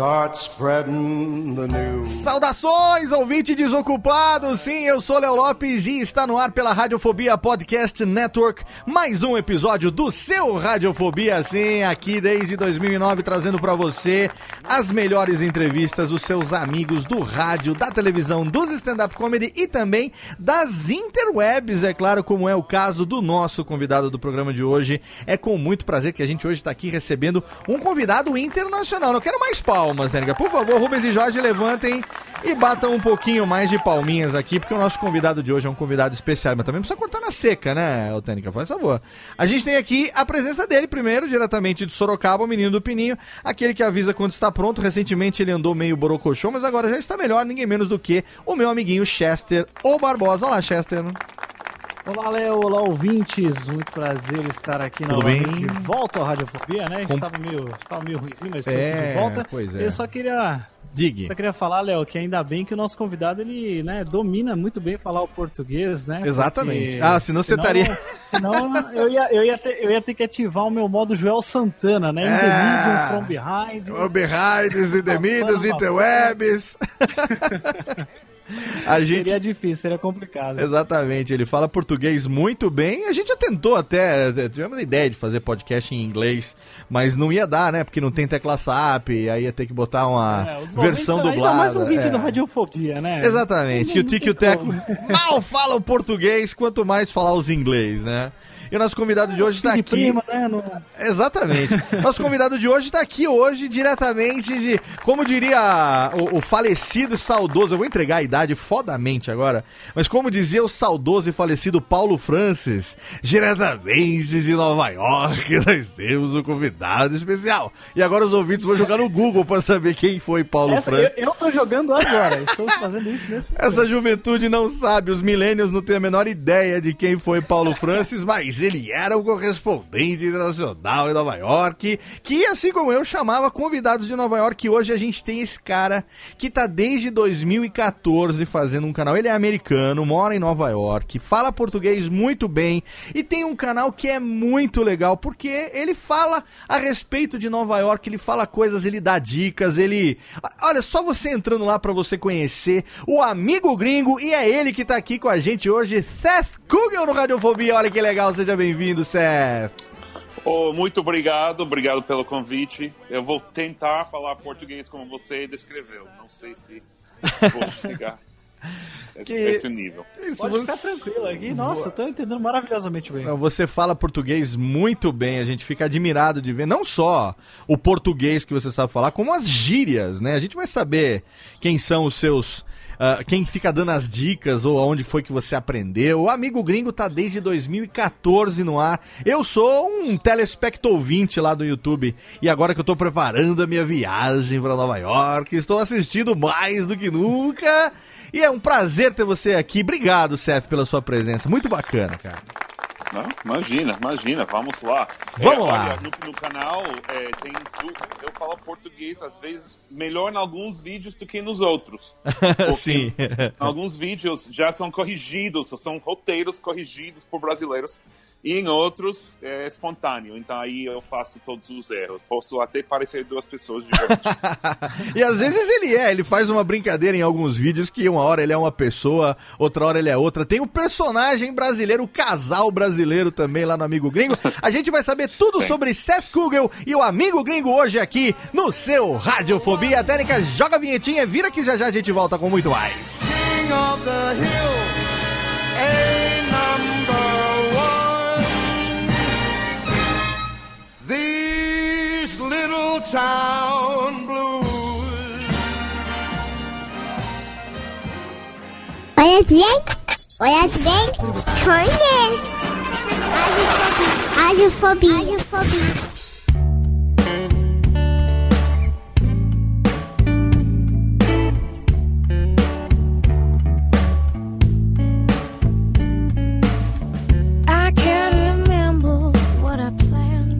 Start spreading the news. Saudações, ouvinte desocupado! Sim, eu sou Léo Lopes e está no ar pela Radiofobia Podcast Network mais um episódio do seu Radiofobia, sim, aqui desde 2009 trazendo para você as melhores entrevistas, os seus amigos do rádio, da televisão, dos stand-up comedy e também das interwebs, é claro, como é o caso do nosso convidado do programa de hoje. É com muito prazer que a gente hoje está aqui recebendo um convidado internacional. Não quero mais palmas? Por favor, Rubens e Jorge, levantem e batam um pouquinho mais de palminhas aqui, porque o nosso convidado de hoje é um convidado especial, mas também precisa cortar na seca, né, Tênica? Faz favor. A gente tem aqui a presença dele primeiro, diretamente de Sorocaba, o menino do Pininho, aquele que avisa quando está pronto. Recentemente ele andou meio borocochô, mas agora já está melhor, ninguém menos do que o meu amiguinho Chester, o Barbosa. Olá, Chester. Olá, Léo. Olá, ouvintes. Muito prazer estar aqui Tudo novamente. bem? De volta ao Radiofobia, né? A gente Com- estava meio, estava meio ruimzinho, mas estou É, de volta. pois é. Eu só queria, só queria falar, Léo, que ainda bem que o nosso convidado, ele né, domina muito bem falar o português, né? Exatamente. Porque Ah, senão você estaria- Senão eu ia, eu, ia ter, eu ia ter que ativar o meu modo Joel Santana, né? In the É. from behind. O behind the interwebs. A gente Seria difícil, seria complicado. Exatamente, ele fala português muito bem. A gente já tentou até, tivemos a ideia de fazer podcast em inglês, mas não ia dar, né? Porque não tem tecla SAP, aí ia ter que botar uma É, versão ouvintes- dublada. Mais um vídeo é. do Radiofobia, né? Exatamente, que o Tico e o Teco mal falam o português, quanto mais falar os inglês, né? E o nosso convidado de hoje está aqui. Prima, né? No- Exatamente. Nosso convidado de hoje está aqui hoje, diretamente de, como diria o, o falecido saudoso, eu vou entregar a idade fodamente agora, mas como dizia o saudoso e falecido Paulo Francis, diretamente de Nova York, nós temos um convidado especial. E agora os ouvintes vão jogar no Google para saber quem foi Paulo Essa, eu, Francis. eu tô jogando agora, estou fazendo isso nesse Essa juventude não sabe, os millennials não têm a menor ideia de quem foi Paulo Francis, mas ele era um correspondente internacional em Nova York, que assim como eu chamava convidados de Nova York, e hoje a gente tem esse cara que tá desde 2014 fazendo um canal, ele é americano, mora em Nova York, fala português muito bem e tem um canal que é muito legal, porque ele fala a respeito de Nova York, ele fala coisas, ele dá dicas, ele... Olha, só você entrando lá pra você conhecer o amigo gringo, e é ele que tá aqui com a gente hoje, Seth Kugel no Radiofobia, olha que legal, seja bem-vindo, Seth. Oh, muito obrigado, obrigado pelo convite. Eu vou tentar falar português como você descreveu. Não sei se vou chegar. Esse, Que- esse nível. Isso, Pode ficar você- tranquilo aqui. Nossa, eu tô entendendo maravilhosamente bem. Você fala português muito bem, a gente fica admirado de ver não só o português que você sabe falar, como as gírias, né? A gente vai saber quem são os seus. Ah, quem fica dando as dicas ou aonde foi que você aprendeu. O Amigo Gringo tá desde 2014 no ar. Eu sou um telespecto ouvinte lá do YouTube e agora que eu tô preparando a minha viagem para Nova York, estou assistindo mais do que nunca. E é um prazer ter você aqui. Obrigado, Seth, pela sua presença. Muito bacana, cara. Não, imagina, imagina, vamos lá. Vamos É, lá. olha, no, no canal é, tem tu- eu falo português às vezes melhor em alguns vídeos do que nos outros. Sim. Alguns vídeos já são corrigidos, são roteiros corrigidos por brasileiros. E em outros é espontâneo. Então aí eu faço todos os erros. Posso até parecer duas pessoas diferentes. E às vezes ele é, ele faz uma brincadeira em alguns vídeos que uma hora ele é uma pessoa, outra hora ele é outra. Tem o personagem brasileiro, o casal brasileiro também lá no Amigo Gringo. A gente vai saber tudo sobre Seth Kugel e o Amigo Gringo hoje aqui no seu Radiofobia. Técnica, joga a vinhetinha, vira que já já a gente volta com muito mais. King of the hill, a These little town blues. Olha bem, olha bem, conhece. Radiofobia. Radiofobia. I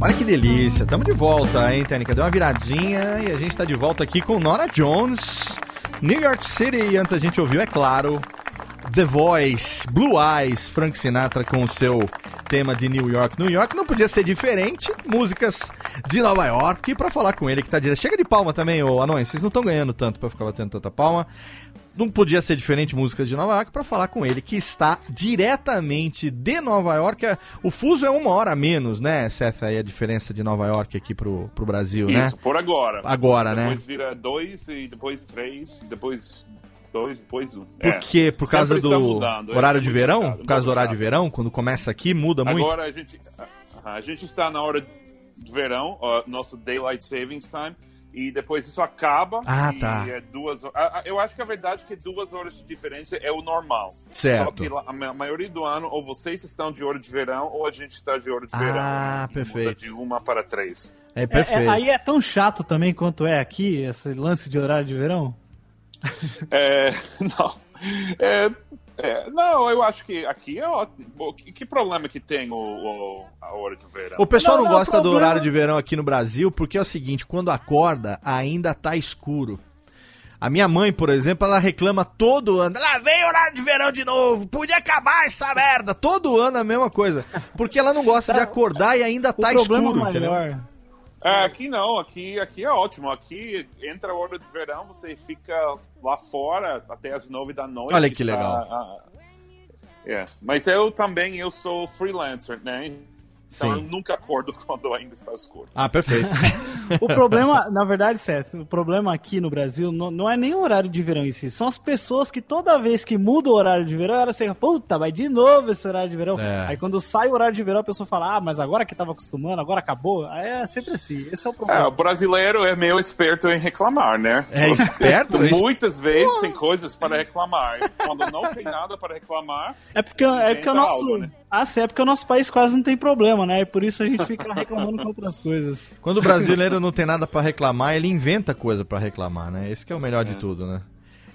Olha que delícia, tamo de volta, hein, Técnica? Deu uma viradinha e a gente tá de volta aqui com Nora Jones, New York City. Antes a gente ouviu, é claro, The Voice, Blue Eyes, Frank Sinatra com o seu tema de New York. New York não podia ser diferente, músicas de Nova York pra falar com ele que tá direto. Chega de palma também, ô Anões, vocês não estão ganhando tanto pra ficar batendo tanta palma. Não podia ser diferente músicas de Nova York pra falar com ele que está diretamente de Nova York. O fuso é uma hora a menos, né, Seth? Aí a diferença de Nova York aqui pro, pro Brasil, né? Isso, por agora. Agora, né? Depois vira dois, e depois três, e depois dois, depois um. Por quê? Por causa do mudando, é horário de muito verão? chato, Por causa do horário de verão? Quando começa aqui, muda muito? Agora a gente, a, a gente está na hora de verão, ó, nosso Daylight Savings Time, e depois isso acaba. Ah, e tá. É duas, eu acho que a verdade é que duas horas de diferença é o normal. Certo. Só que a ma- maioria do ano, ou vocês estão de hora de verão, ou a gente está de hora de Ah, verão. Muda perfeito. De uma para três. É É- perfeito. é- aí é tão chato também quanto é aqui, esse lance de horário de verão? É, não. É, é, não, eu acho que aqui é ótimo. O Que, que problema que tem o, o- a hora de verão? O pessoal não, Não, não, gosta do problema- horário de verão aqui no Brasil porque é o seguinte, quando acorda, ainda tá escuro. A minha mãe, por exemplo, ela reclama todo ano. Lá vem horário de verão de novo, podia acabar essa merda. Todo ano a mesma coisa. Porque ela não gosta de acordar e ainda O tá problema escuro, entendeu? É, aqui não, aqui, aqui é ótimo. Aqui entra a hora de verão, você fica lá fora até as nove da noite. Olha que está- legal. ah, é, mas eu também, eu sou freelancer, né? Então Sim. eu nunca acordo quando ainda está escuro. Ah, perfeito. O problema, na verdade, Seth, o problema aqui no Brasil não, não é nem o horário de verão em si, são as pessoas que toda vez que muda o horário de verão, elas ficam, puta, vai de novo esse horário de verão. É. Aí quando sai o horário de verão, a pessoa fala, ah, mas agora que tava acostumando, agora acabou. Aí é sempre assim, esse é o É, problema. o brasileiro é meio esperto em reclamar, né? É esperto? É es- Muitas vezes tem coisas para reclamar. Quando não tem nada para reclamar, É porque, é porque o nosso. algo, né? Ah, sim, é porque o nosso país quase não tem problema, né? E por isso a gente fica reclamando com outras coisas. Quando o brasileiro não tem nada pra reclamar, ele inventa coisa pra reclamar, né? Esse que é o melhor de tudo, né?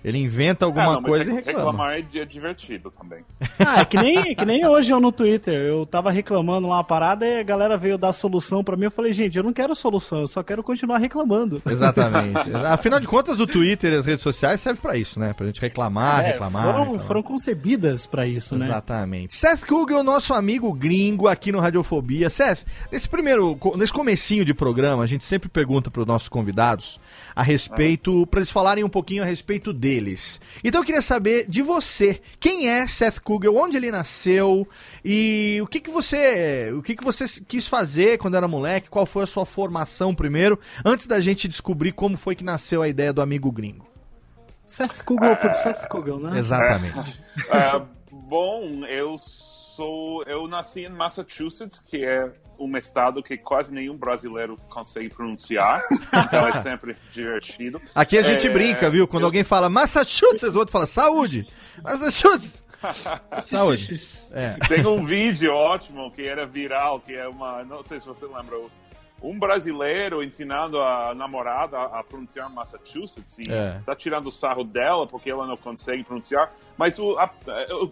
Ele inventa alguma Ah, não, coisa e rec- reclama. reclamar é é divertido também. Ah, é que nem, é que nem hoje eu no Twitter. Eu tava reclamando uma parada e a galera veio dar solução pra mim. Eu falei, gente, eu não quero solução, eu só quero continuar reclamando. Exatamente. Afinal de contas, o Twitter e as redes sociais servem pra isso, né? Pra gente reclamar, É, reclamar. foram, reclamar. foram concebidas pra isso, né? Exatamente. Seth Kugel, nosso amigo gringo aqui no Radiofobia. Seth, nesse primeiro, nesse comecinho de programa, a gente sempre pergunta para os nossos convidados a respeito, para eles falarem um pouquinho a respeito deles. Então eu queria saber de você, quem é Seth Kugel, onde ele nasceu e o que que você, o que que você quis fazer quando era moleque, qual foi a sua formação primeiro, antes da gente descobrir como foi que nasceu a ideia do amigo gringo. Seth Kugel por Seth Kugel, né? Exatamente. É, bom, eu sou. Eu nasci em Massachusetts, que é um estado que quase nenhum brasileiro consegue pronunciar. então é sempre divertido. Aqui a gente É, brinca, viu? Quando eu- alguém fala Massachusetts, o outro fala saúde. Massachusetts. saúde. É. Tem um vídeo ótimo que era viral, que é uma. Não sei se você lembra. Um brasileiro ensinando a namorada a, pronunciar Massachusetts e É. tá tirando sarro dela porque ela não consegue pronunciar. Mas o, a-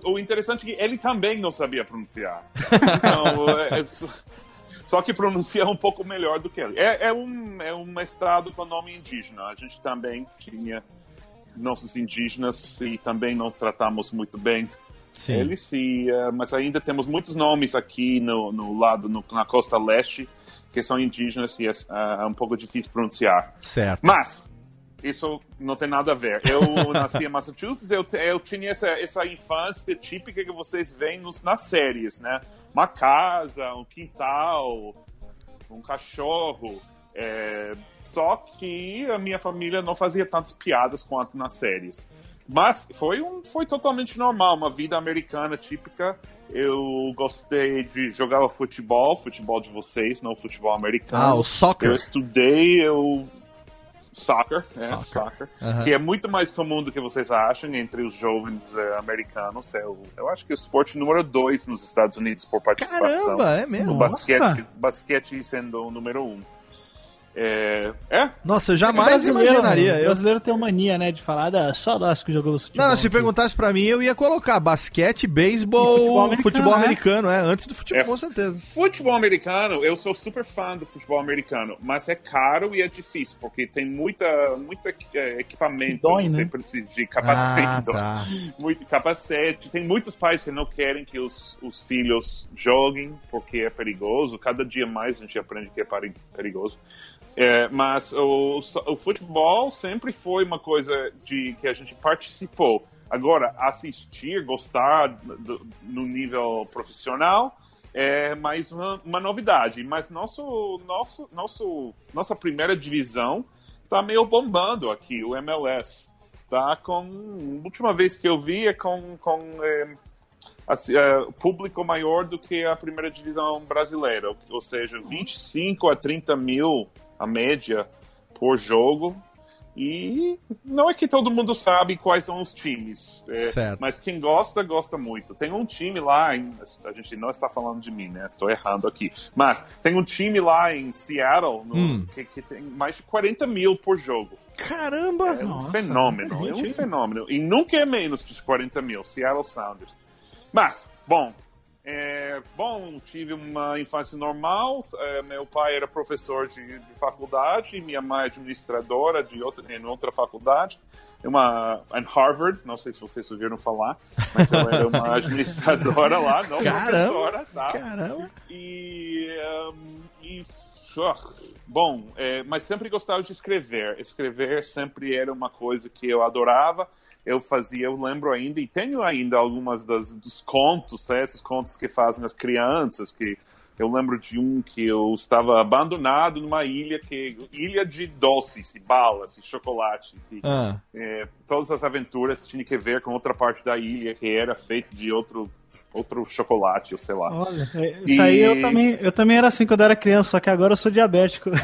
o, o interessante é que ele também não sabia pronunciar. Então, é, é só- que pronuncia um pouco melhor do que ele. É, é, um, é um estado com nome indígena. A gente também tinha nossos indígenas e também não tratamos muito bem Sim. eles sim, eh, mas ainda temos muitos nomes aqui no, no lado, no- na costa leste, que são indígenas e é, ah, um pouco difícil pronunciar. Certo. Mas, isso não tem nada a ver. Eu nasci em Massachusetts, eu, eu tinha essa, essa infância típica que vocês veem nos, nas séries, né? Uma casa, um quintal, um cachorro. é, só que a minha família não fazia tantas piadas quanto nas séries. Mas foi, um, foi totalmente normal, uma vida americana típica. Eu gostei de jogar futebol, futebol de vocês, não futebol americano. Ah, o soccer. Eu estudei, eu. Soccer, é, Soccer. soccer. Que é muito mais comum do que vocês acham entre os jovens eh, americanos. É o, eu acho que é o esporte número dois nos Estados Unidos por participação. Caramba, é mesmo. O Nossa. basquete, basquete sendo o número um. É, é, Nossa, eu jamais brasileiro, imaginaria. O brasileiro tem uma mania, né, de falar, ah, só nós que jogamos futebol. Não, não, se aqui." perguntasse pra mim, eu ia colocar basquete, beisebol, futebol futebol americano, americano, é, antes do futebol, É. com certeza. Futebol americano, eu sou super fã do futebol americano, mas é caro e é difícil, porque tem muita, muita eh, equipamento, Dói, você né? precisa de capacete, Ah, tá. muito capacete. Tem muitos pais que não querem que os, os filhos joguem porque é perigoso. Cada dia mais a gente aprende que é peri- perigoso. É, mas o, o futebol sempre foi uma coisa de que a gente participou. Agora, assistir, gostar do- no nível profissional é mais uma, uma novidade. Mas nosso, nosso, nosso, nossa primeira divisão tá meio bombando aqui, o MLS. Tá com. A última vez que eu vi é com. com é, assim, é, público maior do que a primeira divisão brasileira, ou seja, 25 a 30 mil a média por jogo. E não é que todo mundo sabe quais são os times, é, Certo. mas quem gosta, gosta muito. Tem um time lá, em, a gente não está falando de mim, né? Estou errando aqui. Mas tem um time lá em Seattle no- Hum. que, que tem mais de 40 mil por jogo. Caramba! É um Nossa, fenômeno, é um hein? fenômeno. E nunca é menos de 40 mil, Seattle Sounders. Mas, bom, é, bom, tive uma infância normal. é, meu pai era professor de, de faculdade, minha mãe é administradora de outra, em outra faculdade, uma em Harvard. Não sei se vocês ouviram falar, mas ela era uma administradora lá, não Caramba. professora, tá? Caramba! E, um, e bom, é, mas sempre gostava de escrever. Escrever sempre era uma coisa que eu adorava. Eu fazia, eu lembro ainda, e tenho ainda algumas das, dos contos, né, esses contos que fazem as crianças, que eu lembro de um que eu estava abandonado numa ilha que ilha de doces e balas e chocolates e Ah, é, todas as aventuras tinham que ver com outra parte da ilha que era feito de outro outro chocolate, ou sei lá. Olha, é, E- isso aí eu também, eu também era assim quando eu era criança, só que agora eu sou diabético.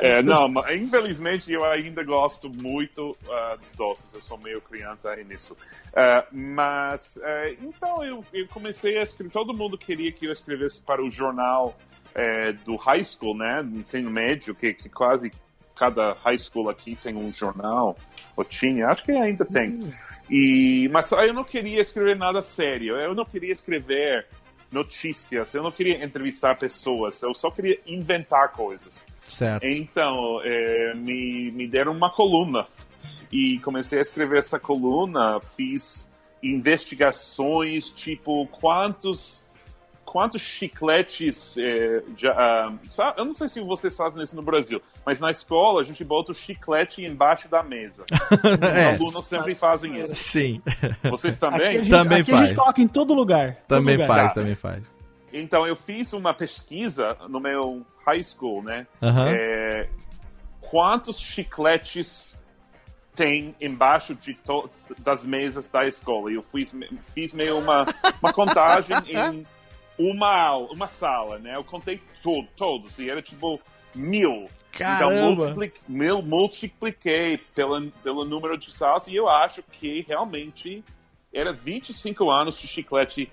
É, não, mas, infelizmente eu ainda gosto muito ah, dos doces, eu sou meio criança nisso. Ah, mas, ah, então eu, eu comecei a escrever, todo mundo queria que eu escrevesse para o jornal eh, do high school, né, do ensino médio, que, que quase cada high school aqui tem um jornal, ou tinha, acho que ainda tem. E, mas eu não queria escrever nada sério, eu não queria escrever notícias, eu não queria entrevistar pessoas, eu só queria inventar coisas. certo. Então, é, me, me deram uma coluna. E comecei a escrever essa coluna, fiz investigações, tipo, quantos quantos chicletes é, já, ah, eu não sei se vocês fazem isso no Brasil, mas na escola a gente bota o chiclete embaixo da mesa. É. Os alunos sempre fazem isso. Sim, Vocês Aqui a também? gente, Também aqui a faz. gente coloca em todo lugar. todo também lugar. faz, Tá. também faz. Então eu fiz uma pesquisa no meu high school, né? Aham. É, quantos chicletes tem embaixo de to- das mesas da escola. Eu fiz, fiz meio uma, uma contagem em uma uma sala, né? Eu contei tudo, todos, e era tipo mil. Então, Caramba! multipli- mil- multipliquei pelo, pelo número de salas e eu acho que realmente era 25 anos de chiclete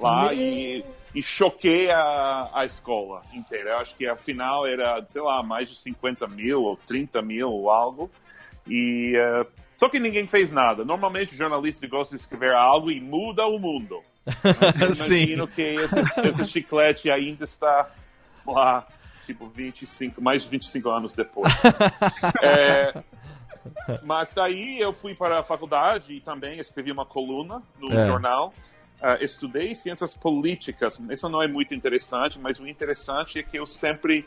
lá e, e choquei a, a escola inteira. Eu acho que afinal era, sei lá, mais de 50 mil ou 30 mil ou algo. E, eh, só que ninguém fez nada. Normalmente o jornalista gosta de escrever algo e muda o mundo. Eu Sim. imagino que esse, esse chiclete ainda está lá, tipo, 25, mais de 25 anos depois. É, mas daí eu fui para a faculdade e também escrevi uma coluna no É. jornal. Ah, estudei ciências políticas. Isso não é muito interessante, mas o interessante é que eu sempre.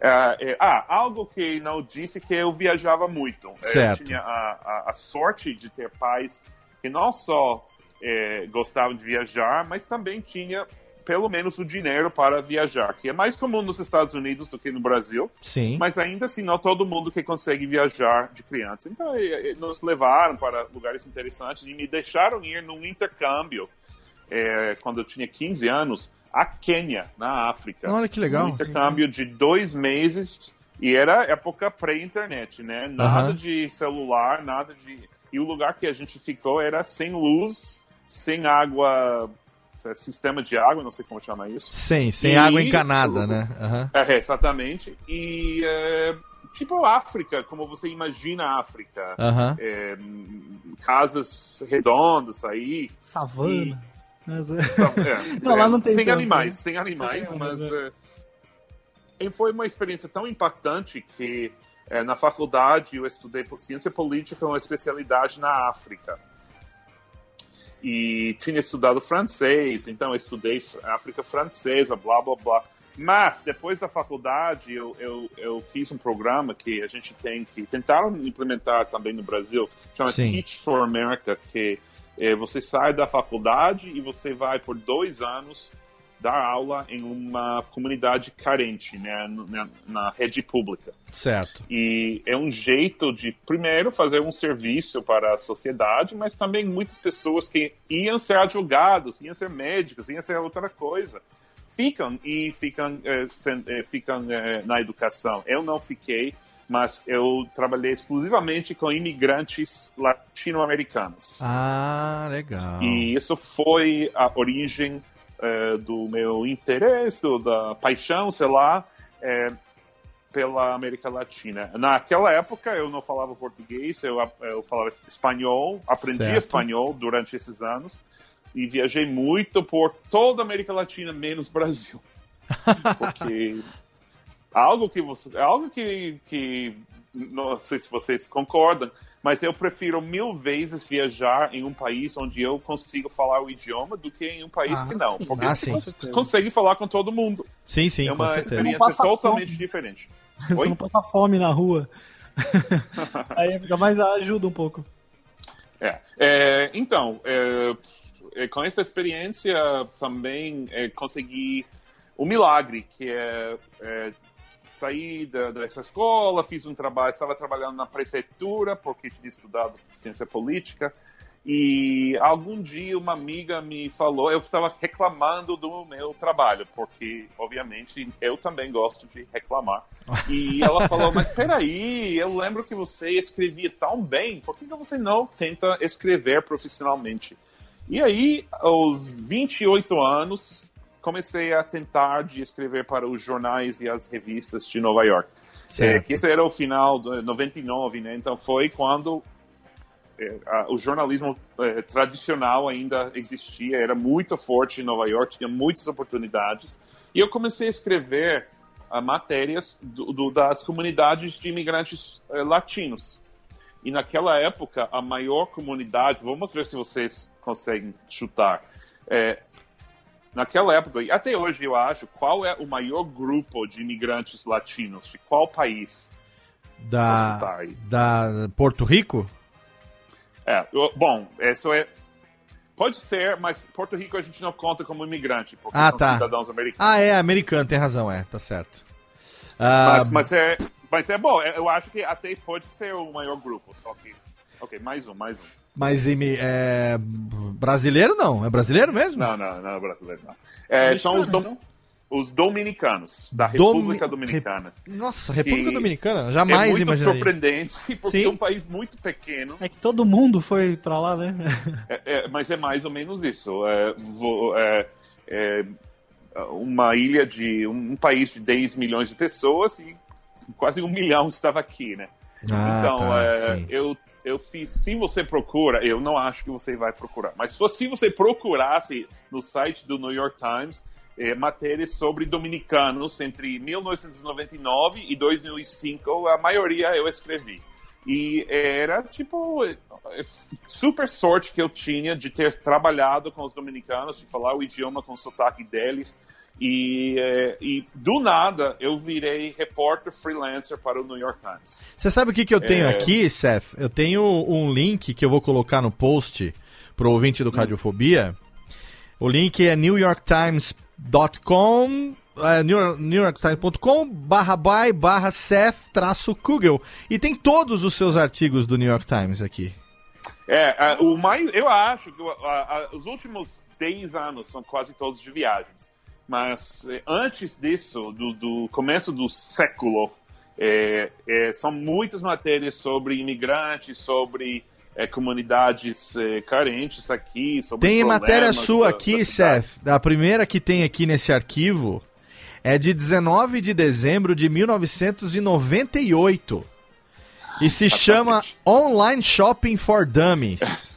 ah, é- ah, algo que não disse que eu viajava muito. Eh, Certo. Eu tinha a, a, a sorte de ter pais que não só eh, gostavam de viajar, mas também tinha pelo menos o dinheiro para viajar, que é mais comum nos Estados Unidos do que no Brasil. Sim. Mas ainda assim, não todo mundo que consegue viajar de criança. Então, nos levaram para lugares interessantes e me deixaram ir num intercâmbio, eh, quando eu tinha 15 anos, a Quênia, na África. Olha que legal. Um intercâmbio de dois meses e era época pré-internet, né? Nada Aham. de celular, nada de... E o lugar que a gente ficou era sem luz, sem água, sistema de água, não sei como chama isso. Sem, sem E- água encanada, né? Aham. É, exatamente. E, é, tipo, África, como você imagina a África. Aham. É, casas redondas aí. Savana. Mas, São- é, Não, lá não tem Sem tanto, animais, né? sem animais, Sem mas... é, e foi uma experiência tão impactante que é, na faculdade eu estudei ciência política, uma especialidade na África. E tinha estudado francês, então eu estudei África francesa, blá blá blá. Mas depois da faculdade eu, eu, eu fiz um programa que a gente tem que tentaram implementar também no Brasil, chama Sim. Teach for America, que é, você sai da faculdade e você vai por dois anos dar aula em uma comunidade carente, né, na, na rede pública. Certo. E é um jeito de, primeiro, fazer um serviço para a sociedade, mas também muitas pessoas que iam ser advogados, iam ser médicos, iam ser outra coisa, ficam e ficam, eh, sem- eh, ficam eh, na educação. Eu não fiquei, mas eu trabalhei exclusivamente com imigrantes latino-americanos. Ah, legal. E isso foi a origem eh, do meu interesse, do- da paixão, sei lá, eh, pela América Latina. Naquela época eu não falava português, eu, eu falava espanhol, aprendi Certo. espanhol durante esses anos e viajei muito por toda a América Latina, menos Brasil. Porque algo que você, algo que, que não sei se vocês concordam, mas eu prefiro mil vezes viajar em um país onde eu consigo falar o idioma do que em um país Ah, que não, sim. porque Ah, você sim. cons- consegue falar com todo mundo. Sim, sim, é uma experiência totalmente fome. diferente. Você Oi? não passa fome na rua. Aí fica mais ajuda um pouco. É. É, então, é, é, com essa experiência também é, consegui o milagre, que é, sair da, dessa escola, fiz um trabalho, estava trabalhando na prefeitura, porque tinha estudado ciência política, e algum dia uma amiga me falou, eu estava reclamando do meu trabalho, porque, obviamente, eu também gosto de reclamar. E ela falou, mas peraí, eu lembro que você escrevia tão bem, por que que você não tenta escrever profissionalmente? E aí, aos 28 anos, comecei a tentar de escrever para os jornais e as revistas de Nova York. É, que isso era o final de 99, né? Então foi quando é, a- o jornalismo é, tradicional ainda existia, era muito forte em Nova York, tinha muitas oportunidades. E eu comecei a escrever ah, matérias do- do- das comunidades de imigrantes eh, latinos. E naquela época, a maior comunidade, vamos ver se vocês conseguem chutar. É, naquela época, e até hoje eu acho, qual é o maior grupo de imigrantes latinos? De qual país? Da, Tá aí. da Porto Rico? É, eu- bom, isso é. Pode ser, mas Porto Rico a gente não conta como imigrante, porque Ah, são tá. cidadãos americanos. Ah, é americano, tem razão, é, tá certo. Ah, Mas, mas é. Mas é bom, eu acho que até pode ser o maior grupo, só que. Ok, mais um, mais um. Mas é, brasileiro não, é brasileiro mesmo? Não, não, não é brasileiro, não. É, são os, dom- então? os dominicanos, da Domi- República Dominicana. Nossa, República Que Dominicana, É jamais muito imaginaria. surpreendente, porque Sim. é um país muito pequeno, É que todo mundo foi pra lá, né? é- é, mas é mais ou menos isso. É, é- é uma ilha de. um, um país de 10 milhões de pessoas e quase um milhão estava aqui, né? Ah, então, tá, é, eu, eu fiz. Se você procura, eu não acho que você vai procurar, mas se você- se você procurasse no site do New York Times é, matérias sobre dominicanos entre 1999 e 2005, a maioria eu escrevi. E era tipo é, super sorte que eu tinha de ter trabalhado com os dominicanos, de falar o idioma com o sotaque deles. E, é, e do nada eu virei repórter freelancer para o New York Times. Você sabe o que, que eu tenho É. aqui, Seth? Eu tenho um link que eu vou colocar no post pro ouvinte do Radiofobia. O link é newyorktimes.com é, new- newyorktimes.com barra by barra Seth traço Kugel. E tem todos os seus artigos do New York Times aqui. É, a- o mais, eu acho que a- a- os últimos 10 anos são quase todos de viagens. Mas eh, antes disso, do, do começo do século, é, é, são muitas matérias sobre imigrantes, sobre é, comunidades é, carentes aqui, sobre Tem matéria sua da- aqui, da. Seth. A primeira que tem aqui nesse arquivo é de 19 de dezembro de 1998. E se Exatamente. chama Online Shopping for Dummies.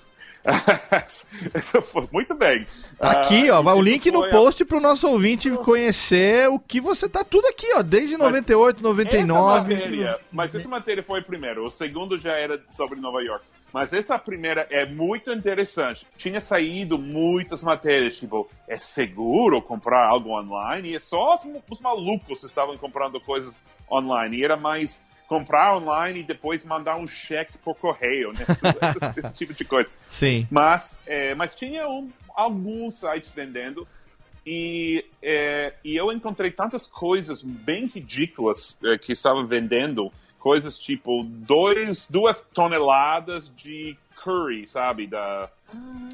Isso foi muito bem. Tá aqui, ó. Ah, o link no foi a- post pro nosso ouvinte conhecer o que você tá tudo aqui, ó. Desde 98, 99. Essa matéria, mas essa matéria foi o primeiro. O segundo já era sobre Nova York. Mas essa primeira é muito interessante. Tinha saído muitas matérias, tipo, é seguro comprar algo online? E é só os, os malucos estavam comprando coisas online. E era mais comprar online e depois mandar um cheque por correio, né? esse, esse tipo de coisa. Sim. Mas, é, mas tinha um- alguns sites vendendo e, é, e eu encontrei tantas coisas bem ridículas é, que estavam vendendo. Coisas tipo dois, duas toneladas de curry, sabe? Da,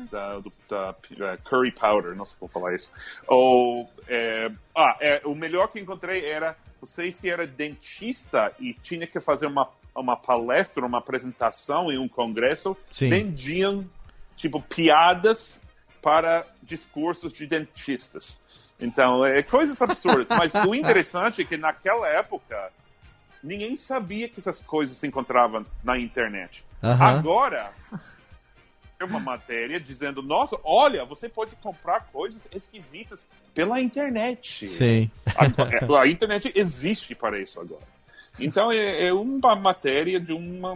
da, do- da, da curry powder, não sei como falar isso. Ou, é, ah, é, o melhor que encontrei era, não sei se era dentista e tinha que fazer uma, uma palestra, uma apresentação em um congresso, Sim. vendiam, tipo, piadas para discursos de dentistas. Então, é coisas absurdas. Mas o interessante é que naquela época, ninguém sabia que essas coisas se encontravam na internet. Aham. Agora, é uma matéria dizendo, nossa, olha, você pode comprar coisas esquisitas pela internet. Sim. A, a internet existe para isso agora. Então é, é uma matéria de uma,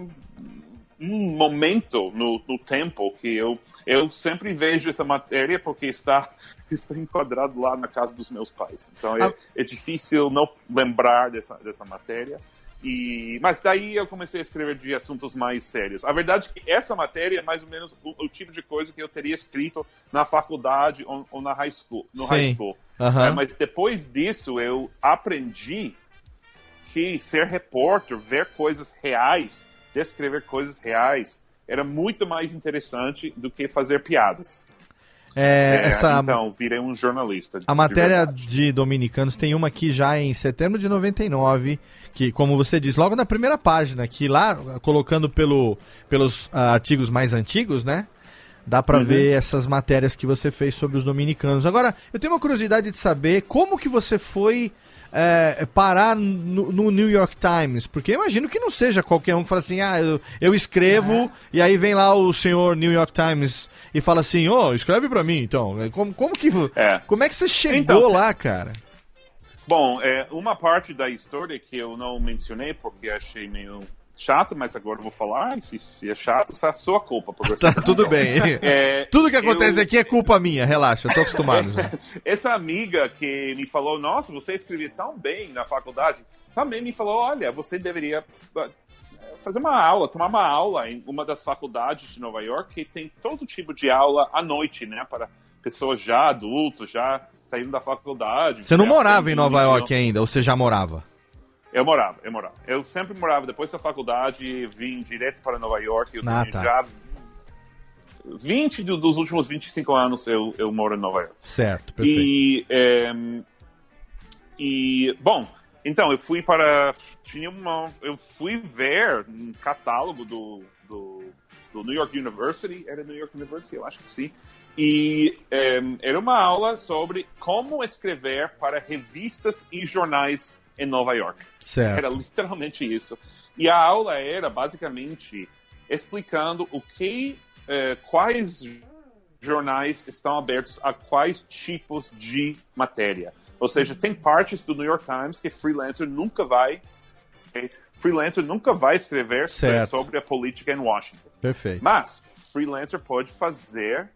um momento no, no tempo que eu, eu sempre vejo essa matéria porque está, está enquadrado lá na casa dos meus pais. Então é, Ah. é difícil não lembrar dessa, dessa matéria. E, mas daí eu comecei a escrever de assuntos mais sérios. A verdade é que essa matéria é mais ou menos o, o tipo de coisa que eu teria escrito na faculdade ou, ou na high school. No high Sim. school. Aham. É, mas depois disso eu aprendi que ser repórter, ver coisas reais, descrever coisas reais, era muito mais interessante do que fazer piadas. É, É, essa, Então, virei um jornalista. de- A de matéria verdade. de Dominicanos tem uma aqui já em setembro de 99, que, como você diz, logo na primeira página, que lá, colocando pelo, pelos ah, artigos mais antigos, né? Dá pra ver essas matérias que você fez sobre os dominicanos. Agora, eu tenho uma curiosidade de saber como que você foi é, parar no, no New York Times, porque eu imagino que não seja qualquer um que fala assim, ah, eu, eu escrevo, e aí vem lá o senhor New York Times e fala assim, ô, escreve pra mim, então. Como, como que... É. Como é que você chegou Então, lá, cara? Bom, é, uma parte da história que eu não mencionei porque achei meio chato, mas agora eu vou falar. Se, se é chato, é a sua culpa. Tá, tudo bem. É, Tudo que acontece eu- aqui é culpa minha, relaxa, eu tô acostumado. Essa amiga que me falou, nossa, você escrevia tão bem na faculdade, também me falou, olha, você deveria ah, fazer uma aula, tomar uma aula em uma das faculdades de Nova York que tem todo tipo de aula à noite, né, para pessoas já adultos, já saindo da faculdade. Você não morava em Nova. York ainda, ou você já morava? Eu morava, eu morava. Eu sempre morava, depois da faculdade, vim direto para Nova York. Eu Ah, tá. já 20 do- dos últimos 25 anos eu, eu moro em Nova York. Certo, perfeito. E, ehm, e, bom, então eu fui para. Tinha uma. Eu fui ver um catálogo do, do, do New York University. Era New York University? Eu acho que sim. E ehm, era uma aula sobre como escrever para revistas e jornais em Nova York. Certo. Era literalmente isso. E a aula era basicamente explicando o que, eh, quais jornais estão abertos a quais tipos de matéria. Ou seja, tem partes do New York Times que freelancer nunca vai, ok? freelancer nunca vai escrever Certo. sobre a política em Washington. Perfeito. Mas freelancer pode fazer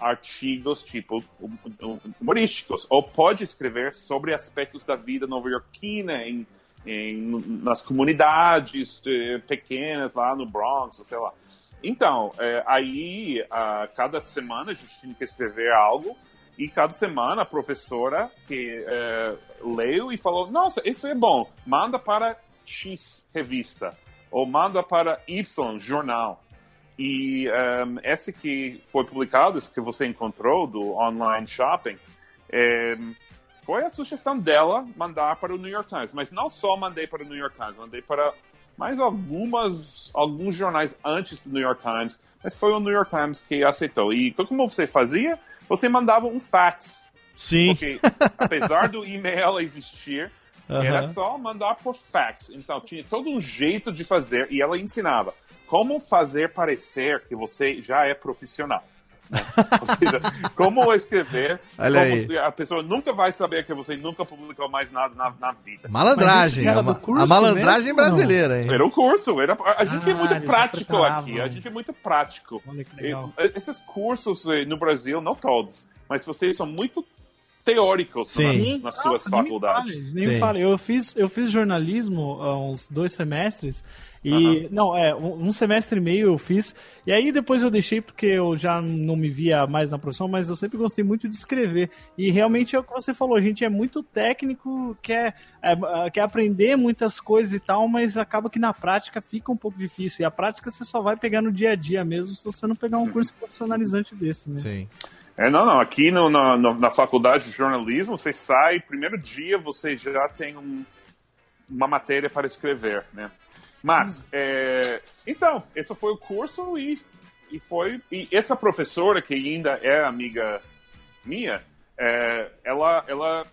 artigos tipo hum- hum- humorísticos ou pode escrever sobre aspectos da vida nova-iorquina em, em- nas comunidades eh, pequenas lá no Bronx, sei lá. Então, eh, aí a cada semana a gente tinha que escrever algo e cada semana a professora que eh, leu e falou: Nossa, isso é bom, manda para X revista ou manda para Y jornal. E um, esse que foi publicado, esse que você encontrou do online shopping, em, foi a sugestão dela mandar para o New York Times. Mas não só mandei para o New York Times, mandei para mais algumas alguns jornais antes do New York Times. Mas foi o New York Times que aceitou. E como você fazia? Você mandava um fax. Sim. Porque apesar do e-mail existir, era Aham. só mandar por fax. Então tinha todo um jeito de fazer e ela ensinava como fazer parecer que você já é profissional. né? Ou seja, como escrever, Olha como a pessoa nunca vai saber que você nunca publicou mais nada na, na vida. Malandragem. A, curso a malandragem mesmo brasileira, hein? Era o curso, era, a gente é Ah, muito eles prático aqui, a gente é muito prático. E, Esses cursos eh, no Brasil, não todos, mas vocês são muito teóricos Sim. nas, nas suas Nossa, nem me faculdades. fale, Nem me fale. Eu fiz, eu fiz jornalismo há uns dois semestres. E. Não, é, um um semestre e meio eu fiz. E aí depois eu deixei porque eu já não me via mais na profissão, mas eu sempre gostei muito de escrever. E realmente é o que você falou, a gente é muito técnico, quer, é, é, quer aprender muitas coisas e tal, mas acaba que na prática fica um pouco difícil. E a prática você só vai pegar no dia a dia mesmo se você não pegar um curso profissionalizante desse, né? Sim. É, não, não. Aqui no- na, na faculdade de jornalismo, você sai, primeiro dia você já tem um- uma matéria para escrever, né? Mas, é, então, esse foi o curso e, e foi... E essa professora, que ainda é amiga minha, é, ela, ela...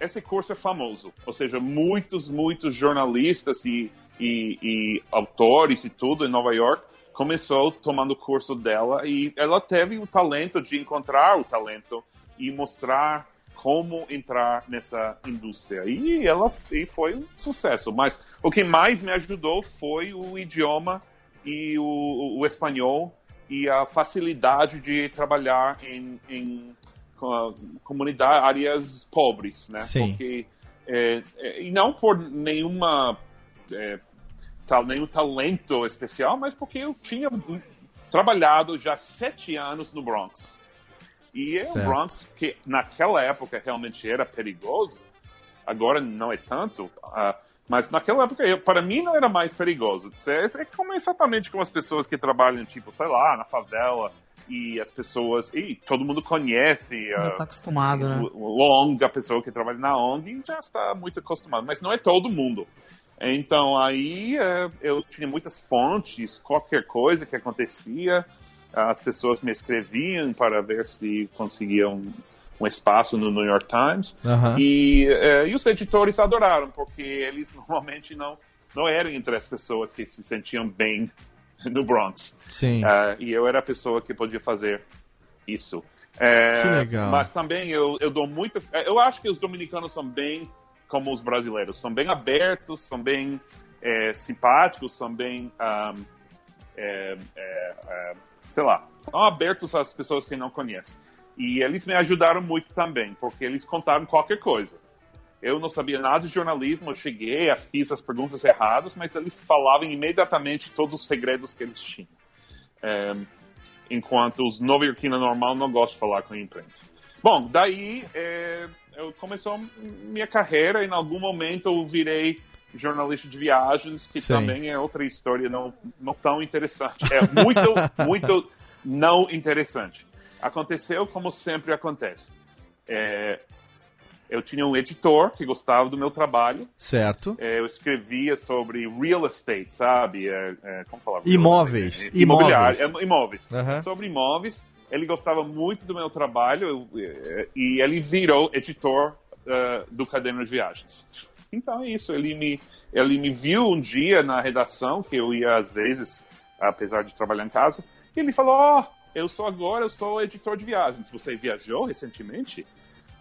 Esse curso é famoso. Ou seja, muitos, muitos jornalistas e, e, e autores e tudo em Nova York começou tomando o curso dela e ela teve o talento de encontrar o talento e mostrar como entrar nessa indústria. E ela e foi um sucesso. Mas o que mais me ajudou foi o idioma e o, o espanhol e a facilidade de trabalhar em, em co- comunidades, áreas pobres, né? Sim. Porque é, é, e não por nenhuma é, tal, nenhum talento especial, mas porque eu tinha trabalhado já sete anos no Bronx. E é um Certo. Bronx que naquela época realmente era perigoso, agora não é tanto, ah, mas naquela época eu- para mim não era mais perigoso. É, é como exatamente como as pessoas que trabalham, tipo, sei lá, na favela, e as pessoas, e todo mundo conhece Já ah, tá acostumado, né? ONG, a pessoa que trabalha na ONG, já está muito acostumado, mas não é todo mundo. Então aí eh, eu tinha muitas fontes, qualquer coisa que acontecia, as pessoas me escreviam para ver se conseguiam um espaço no New York Times. Aham. E, eh, e os editores adoraram, porque eles normalmente não, não eram entre as pessoas que se sentiam bem no Bronx. Sim. Ah, e eu era a pessoa que podia fazer isso. É, Que legal. Mas também eu, eu dou muito. Eu acho que os dominicanos são bem como os brasileiros, são bem abertos, são bem é, simpáticos, são bem. ah, é, é, é, sei lá, são abertos às pessoas que não conhecem. E eles me ajudaram muito também, porque eles contaram qualquer coisa. Eu não sabia nada de jornalismo, eu cheguei, fiz as perguntas erradas, mas eles falavam imediatamente todos os segredos que eles tinham. É, enquanto os nova-iorquinos normal não gostam de falar com a imprensa. Bom, daí é, eu começou minha carreira e em algum momento eu virei jornalista de viagens, que Sim. também é outra história não, não tão interessante. É muito, muito não interessante. Aconteceu como sempre acontece. É, eu tinha um editor que gostava do meu trabalho. Certo. É, eu escrevia sobre real estate, sabe? É, é, como falar? Imóveis. estate, né? Imobiliário. É, imóveis. Aham. Sobre imóveis. Ele gostava muito do meu trabalho eu- é, e ele virou editor é, do Caderno de Viagens. Então é isso. Ele me, ele me viu um dia na redação, que eu ia às vezes, apesar de trabalhar em casa, e ele falou: Ó, eu sou agora, eu sou editor de viagens. Você viajou recentemente?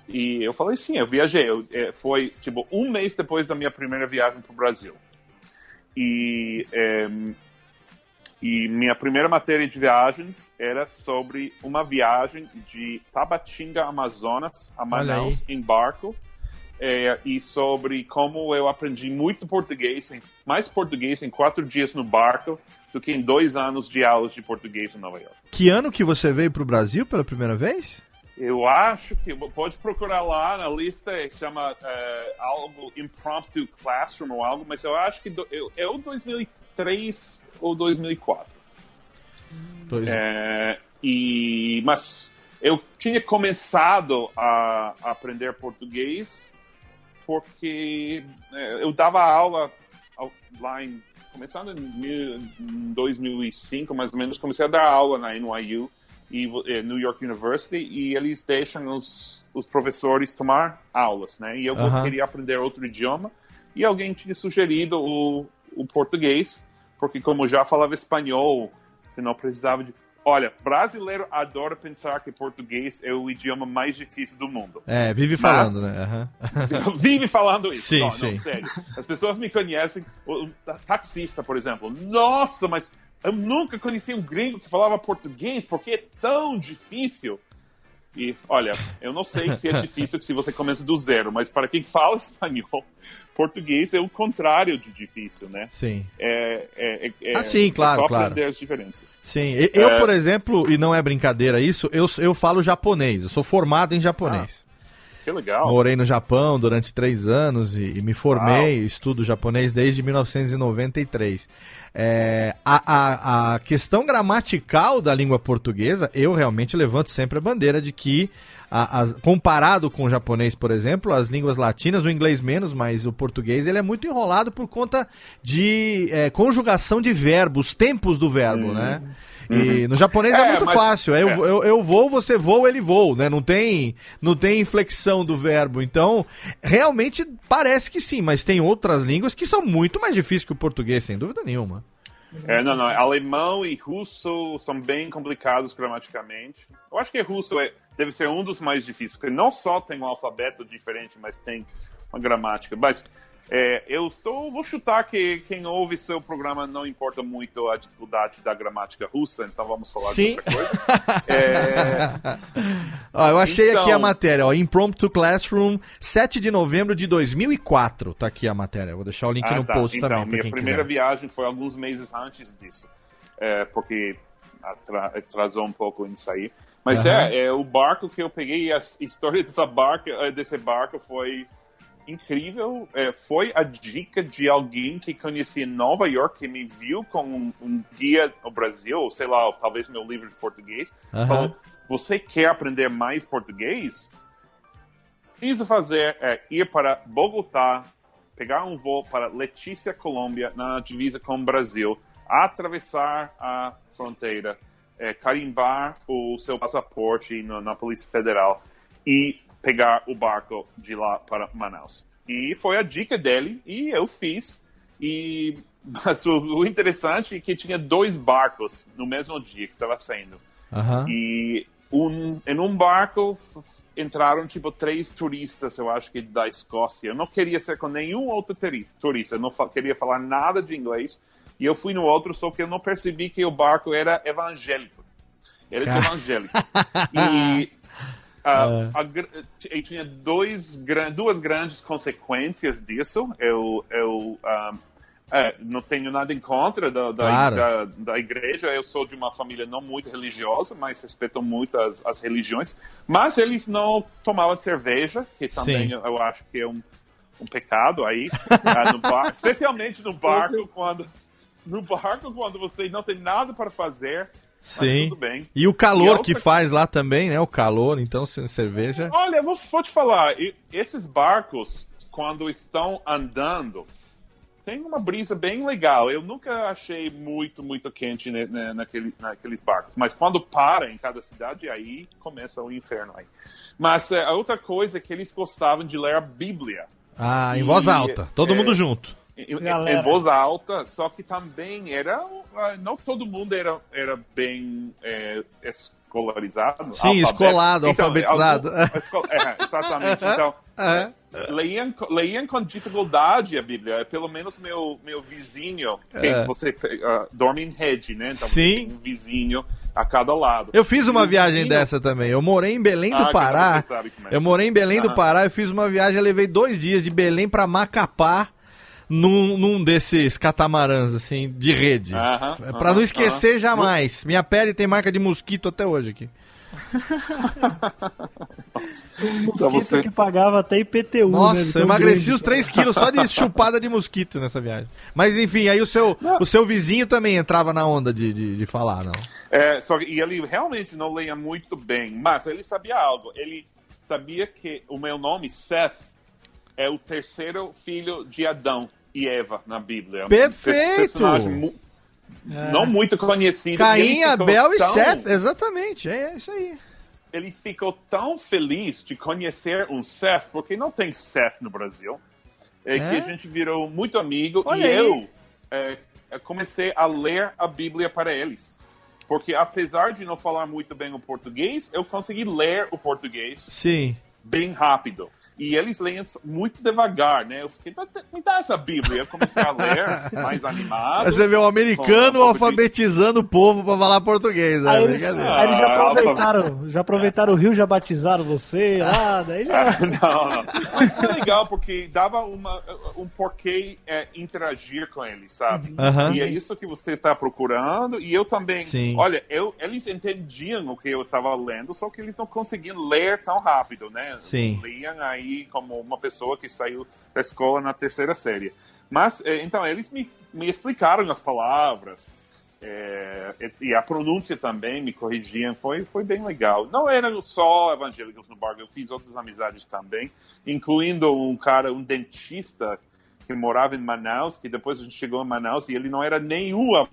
E eu falei, sim, eu viajei. Eu, é, foi, tipo, um mês depois da minha primeira viagem para o Brasil. E, é, e minha primeira matéria de viagens era sobre uma viagem de Tabatinga, Amazonas, a Manaus, em barco. É, e sobre como eu aprendi muito português, mais português em quatro dias no barco do que em dois anos de aulas de português em Nova York. Que ano que você veio pro Brasil pela primeira vez? Eu acho que pode procurar lá na lista, chama eh, algo Impromptu Classroom ou algo, mas eu acho que do, eu, é o 2003 ou 2004. Dois... É, e, mas eu tinha começado a, a aprender português porque é, eu dava aula lá em. Começando em mil- em 2005, mais ou menos, comecei a dar aula na NYU e eh, New York University e eles deixam os, os professores tomar aulas, né? E eu Aham. queria aprender outro idioma e alguém tinha sugerido o, o português, porque como eu já falava espanhol, você não precisava de... Olha, brasileiro adora pensar que português é o idioma mais difícil do mundo. É, vive Mas- falando, né? Aham. Vive falando isso. Sim, não, sim. não, sério. As pessoas me conhecem, o, o ta- taxista, por exemplo. Nossa, mas eu nunca conheci um gringo que falava português, porque é tão difícil. E, olha, eu não sei se é difícil se você começa do zero, mas para quem fala espanhol, português é o contrário de difícil, né? Sim. É, é, é, é- Ah, sim, claro, é só claro. aprender as diferenças. Sim. Eu, É. por exemplo, e não é brincadeira isso, eu, eu falo japonês. Eu sou formado em japonês. Que legal. Morei no Japão durante três anos e, e me formei, estudo japonês desde 1993. É, a, a, a questão gramatical da língua portuguesa, eu realmente levanto sempre a bandeira de que, a- as- comparado com o japonês, por exemplo, as línguas latinas, o inglês menos, mas o português, ele é muito enrolado por conta de é, conjugação de verbos, tempos do verbo, né? E no japonês é, É, muito mas- fácil. É, eu, é. eu, eu vou, você voa, ele voa, né? Não tem, não tem inflexão do verbo. Então, realmente parece que sim, mas tem outras línguas que são muito mais difíceis que o português, sem dúvida nenhuma. É, não, não. Alemão e russo são bem complicados gramaticamente. Eu acho que russo é, deve ser um dos mais difíceis, porque não só tem um alfabeto diferente, mas tem uma gramática. Mas é, eu estou, vou chutar que quem ouve seu programa não importa muito a dificuldade da gramática russa, então vamos falar Sim. de outra coisa. É, Ó, eu achei Então- aqui a matéria, ó, Impromptu Classroom, 7 de novembro de 2004. Tá aqui a matéria. Vou deixar o link Ah, no tá. post então, também, minha primeira quiser. viagem foi alguns meses antes disso, é, porque atra- atrasou um pouco em sair. Mas Aham. é, é, o barco que eu peguei, a história dessa barca, eh, desse barco foi incrível. É, foi a dica de alguém que conhecia Nova York, que me viu com um, um guia ao Brasil, sei lá, talvez meu livro de português. Aham. Falou, você quer aprender mais português? precisa fazer é ir para Bogotá, pegar um voo para Letícia, Colômbia, na divisa com o Brasil, atravessar a fronteira, é, carimbar o seu passaporte no- na Polícia Federal e pegar o barco de lá para Manaus. E foi a dica dele e eu fiz. E mas o, o interessante é que tinha dois barcos no mesmo dia que estava saindo. Aham. E um, em um barco entraram tipo três turistas, eu acho que da Escócia. Eu não queria ser com nenhum outro turis- turista, eu não fa- queria falar nada de inglês. E eu fui no outro, só que eu não percebi que o barco era evangélico. Era de evangélicos. E ah, a gr- e tinha dois, duas grandes consequências disso. Eu, eu ah, é, não tenho nada em contra da, da, Claro. da, da igreja. Eu sou de uma família não muito religiosa, mas respeito muito as, as religiões. Mas eles não tomavam cerveja, que também eu, eu acho que é um, um pecado aí, ah, no bar- especialmente no barco, quando no barco quando você não tem nada para fazer, Sim. tudo bem. E o E a calor outra- que faz lá também, né? O calor, então, sem cerveja. Olha, eu vou, vou te falar, esses barcos, quando estão andando, tem uma brisa bem legal. Eu nunca achei muito, muito quente ne- ne- naquele, naqueles barcos. Mas quando para em cada cidade, aí começa o inferno aí. Mas eh, a outra coisa é que eles gostavam de ler a Bíblia. Ah, em E, voz alta. Todo é, mundo junto. Em, em voz alta, só que também era. Ah, Não todo mundo era, era bem eh, escolarizado. Sim, escolado, alfabetizado. algum- esco- é, exatamente. Então, É. leiam, leiam com dificuldade a Bíblia. Pelo menos meu, meu vizinho, quem É. você ah, dorme em rede, né? Então Sim. um vizinho a cada lado. Eu fiz uma viagem vizinho- dessa também. Eu morei em Belém do Ah, Pará. você sabe como é. Eu morei em Belém do Aham. Pará. Eu fiz uma viagem, eu levei dois dias de Belém pra Macapá. Num, num desses catamarãs, assim, de rede. Aham, É pra aham, não esquecer jamais. Minha pele tem marca de mosquito até hoje aqui. Mosquito você- que pagava até IPTU, né? Nossa, de eu emagreci grande. os 3 quilos só de chupada de mosquito nessa viagem. Mas enfim, aí o seu, o seu vizinho também entrava na onda de, de, de falar, não? É, só que, e ele realmente não leia muito bem, mas ele sabia algo. Ele sabia que o meu nome, Seth, é o terceiro filho de Adão e Eva na Bíblia. Um Perfeito! personagem mu- Não muito conhecido. e Caim, Abel e tão- Seth, exatamente, é isso aí. Ele ficou tão feliz de conhecer um Seth, porque não tem Seth no Brasil, é, É? que a gente virou muito amigo Olha e aí. eu é, comecei a ler a Bíblia para eles. Porque apesar de não falar muito bem o português, eu consegui ler o português Sim. bem rápido. E eles leem muito devagar, né? Eu fiquei, "Dá- dá- me dá essa Bíblia. Eu comecei a ler mais animado. Você vê o com americano um pouco de- alfabetizando o povo pra falar português, né? Aí eles, Brincadeira. aí eles já Ah, aproveitaram, já aproveitaram o Rio, já batizaram você lá, daí já. não, não. Mas foi legal porque dava uma, um porquê é, interagir com eles, sabe? Aham. E é isso que você está procurando. E eu também. Sim. Olha, eu, eles entendiam o que eu estava lendo, só que eles não conseguiam ler tão rápido, né? Sim. Liam aí como uma pessoa que saiu da escola na terceira série. Mas, eh, então, eles me, me explicaram as palavras. é, e- a pronúncia também me corrigiam, foi, foi bem legal. Não eram só evangélicos no bar, eu fiz outras amizades também, incluindo um cara, um dentista que morava em Manaus, que depois a gente chegou em Manaus e ele não era nenhum ev-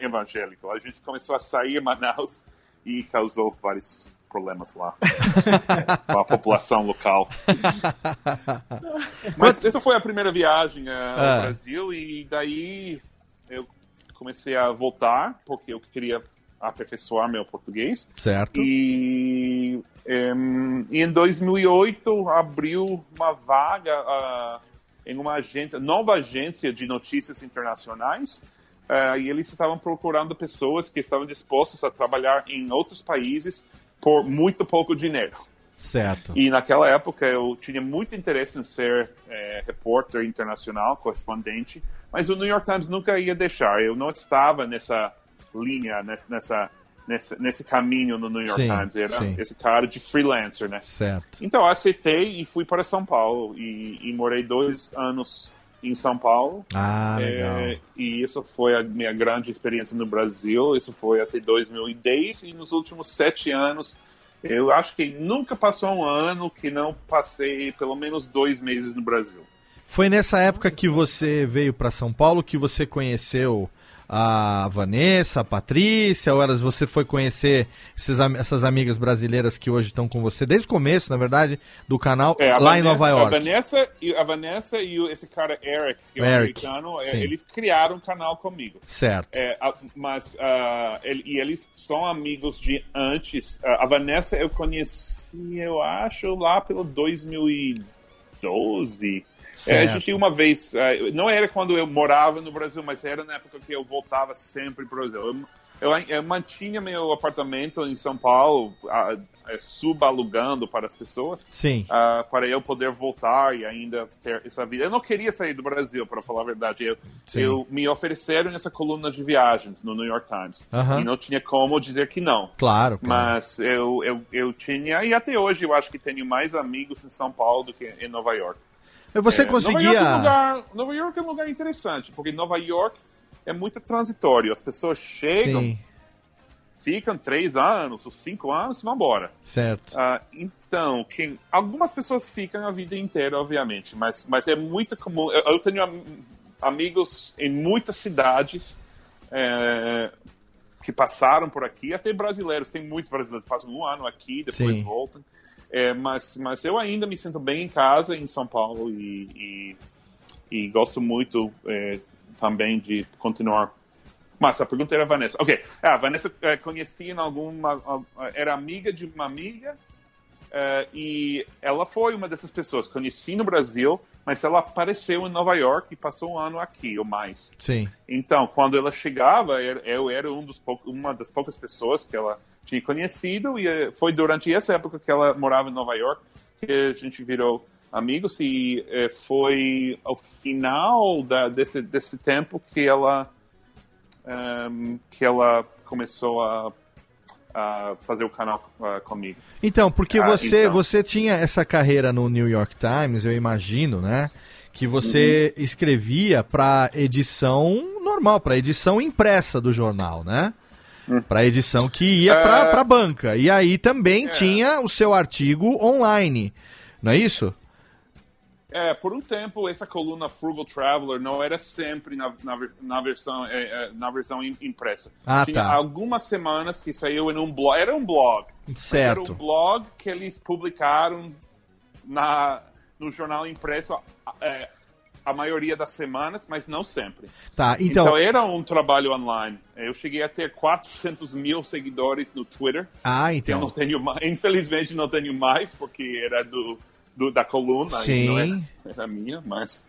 evangélico. A gente começou a sair em Manaus e causou vários problemas lá com a população local. Mas essa foi a primeira viagem eh, ao Ah. Brasil e daí eu comecei a voltar porque eu queria aperfeiçoar meu português. Certo. E, em, e em 2008 abriu uma vaga ah, em uma agência, nova agência de notícias internacionais. ah, e eles estavam procurando pessoas que estavam dispostas a trabalhar em outros países por muito pouco dinheiro. Certo. E naquela época eu tinha muito interesse em ser eh, repórter internacional, correspondente, mas o New York Times nunca ia deixar. Eu não estava nessa linha, nessa, nessa, nesse, nesse caminho no New York Sim, Times. Era sim. esse cara de freelancer, né? Certo. Então eu aceitei e fui para São Paulo e, e morei dois anos em São Paulo. Ah, legal. É, e isso foi a minha grande experiência no Brasil. Isso foi até 2010 e nos últimos sete anos eu acho que nunca passou um ano que não passei pelo menos dois meses no Brasil. Foi nessa época que você veio pra São Paulo que você conheceu a Vanessa, a Patrícia, ou elas você foi conhecer esses essas amigas brasileiras que hoje estão com você desde o começo, na verdade, do canal É, lá em Vanessa- Nova York. A Vanessa e, a Vanessa e esse cara Eric, que é um Eric, americano, é, sim. eles criaram um canal comigo. Certo. É, mas ah, ele- e eles são amigos de antes. Ah, a Vanessa eu conheci, eu acho, lá pelo 2012. É, a gente uma vez, ah, não era quando eu morava no Brasil, mas era na época que eu voltava sempre para o Brasil. Eu, eu, eu mantinha meu apartamento em São Paulo, ah, eh, subalugando para as pessoas Sim. ah, para eu poder voltar e ainda ter essa vida. Eu não queria sair do Brasil, para falar a verdade. Eu, eu me ofereceram essa coluna de viagens no New York Times Aham. e não tinha como dizer que não. Claro, claro. Mas eu, eu, eu tinha, e até hoje eu acho que tenho mais amigos em São Paulo do que em Nova York. Mas você É, conseguia. Nova York, é um lugar, Nova York é um lugar interessante, porque Nova York é muito transitório. As pessoas chegam, Sim, ficam três anos ou cinco anos e vão embora. certo. Ah, então, quem, algumas pessoas ficam a vida inteira, obviamente, mas, mas é muito comum. Eu, eu tenho am- amigos em muitas cidades é, que passaram por aqui, até brasileiros. Tem muitos brasileiros que passam um ano aqui, depois Sim. voltam. É, mas, mas eu ainda me sinto bem em casa, em São Paulo, e, e, e gosto muito é, também de continuar. Mas a pergunta era a Vanessa. Ok, ah, a Vanessa é, conhecia em alguma. Era amiga de uma amiga é, e ela foi uma dessas pessoas. Conheci no Brasil, mas ela apareceu em Nova York e passou um ano aqui ou mais. Sim. Então, quando ela chegava, eu era um dos pou- uma das poucas pessoas que ela tinha conhecido e eh, foi durante essa época que ela morava em Nova York que a gente virou amigos e eh, foi ao final da, desse, desse tempo que ela ehm, que ela começou a, a fazer o canal ah, comigo. Então, porque Ah, você, então. você tinha essa carreira no New York Times, eu imagino, né? Que você Uhum. escrevia para edição normal, para edição impressa do jornal, né? Para edição que ia para Hum. É. pra banca. E aí também É. tinha o seu artigo online, não é isso? É, por um tempo essa coluna Frugal Traveler não era sempre na, na, na versão é, é, na versão im- impressa. Ah, Tinha tá. algumas semanas que saiu em um blog, era um blog. mas Era Certo. um blog que eles publicaram na no jornal impresso é, a maioria das semanas, mas não sempre. Tá, Então, então. era um trabalho online. Eu cheguei a ter 400 mil seguidores no Twitter. Ah, que Eu não então. tenho mais, infelizmente não tenho mais, porque era do, do- da coluna, e não Sim. era, era minha, mas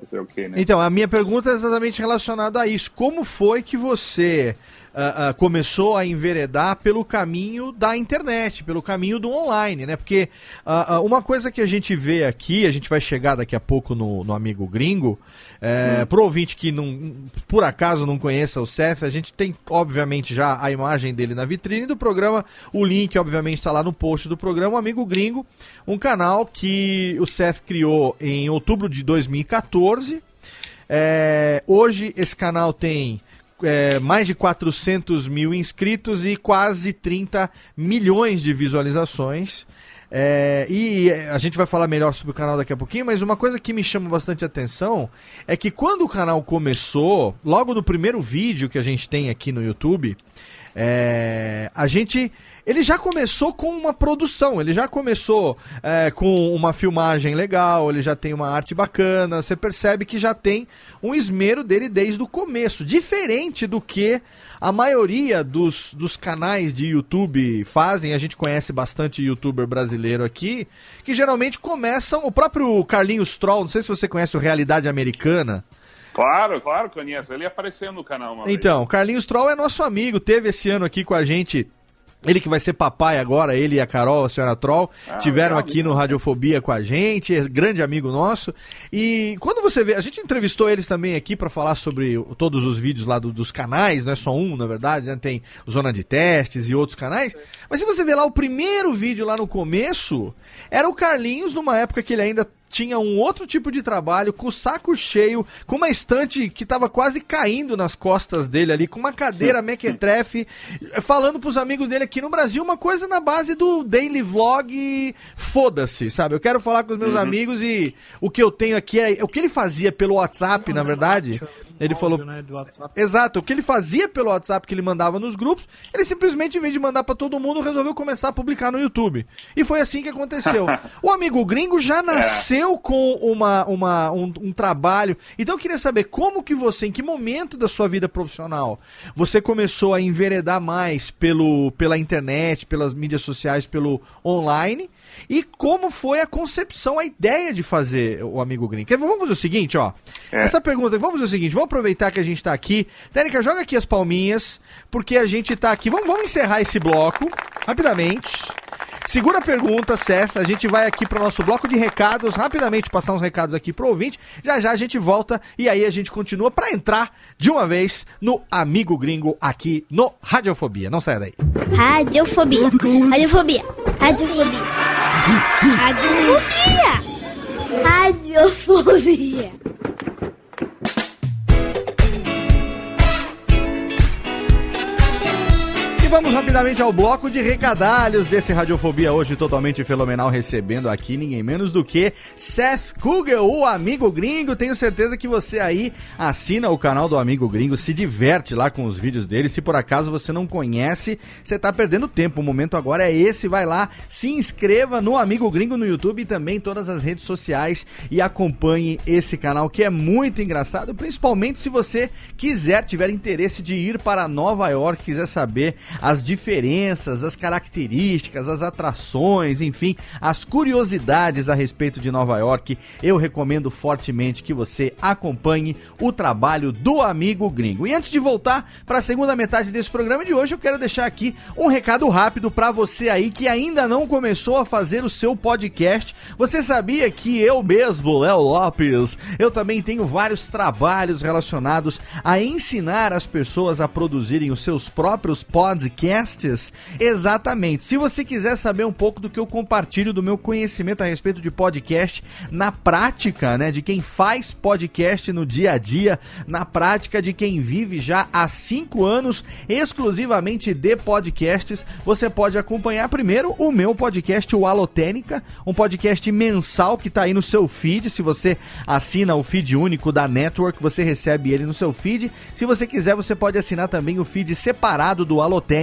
fazer o quê, né? Então, a minha pergunta é exatamente relacionada a isso. Como foi que você ah, começou a enveredar pelo caminho da internet, pelo caminho do online, né? Porque ah, uma coisa que a gente vê aqui, a gente vai chegar daqui a pouco no, no amigo gringo, é, pro ouvinte que não, por acaso não conheça o Seth, a gente tem, obviamente, já a imagem dele na vitrine do programa. O link, obviamente, está lá no post do programa. O Amigo Gringo, um canal que o Seth criou em outubro de 2014. É, hoje esse canal tem é, mais de 400 mil inscritos e quase 30 milhões de visualizações. É, e é, a gente vai falar melhor sobre o canal daqui a pouquinho, mas uma coisa que me chama bastante atenção é que quando o canal começou, logo no primeiro vídeo que a gente tem aqui no YouTube, é, a gente. Ele já começou com uma produção, ele já começou é, com uma filmagem legal, ele já tem uma arte bacana, você percebe que já tem um esmero dele desde o começo, diferente do que a maioria dos, dos canais de YouTube fazem. A gente conhece bastante youtuber brasileiro aqui, que geralmente começam. O próprio Carlinhos Troll, não sei se você conhece o Realidade Americana. Claro, claro, conheço. Ele apareceu no canal uma vez. Então, Carlinhos Troll é nosso amigo, teve esse ano aqui com a gente. Ele que vai ser papai agora, ele e a Carol, a senhora Troll, tiveram legal, aqui no Radiofobia com a gente, é grande amigo nosso. E quando você vê, a gente entrevistou eles também aqui para falar sobre todos os vídeos lá do- dos canais, não é só um, na verdade, né? Tem Zona de Testes e outros canais. Mas se você vê lá o primeiro vídeo lá no começo, era o Carlinhos numa época que ele ainda tinha um outro tipo de trabalho, com o saco cheio, com uma estante que tava quase caindo nas costas dele ali, com uma cadeira mequetrefe, falando pros amigos dele aqui no Brasil uma coisa na base do daily vlog foda-se, sabe? Eu quero falar com os meus amigos e o que eu tenho aqui é o que ele fazia pelo WhatsApp, na verdade. Ele Áudio, falou né. Exato, o que ele fazia pelo WhatsApp que ele mandava nos grupos, ele simplesmente, em vez de mandar pra todo mundo, resolveu começar a publicar no YouTube. E foi assim que aconteceu. o amigo gringo já nasceu com uma, uma, um, um trabalho. Então eu queria saber como que você, em que momento da sua vida profissional, você começou a enveredar mais pelo, pela internet, pelas mídias sociais, pelo online. E como foi a concepção, a ideia de fazer o Amigo Gringo? Quer- Vamos fazer o seguinte, ó. É. Essa pergunta, vamos fazer o seguinte, vamos aproveitar que a gente tá aqui. Técnica, joga aqui as palminhas, porque a gente tá aqui. Vamos, vamos encerrar esse bloco, rapidamente. Segura a pergunta, Seth. A gente vai aqui pro nosso bloco de recados, rapidamente passar uns recados aqui pro ouvinte. Já já a gente volta e aí a gente continua pra entrar de uma vez no Amigo Gringo aqui no Radiofobia. Não saia daí. Radiofobia. Radiofobia. Radiofobia. Radiofobia. Radiofobia. E vamos rapidamente ao bloco de recadalhos desse Radiofobia hoje totalmente fenomenal, recebendo aqui ninguém menos do que Seth Kugel, o amigo gringo. Tenho certeza que você aí assina o canal do Amigo Gringo, se diverte lá com os vídeos dele. Se por acaso você não conhece, você tá perdendo tempo. O momento agora é esse. Vai lá, se inscreva no Amigo Gringo no YouTube e também em todas as redes sociais e acompanhe esse canal que é muito engraçado, principalmente se você quiser, tiver interesse de ir para Nova York, quiser saber as diferenças, as características, as atrações, enfim, as curiosidades a respeito de Nova York, eu recomendo fortemente que você acompanhe o trabalho do amigo gringo. E antes de voltar para a segunda metade desse programa de hoje, eu quero deixar aqui um recado rápido para você aí que ainda não começou a fazer o seu podcast. Você sabia que eu mesmo, Léo Lopes, eu também tenho vários trabalhos relacionados a ensinar as pessoas a produzirem os seus próprios podcasts? Exatamente. Se você quiser saber um pouco do que eu compartilho do meu conhecimento a respeito de podcast na prática, né, de quem faz podcast no dia a dia, na prática de quem vive já há cinco anos exclusivamente de podcasts, você pode acompanhar primeiro o meu podcast, o Alotênica, um podcast mensal que está aí no seu feed. Se você assina o feed único da Network, você recebe ele no seu feed. Se você quiser, você pode assinar também o feed separado do Alotênica.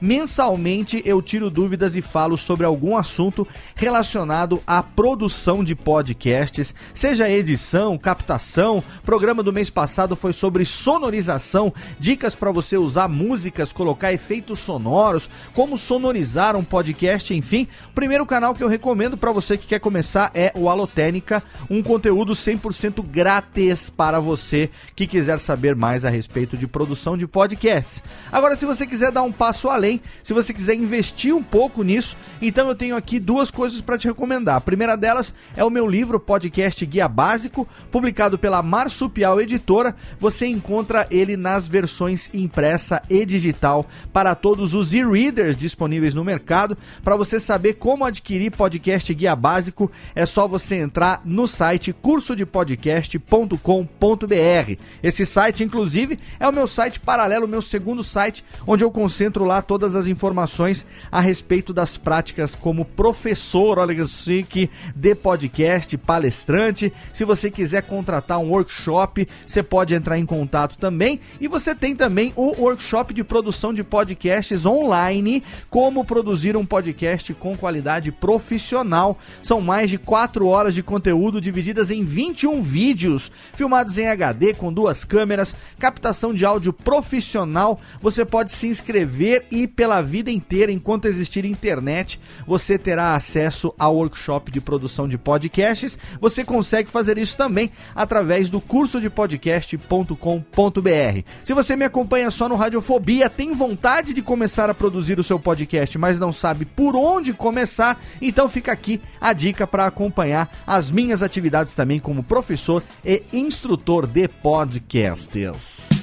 Mensalmente eu tiro dúvidas e falo sobre algum assunto relacionado à produção de podcasts, seja edição, captação. O programa do mês passado foi sobre sonorização, dicas para você usar músicas, colocar efeitos sonoros, como sonorizar um podcast, enfim. O primeiro canal que eu recomendo para você que quer começar é o Alotênica, um conteúdo 100% grátis para você que quiser saber mais a respeito de produção de podcasts. Agora, se você quiser dar um passo além, se você quiser investir um pouco nisso, então eu tenho aqui duas coisas para te recomendar. A primeira delas é o meu livro Podcast Guia Básico, publicado pela Marsupial Editora. Você encontra ele nas versões impressa e digital para todos os e-readers disponíveis no mercado. Para você saber como adquirir Podcast Guia Básico, é só você entrar no site cursodepodcast.com.br. Esse site, inclusive, é o meu site paralelo, meu segundo site, onde eu concentro lá todas as informações a respeito das práticas como professor, olha que de podcast, palestrante. Se você quiser contratar um workshop, você pode entrar em contato também. E você tem também o workshop de produção de podcasts online, como produzir um podcast com qualidade profissional. São mais de 4 horas de conteúdo divididas em 21 vídeos, filmados em HD com duas câmeras, captação de áudio profissional. Você pode se inscrever e pela vida inteira, enquanto existir internet, você terá acesso ao workshop de produção de podcasts. Você consegue fazer isso também através do curso de podcast.com.br. Se você me acompanha só no Radiofobia, tem vontade de começar a produzir o seu podcast, mas não sabe por onde começar, então fica aqui a dica para acompanhar as minhas atividades também como professor e instrutor de podcasts.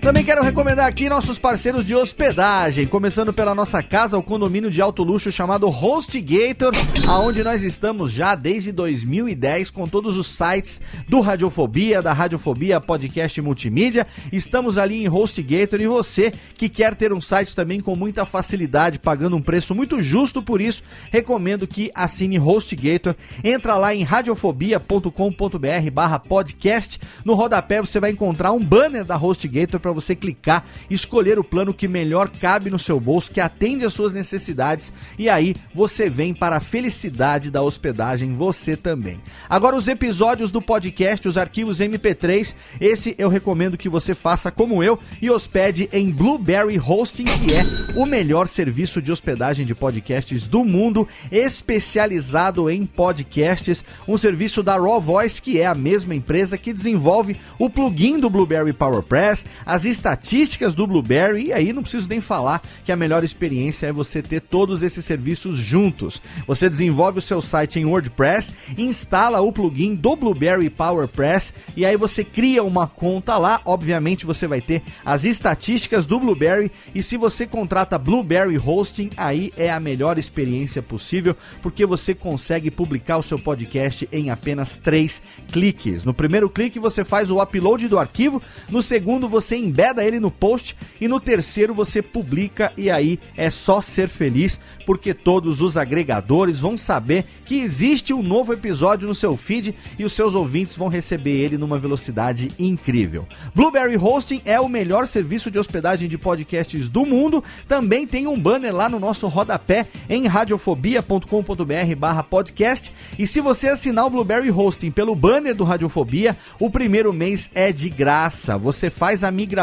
Também quero recomendar aqui nossos parceiros de hospedagem, começando pela nossa casa, o condomínio de alto luxo chamado HostGator, aonde nós estamos já desde 2010 com todos os sites do Radiofobia, da Radiofobia Podcast Multimídia. Estamos ali em HostGator e você que quer ter um site também com muita facilidade, pagando um preço muito justo por isso, recomendo que assine HostGator. Entra lá em radiofobia.com.br/podcast. No rodapé você vai encontrar um banner da HostGator para você clicar, escolher o plano que melhor cabe no seu bolso, que atende às suas necessidades e aí você vem para a felicidade da hospedagem você também. Agora os episódios do podcast, os arquivos MP3, esse eu recomendo que você faça como eu e hospede em Blueberry Hosting, que é o melhor serviço de hospedagem de podcasts do mundo, especializado em podcasts, um serviço da Raw Voice, que é a mesma empresa que desenvolve o plugin do Blueberry PowerPress, as estatísticas do Blueberry e aí não preciso nem falar que a melhor experiência é você ter todos esses serviços juntos. Você desenvolve o seu site em WordPress, instala o plugin do Blueberry PowerPress e aí você cria uma conta lá. Obviamente você vai ter as estatísticas do Blueberry e se você contrata Blueberry Hosting, aí é a melhor experiência possível porque você consegue publicar o seu podcast em apenas três cliques. No primeiro clique você faz o upload do arquivo, no segundo você embeda ele no post e no terceiro você publica e aí é só ser feliz porque todos os agregadores vão saber que existe um novo episódio no seu feed e os seus ouvintes vão receber ele numa velocidade incrível. Blueberry Hosting é o melhor serviço de hospedagem de podcasts do mundo. Também tem um banner lá no nosso rodapé em radiofobia.com.br/podcast. E se você assinar o Blueberry Hosting pelo banner do Radiofobia, o primeiro mês é de graça. Você faz a migração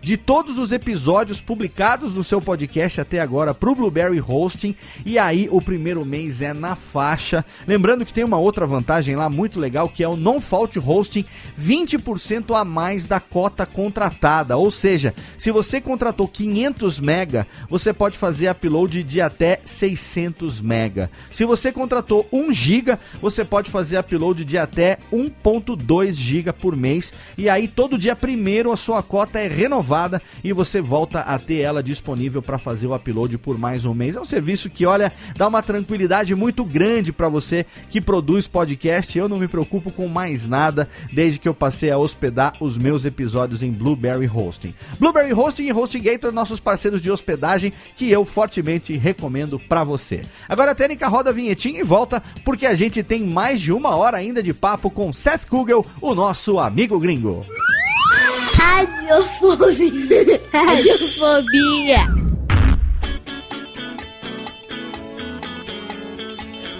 de todos os episódios publicados no seu podcast até agora para o Blueberry Hosting e aí o primeiro mês é na faixa. Lembrando que tem uma outra vantagem lá muito legal que é o Non Fault Hosting, 20% a mais da cota contratada. Ou seja, se você contratou 500 mega, você pode fazer upload de até 600 mega. Se você contratou 1 giga, você pode fazer upload de até 1.2 giga por mês. E aí todo dia primeiro a sua cota é renovada e você volta a ter ela disponível para fazer o upload por mais um mês. É um serviço que, olha, dá uma tranquilidade muito grande para você que produz podcast. Eu não me preocupo com mais nada desde que eu passei a hospedar os meus episódios em Blueberry Hosting. Blueberry Hosting e HostGator, nossos parceiros de hospedagem que eu fortemente recomendo para você. Agora a Tênica roda a vinhetinha e volta porque a gente tem mais de uma hora ainda de papo com Seth Kugel, o nosso amigo gringo. Radiofobia. Radiofobia.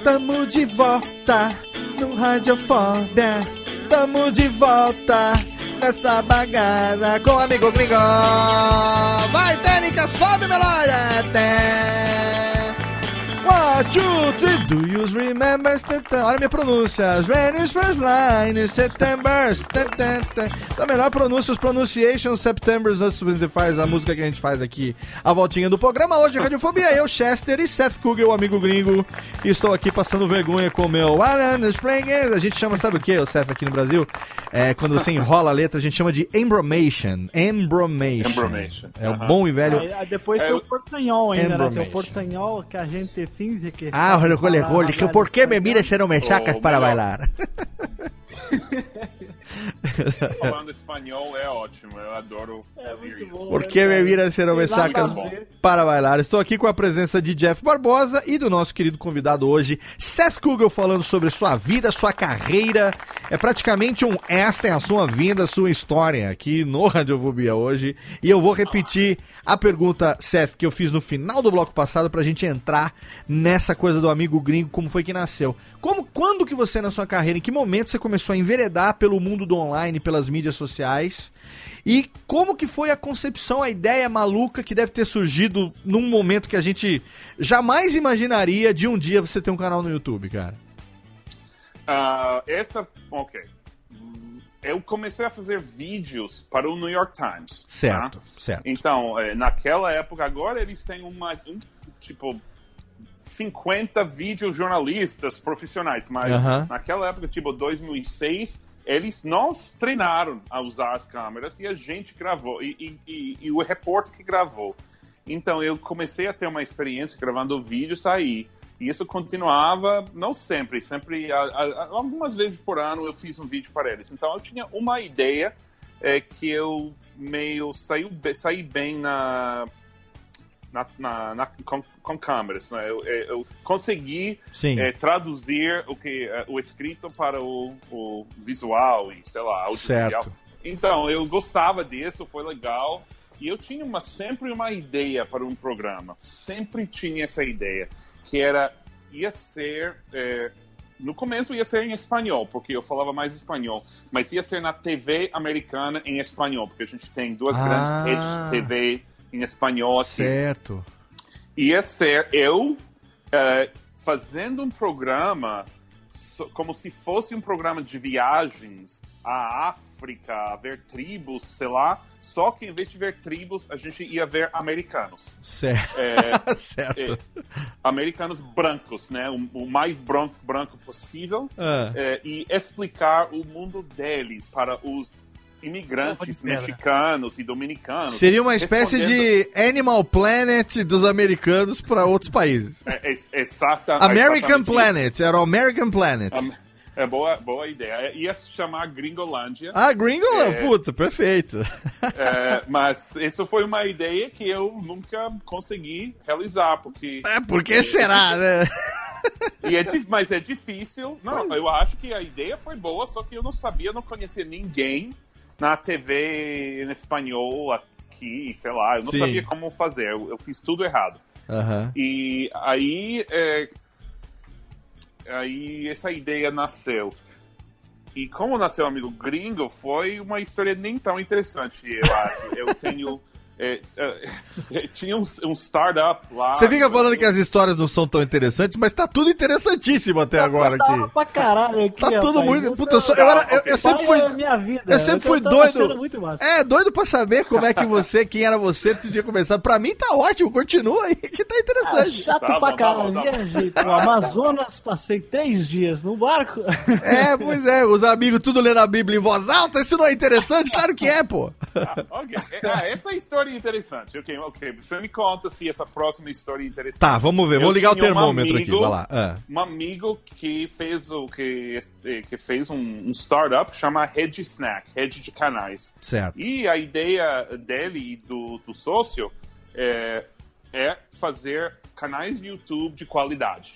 Tamo de volta no Radiofobia. Tamo de volta nessa bagaça com o amigo gringo. Vai, técnica, sobe, melódia. Até. One, two, three, do you remember? Olha a minha pronúncia. Spanish first line, September. Da melhor pronúncia, os pronunciations, September, você faz a música que a gente faz aqui. A voltinha do programa. Hoje, Radiofobia, eu, Chester e Seth Kugel, o amigo gringo. E estou aqui passando vergonha com o meu Alan A gente chama, sabe o que, o Seth, aqui no Brasil? É, quando você enrola a letra, a gente chama de embromation. Embromation. Embromation. É o Aham. bom e velho. Aí, depois É, tem o portanhol ainda, né? Tem o portanhol que a gente finge que... Ah, olha, olha, que por que me mira se não me sacas Oh, para melhor. bailar? Falando espanhol é ótimo, eu adoro É ouvir muito isso. bom. Por que me mira se não me Tem nada sacas a ver. para bailar? Estou aqui com a presença de Jeff Barbosa e do nosso querido convidado hoje, Seth Kugel, falando sobre sua vida, sua carreira. É praticamente um esta é a sua vinda, sua história aqui no Radiofobia hoje. E eu vou repetir a pergunta, Seth, que eu fiz no final do bloco passado pra gente entrar nessa coisa do amigo gringo, como foi que nasceu. Como, quando que você na sua carreira, em que momento você começou a enveredar pelo mundo do online, pelas mídias sociais? E como que foi a concepção, a ideia maluca que deve ter surgido num momento que a gente jamais imaginaria de um dia você ter um canal no YouTube, cara? Ah, essa, ok. Eu comecei a fazer vídeos para o New York Times. Certo, tá? certo. Então, eh, naquela época, agora eles têm uma, um, tipo, 50 videojornalistas profissionais, mas Aham. naquela época, tipo, 2006, eles nos treinaram a usar as câmeras e a gente gravou, e, e- e- o repórter que gravou. Então, eu comecei a ter uma experiência gravando vídeos aí. E isso continuava, não sempre, sempre, a- a- algumas vezes por ano eu fiz um vídeo para eles. Então, eu tinha uma ideia é, que eu meio saiu, saí bem na, na, na- na- com, com câmeras. Né? Eu, eu- consegui é, traduzir o que é, o escrito para o, o visual e sei lá audiovisual. Certo. Então eu gostava disso, foi legal e eu tinha uma, sempre uma ideia para um programa. Sempre tinha essa ideia que era ia ser é, no começo ia ser em espanhol, porque eu falava mais espanhol, mas ia ser na TV americana em espanhol, porque a gente tem duas Ah. grandes redes de TV em espanhol aqui Certo. ia ser eu eh, fazendo um programa como se fosse um programa de viagens à África, a ver tribos, sei lá. Só que em vez de ver tribos, a gente ia ver americanos. Certo. É, certo. americanos brancos, né? O, o mais branco, branco possível. Ah. é, e explicar o mundo deles para os imigrantes mexicanos e dominicanos. Seria uma espécie respondendo- de Animal Planet dos americanos para outros países. É, é, exata- American Planet, era o American Planet. isso. Am- É boa, boa ideia. Ia se chamar Gringolândia. Ah, Gringo, É. puta, perfeito. É, mas isso foi uma ideia que eu nunca consegui realizar, porque. É, por que será, né? E é, mas é difícil. Não, eu acho que a ideia foi boa, só que eu não sabia, não conhecia ninguém na TV em espanhol aqui, sei lá. Eu não Sim. sabia como fazer. Eu, eu fiz tudo errado. Aham. E aí, é, aí essa ideia nasceu. E como nasceu Amigo Gringo, foi uma história nem tão interessante, eu acho. Eu tenho... é, é, tinha um, um startup lá... Você fica falando que as histórias não são tão interessantes, mas tá tudo interessantíssimo até agora Da hora aqui. pra caralho aqui, Tá tudo rapaz. muito. Eu Puta, eu, eu, era- eu- eu sempre fui. é minha vida. Eu sempre fui doido. achando muito massa. É, doido pra saber como é que você, quem era você, tu tinha começado. Pra mim tá ótimo, continua aí, que tá Ah, interessante. chato Tá pra tá caralho. tá. Viajei pro Amazonas, passei três dias no barco. É, pois é, os amigos tudo lendo a Bíblia em voz alta, isso não é interessante? Claro que é, pô. Ah, ok. Ah, essa história é interessante. Ok, ok. Você me conta se essa próxima história é interessante. Tá, vamos ver, Eu vou ligar o tinha um termômetro aqui, amigo- vai lá. Ah, um amigo que fez o que, que fez um, um startup chama Rede Snack, rede de canais. certo. E a ideia dele e do, do sócio é, é fazer canais de YouTube de qualidade.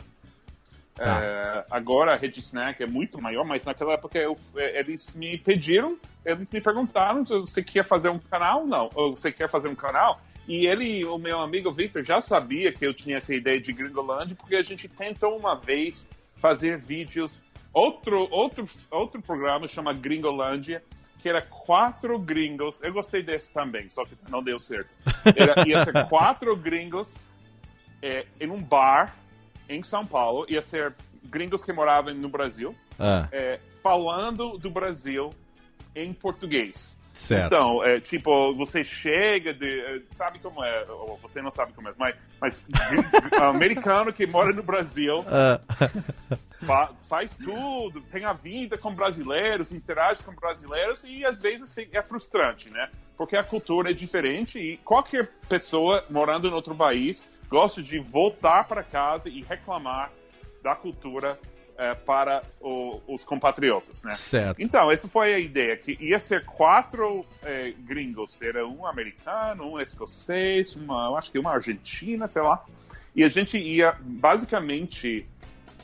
Tá. É, agora a rede Snack é muito maior, mas naquela época eu- é, eles me pediram, eles me perguntaram se você quer fazer um canal não, ou você quer fazer um canal. E ele, o meu amigo Victor, já sabia que eu tinha essa ideia de Gringolândia, porque a gente tentou uma vez fazer vídeos. Outro, outro, outro programa chama Gringolândia, que era quatro gringos. Eu gostei desse também, só que não deu certo. Era, ia ser quatro gringos é, em um bar em São Paulo. Ia ser gringos que moravam no Brasil, Ah, é, falando do Brasil em português. certo. Então, é, tipo, você chega de. é, Sabe como é? Ou você não sabe como é, mas, mas americano que mora no Brasil Ah, fa- faz tudo, tem a vida com brasileiros, interage com brasileiros e às vezes é frustrante, né? Porque a cultura é diferente e qualquer pessoa morando em outro país gosta de voltar para casa e reclamar da cultura eh, para o- os compatriotas, né? certo. Então, essa foi a ideia, que ia ser quatro eh, gringos. Era um americano, um escocês, uma, acho que uma argentina, sei lá. E a gente ia, basicamente,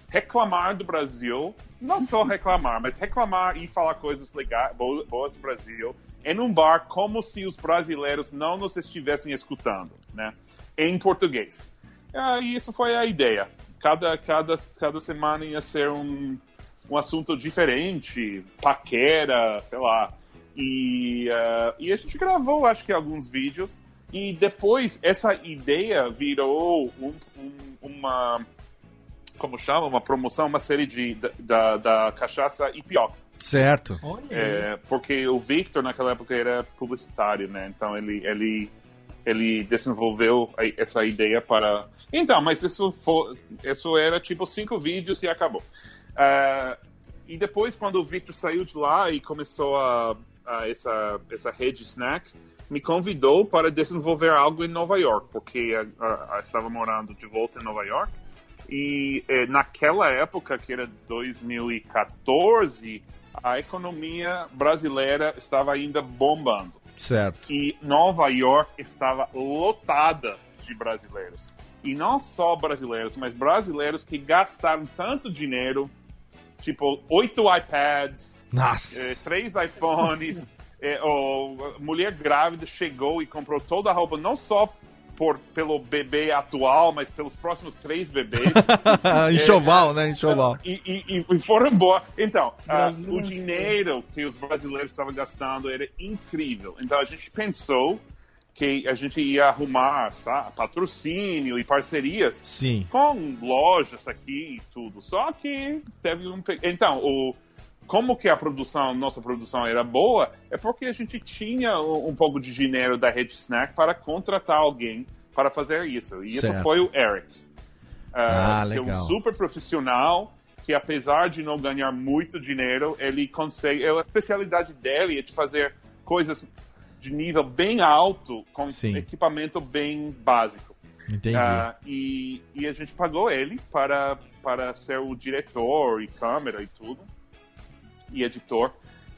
reclamar do Brasil. Não só reclamar, mas reclamar e falar coisas legais, bo- boas do Brasil, em um bar como se os brasileiros não nos estivessem escutando, né? Em português. E isso foi a ideia. Cada, cada, cada semana ia ser um, um assunto diferente, paquera, sei lá. E, eh, e a gente gravou, acho que, alguns vídeos. E depois essa ideia virou um- um- uma. Como chama? Uma promoção, uma série de, da, da, cachaça Ipioca. Certo. É, porque o Victor naquela época era publicitário, né? Então ele ele ele desenvolveu essa ideia para. Então, mas isso foi, isso era tipo cinco vídeos e acabou. Ah, e depois quando o Victor saiu de lá e começou a, a essa essa rede snack me convidou para desenvolver algo em Nova York, porque a, a, a estava morando de volta em Nova York. E eh, naquela época, que era 2014, a economia brasileira estava ainda bombando. Certo. E Nova York estava lotada de brasileiros. E não só brasileiros, mas brasileiros que gastaram tanto dinheiro, tipo, oito iPads, eh, três iPhones, ou mulher grávida chegou e comprou toda a roupa, não só por, pelo bebê atual, mas pelos próximos três bebês. Enxoval, né? Enxoval. E, e- e foram embora. Então, Brasileiro o dinheiro que os brasileiros estavam gastando era incrível. Então, a gente pensou que a gente ia arrumar sabe, patrocínio e parcerias Sim. com lojas aqui e tudo. Só que teve um. Então, o, como que a produção, nossa produção era boa, é porque a gente tinha um, um pouco de dinheiro da Rede Snack para contratar alguém para fazer isso. E isso Certo. foi o Eric. Ah, que é um super profissional que apesar de não ganhar muito dinheiro, ele consegue. A especialidade dele é de fazer coisas de nível bem alto com Sim. equipamento bem básico. Entendi. Ah, e, e a gente pagou ele para, para ser o diretor e câmera e tudo, e editor.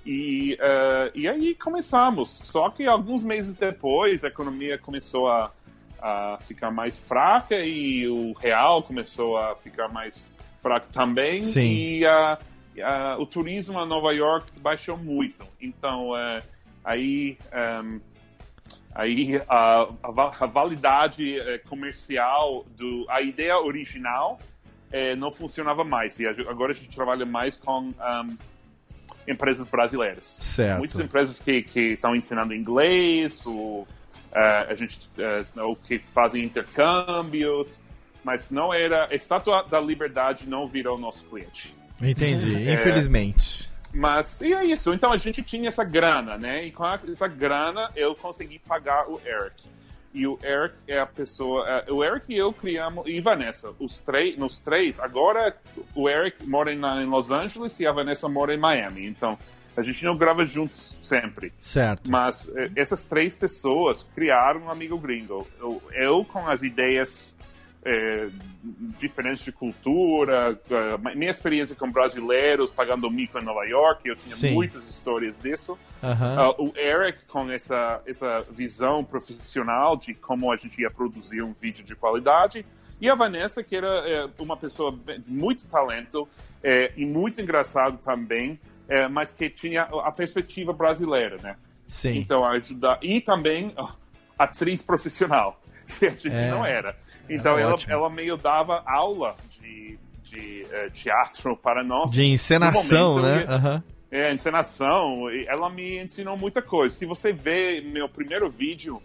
E, ah, e aí começamos. Só que alguns meses depois a economia começou a, a ficar mais fraca e o real começou a ficar mais fraco também. Sim. E ah, ah, o turismo a Nova York baixou muito. Então, eh, aí. ehm, aí a, a va- a validade eh, comercial do a ideia original eh, não funcionava mais e agora a gente trabalha mais com ahm, empresas brasileiras Certo. muitas empresas que estão ensinando inglês ou eh, a gente eh, ou que fazem intercâmbios mas não era a estátua da liberdade não virou nosso cliente Entendi. É. Infelizmente. mas e é isso. Então a gente tinha essa grana, né? E com essa grana eu consegui pagar o Eric. E o Eric é a pessoa. é, o Eric e eu criamos. E Vanessa, os três, nos três. Agora o Eric mora em, em Los Angeles e a Vanessa mora em Miami. Então a gente não grava juntos sempre. Certo. Mas eh, essas três pessoas criaram um amigo gringo. Eu, eu com as ideias eh, diferentes de cultura, eh, minha experiência com brasileiros pagando mico em Nova York, eu tinha Sim. muitas histórias disso. Aham. Ah, o Eric com essa, essa visão profissional de como a gente ia produzir um vídeo de qualidade. E a Vanessa, que era eh, uma pessoa muito talento eh, e muito engraçado também, eh, mas que tinha a perspectiva brasileira, né? Sim. Então, ajudar. E também atriz profissional, que a gente É. não era. Então, ela, ótimo. ela meio dava aula de, de eh, teatro para nós. De encenação, né? Aham. É, encenação. e Ela me ensinou muita coisa. Se você vê meu primeiro vídeo,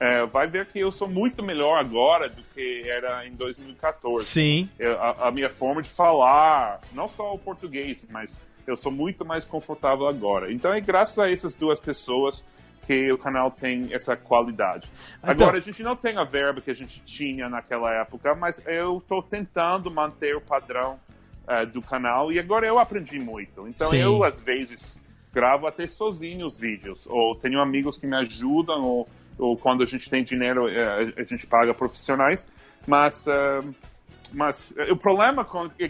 eh, vai ver que eu sou muito melhor agora do que era em 2014. Sim. Eu- a, a minha forma de falar, não só o português, mas eu sou muito mais confortável agora. Então é graças a essas duas pessoas que o canal tem essa qualidade. Então- Agora, a gente não tem a verba que a gente tinha naquela época, mas eu estou tentando manter o padrão eh, do canal e agora eu aprendi muito. Então Sim. eu, às vezes, gravo até sozinho os vídeos, ou tenho amigos que me ajudam, ou, ou quando a gente tem dinheiro, eh, a gente paga profissionais, mas... eh, mas o problema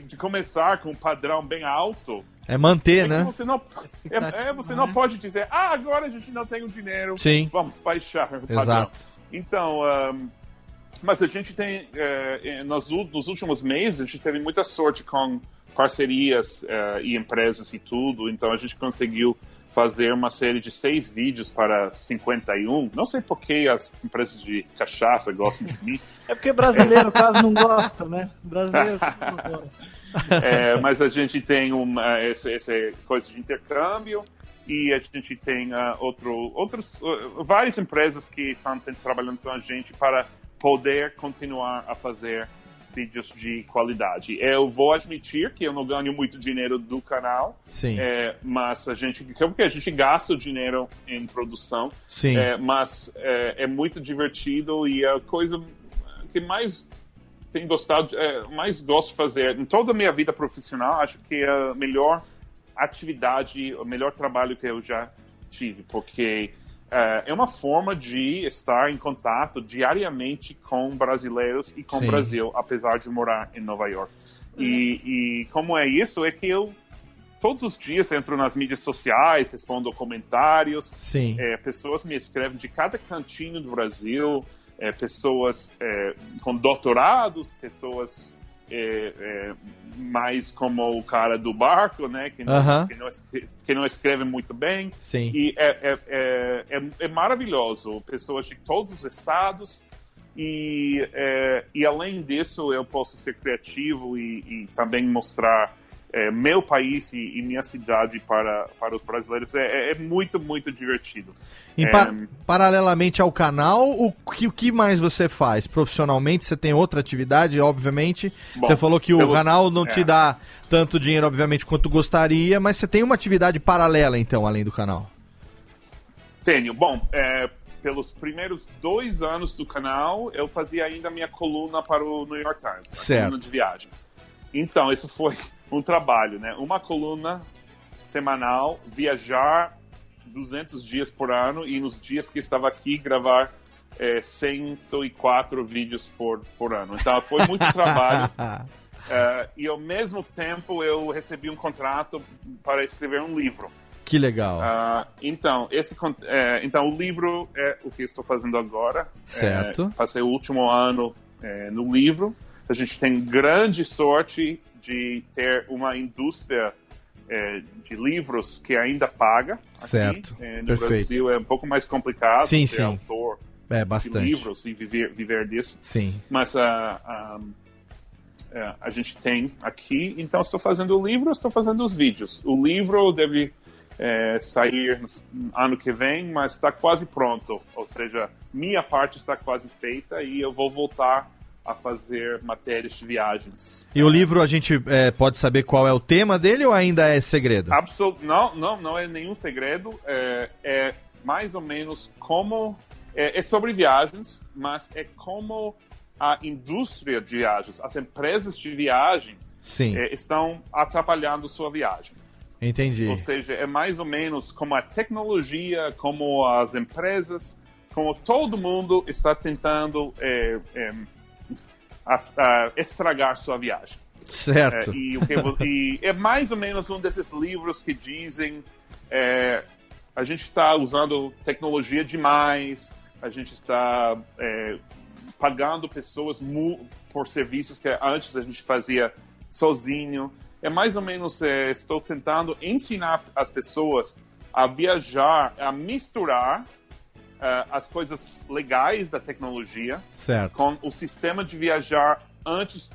de começar com um padrão bem alto É manter, é né? você não, é, é, você não pode dizer, ah, agora a gente não tem o dinheiro, Sim. vamos baixar o padrão. Exato. Então, ahm, mas a gente tem, eh, eh, nos, nos últimos meses, a gente teve muita sorte com parcerias eh, e empresas e tudo, então a gente conseguiu fazer uma série de seis vídeos para 51. Não sei por que as empresas de cachaça gostam de mim, É porque brasileiro quase não gosta, né? Brasileiro quase não gosta. É, mas a gente tem uma, essa, essa coisa de intercâmbio e a gente tem ah, outro, outros, ah, várias empresas que estão trabalhando com a gente para poder continuar a fazer vídeos de qualidade. Eu vou admitir que eu não ganho muito dinheiro do canal, Sim. é, mas a gente, porque a gente gasta o dinheiro em produção, Sim. é, mas é, é muito divertido e a coisa que mais tenho gostado, é, mais gosto de fazer em toda a minha vida profissional, acho que é a melhor atividade, o melhor trabalho que eu já tive, porque é, é uma forma de estar em contato diariamente com brasileiros e com Sim. o Brasil, apesar de morar em Nova York. E, e como é isso, é que eu todos os dias entro nas mídias sociais, respondo comentários, Sim. é, pessoas me escrevem de cada cantinho do Brasil, é, pessoas é, com doutorados, pessoas é, é, mais como o cara do barco, né, que não, Aham. que não, escreve, que não escreve muito bem. Sim. E é, é, é, é, maravilhoso, pessoas de todos os estados. E, e além disso, eu posso ser criativo e, e também mostrar é, meu país e, e minha cidade para, para os brasileiros é, é- é muito, muito divertido. Em É, pa- paralelamente ao canal, o que, o que mais você faz? Profissionalmente, você tem outra atividade, obviamente. Bom, você falou que o canal não te é. dá tanto dinheiro, obviamente, quanto gostaria, mas você tem uma atividade paralela, então, além do canal. Tenho. Bom, pelos primeiros dois anos do canal, eu fazia ainda minha coluna para o New York Times, Certo. coluna de viagens. Então, isso foi um trabalho, né? Uma coluna semanal, viajar 200 dias por ano e nos dias que estava aqui gravar é, 104 vídeos por, por ano. Então, foi muito trabalho. É, e ao mesmo tempo eu recebi um contrato para escrever um livro. que legal. Ah, então, esse, é, então, o livro é o que estou fazendo agora. Certo. É, passei o último ano é, no livro. A gente tem grande sorte de ter uma indústria é, de livros que ainda paga. Aqui. Certo. É, no Perfeito. Brasil é um pouco mais complicado Sim, ser sim. autor é, de bastante. livros e viver, viver disso Sim. mas ah, ah, é, a gente tem aqui. Então, estou fazendo o livro, estou fazendo os vídeos. O livro deve é, sair no ano que vem, mas está quase pronto. Ou seja, minha parte está quase feita e eu vou voltar a fazer matérias de viagens. E o livro, a gente é, pode saber qual é o tema dele ou ainda é segredo? Absol não, não, não é nenhum segredo. É, é mais ou menos como. É, é sobre viagens, mas é como a indústria de viagens, as empresas de viagem, Sim, é, estão atrapalhando sua viagem. entendi. Ou seja, é mais ou menos como a tecnologia, como as empresas, como todo mundo está tentando é, é, a- a estragar sua viagem. Certo. É, e, o que vo- e é mais ou menos um desses livros que dizem é, a gente está usando tecnologia demais, a gente está é, pagando pessoas por serviços que antes a gente fazia sozinho. É mais ou menos, é, estou tentando ensinar as pessoas a viajar, a misturar é, as coisas legais da tecnologia Certo. com o sistema de viajar antes,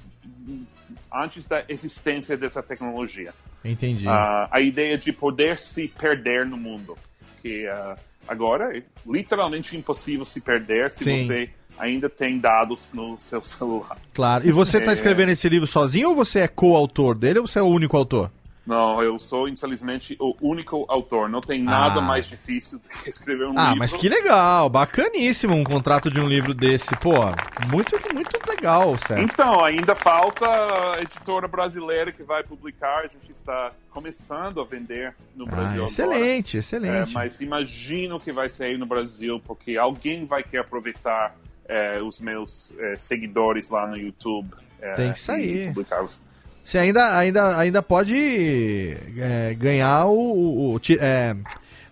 antes da existência dessa tecnologia. Entendi. Ah, a ideia de poder se perder no mundo. Que ah, agora é literalmente impossível se perder se Sim. você ainda tem dados no seu celular. Claro. E você está É. escrevendo esse livro sozinho ou você é coautor dele ou você é o único autor? Não, eu sou, infelizmente, o único autor. Não tem nada Ah. mais difícil do que escrever um Ah, livro. mas que legal, bacaníssimo um contrato de um livro desse. Pô, muito, muito legal, Sérgio. Então, ainda falta a editora brasileira que vai publicar. A gente está começando a vender no Ah, Brasil agora. excelente, É, excelente. mas imagino que vai sair no Brasil, porque alguém vai querer aproveitar é, os meus é, seguidores lá no YouTube. é, Tem que sair. e publicá-los. Você ainda, ainda, ainda pode é, ganhar o. o- o é,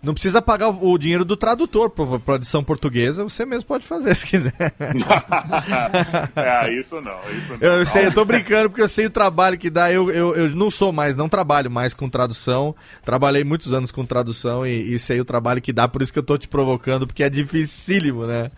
não precisa pagar o, dinheiro do tradutor para a edição portuguesa, você mesmo pode fazer se quiser. é, isso não, isso não. Eu, eu sei, eu tô brincando porque eu sei o trabalho que dá. Eu, eu, eu não sou mais, não trabalho mais com tradução. Trabalhei muitos anos com tradução e, e sei o trabalho que dá, por isso que eu tô te provocando, porque é dificílimo, né?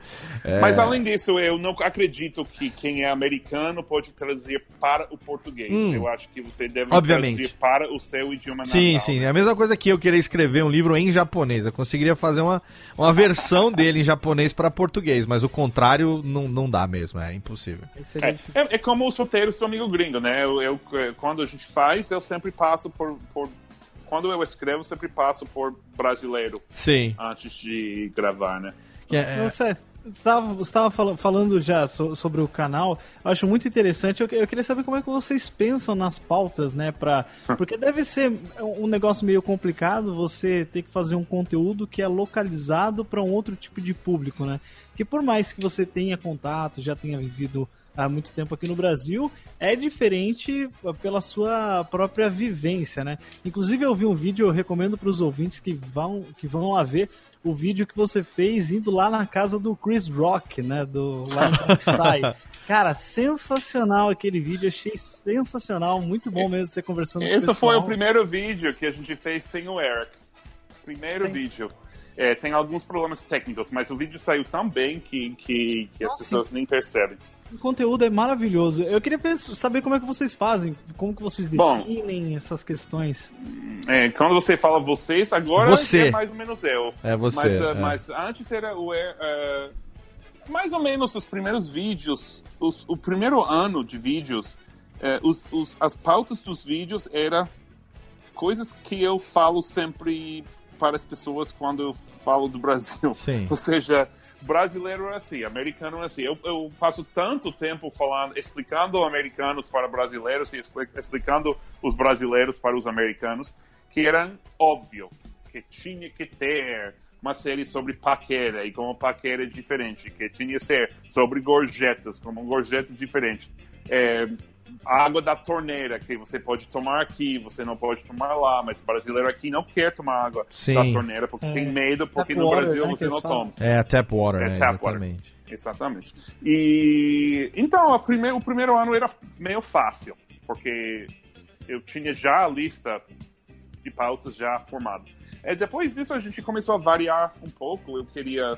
É, Mas além disso, eu não acredito que quem é americano pode traduzir para o português. Hum. Eu acho que você deve Obviamente. traduzir para o seu idioma Sim, natal. sim. É a mesma coisa que eu querer escrever um livro em japonês. Eu conseguiria fazer uma, uma versão dele em japonês para português, mas o contrário não, não dá mesmo, é impossível. É, é, é como os roteiros do amigo gringo, né? Eu, eu, eh, quando a gente faz, eu sempre passo por, por. Quando eu escrevo, eu sempre passo por brasileiro Sim. antes de gravar, né? É- Você estava, estava fala- falando já so- sobre o canal, eu acho muito interessante. Eu, eu queria saber como é que vocês pensam nas pautas, né? Pra, porque deve ser um negócio meio complicado você ter que fazer um conteúdo que é localizado para um outro tipo de público, né? Que por mais que você tenha contato, já tenha vivido há muito tempo aqui no Brasil, é diferente uh, pela sua própria vivência, né? Inclusive eu vi um vídeo, eu recomendo para os ouvintes que vão, que vão lá ver o vídeo que você fez indo lá na casa do Chris Rock, né? Do lá no Style. Cara, sensacional aquele vídeo, achei sensacional, muito bom mesmo você conversando com o Esse foi o primeiro vídeo que a gente fez sem o Eric. Primeiro Sim. vídeo. É, tem alguns problemas técnicos, mas o vídeo saiu tão bem que, que, que as pessoas nem percebem. O conteúdo é maravilhoso. Eu queria saber como é que vocês fazem, como que vocês Bom. definem essas questões. É, quando você fala vocês, agora Você. é mais ou menos eu. É você, Mas, uh, é. mas antes era o. é, uh, mais ou menos os primeiros vídeos, os- o primeiro ano de vídeos, eh, os, os- as pautas dos vídeos era coisas que eu falo sempre para as pessoas quando eu falo do Brasil. Sim. Ou seja, brasileiro é assim, americano é assim. Eu, eu passo tanto tempo falando, explicando americanos para brasileiros e expli- explicando os brasileiros para os americanos que era óbvio que tinha que ter uma série sobre paquera e como paquera é diferente, que tinha que ser sobre gorjetas, como um gorjeta diferente. É, água da torneira que você pode tomar aqui, você não pode tomar lá, mas brasileiro aqui não quer tomar água Sim. da torneira porque É. tem medo, porque Tap no water, Brasil né, você não falam. toma. É a tap water, É né? tap water. Exatamente. Exatamente. E então, a prime- o primeiro ano era meio fácil, porque eu tinha já a lista de pautas já formada. É, depois disso, a gente começou a variar um pouco. Eu queria.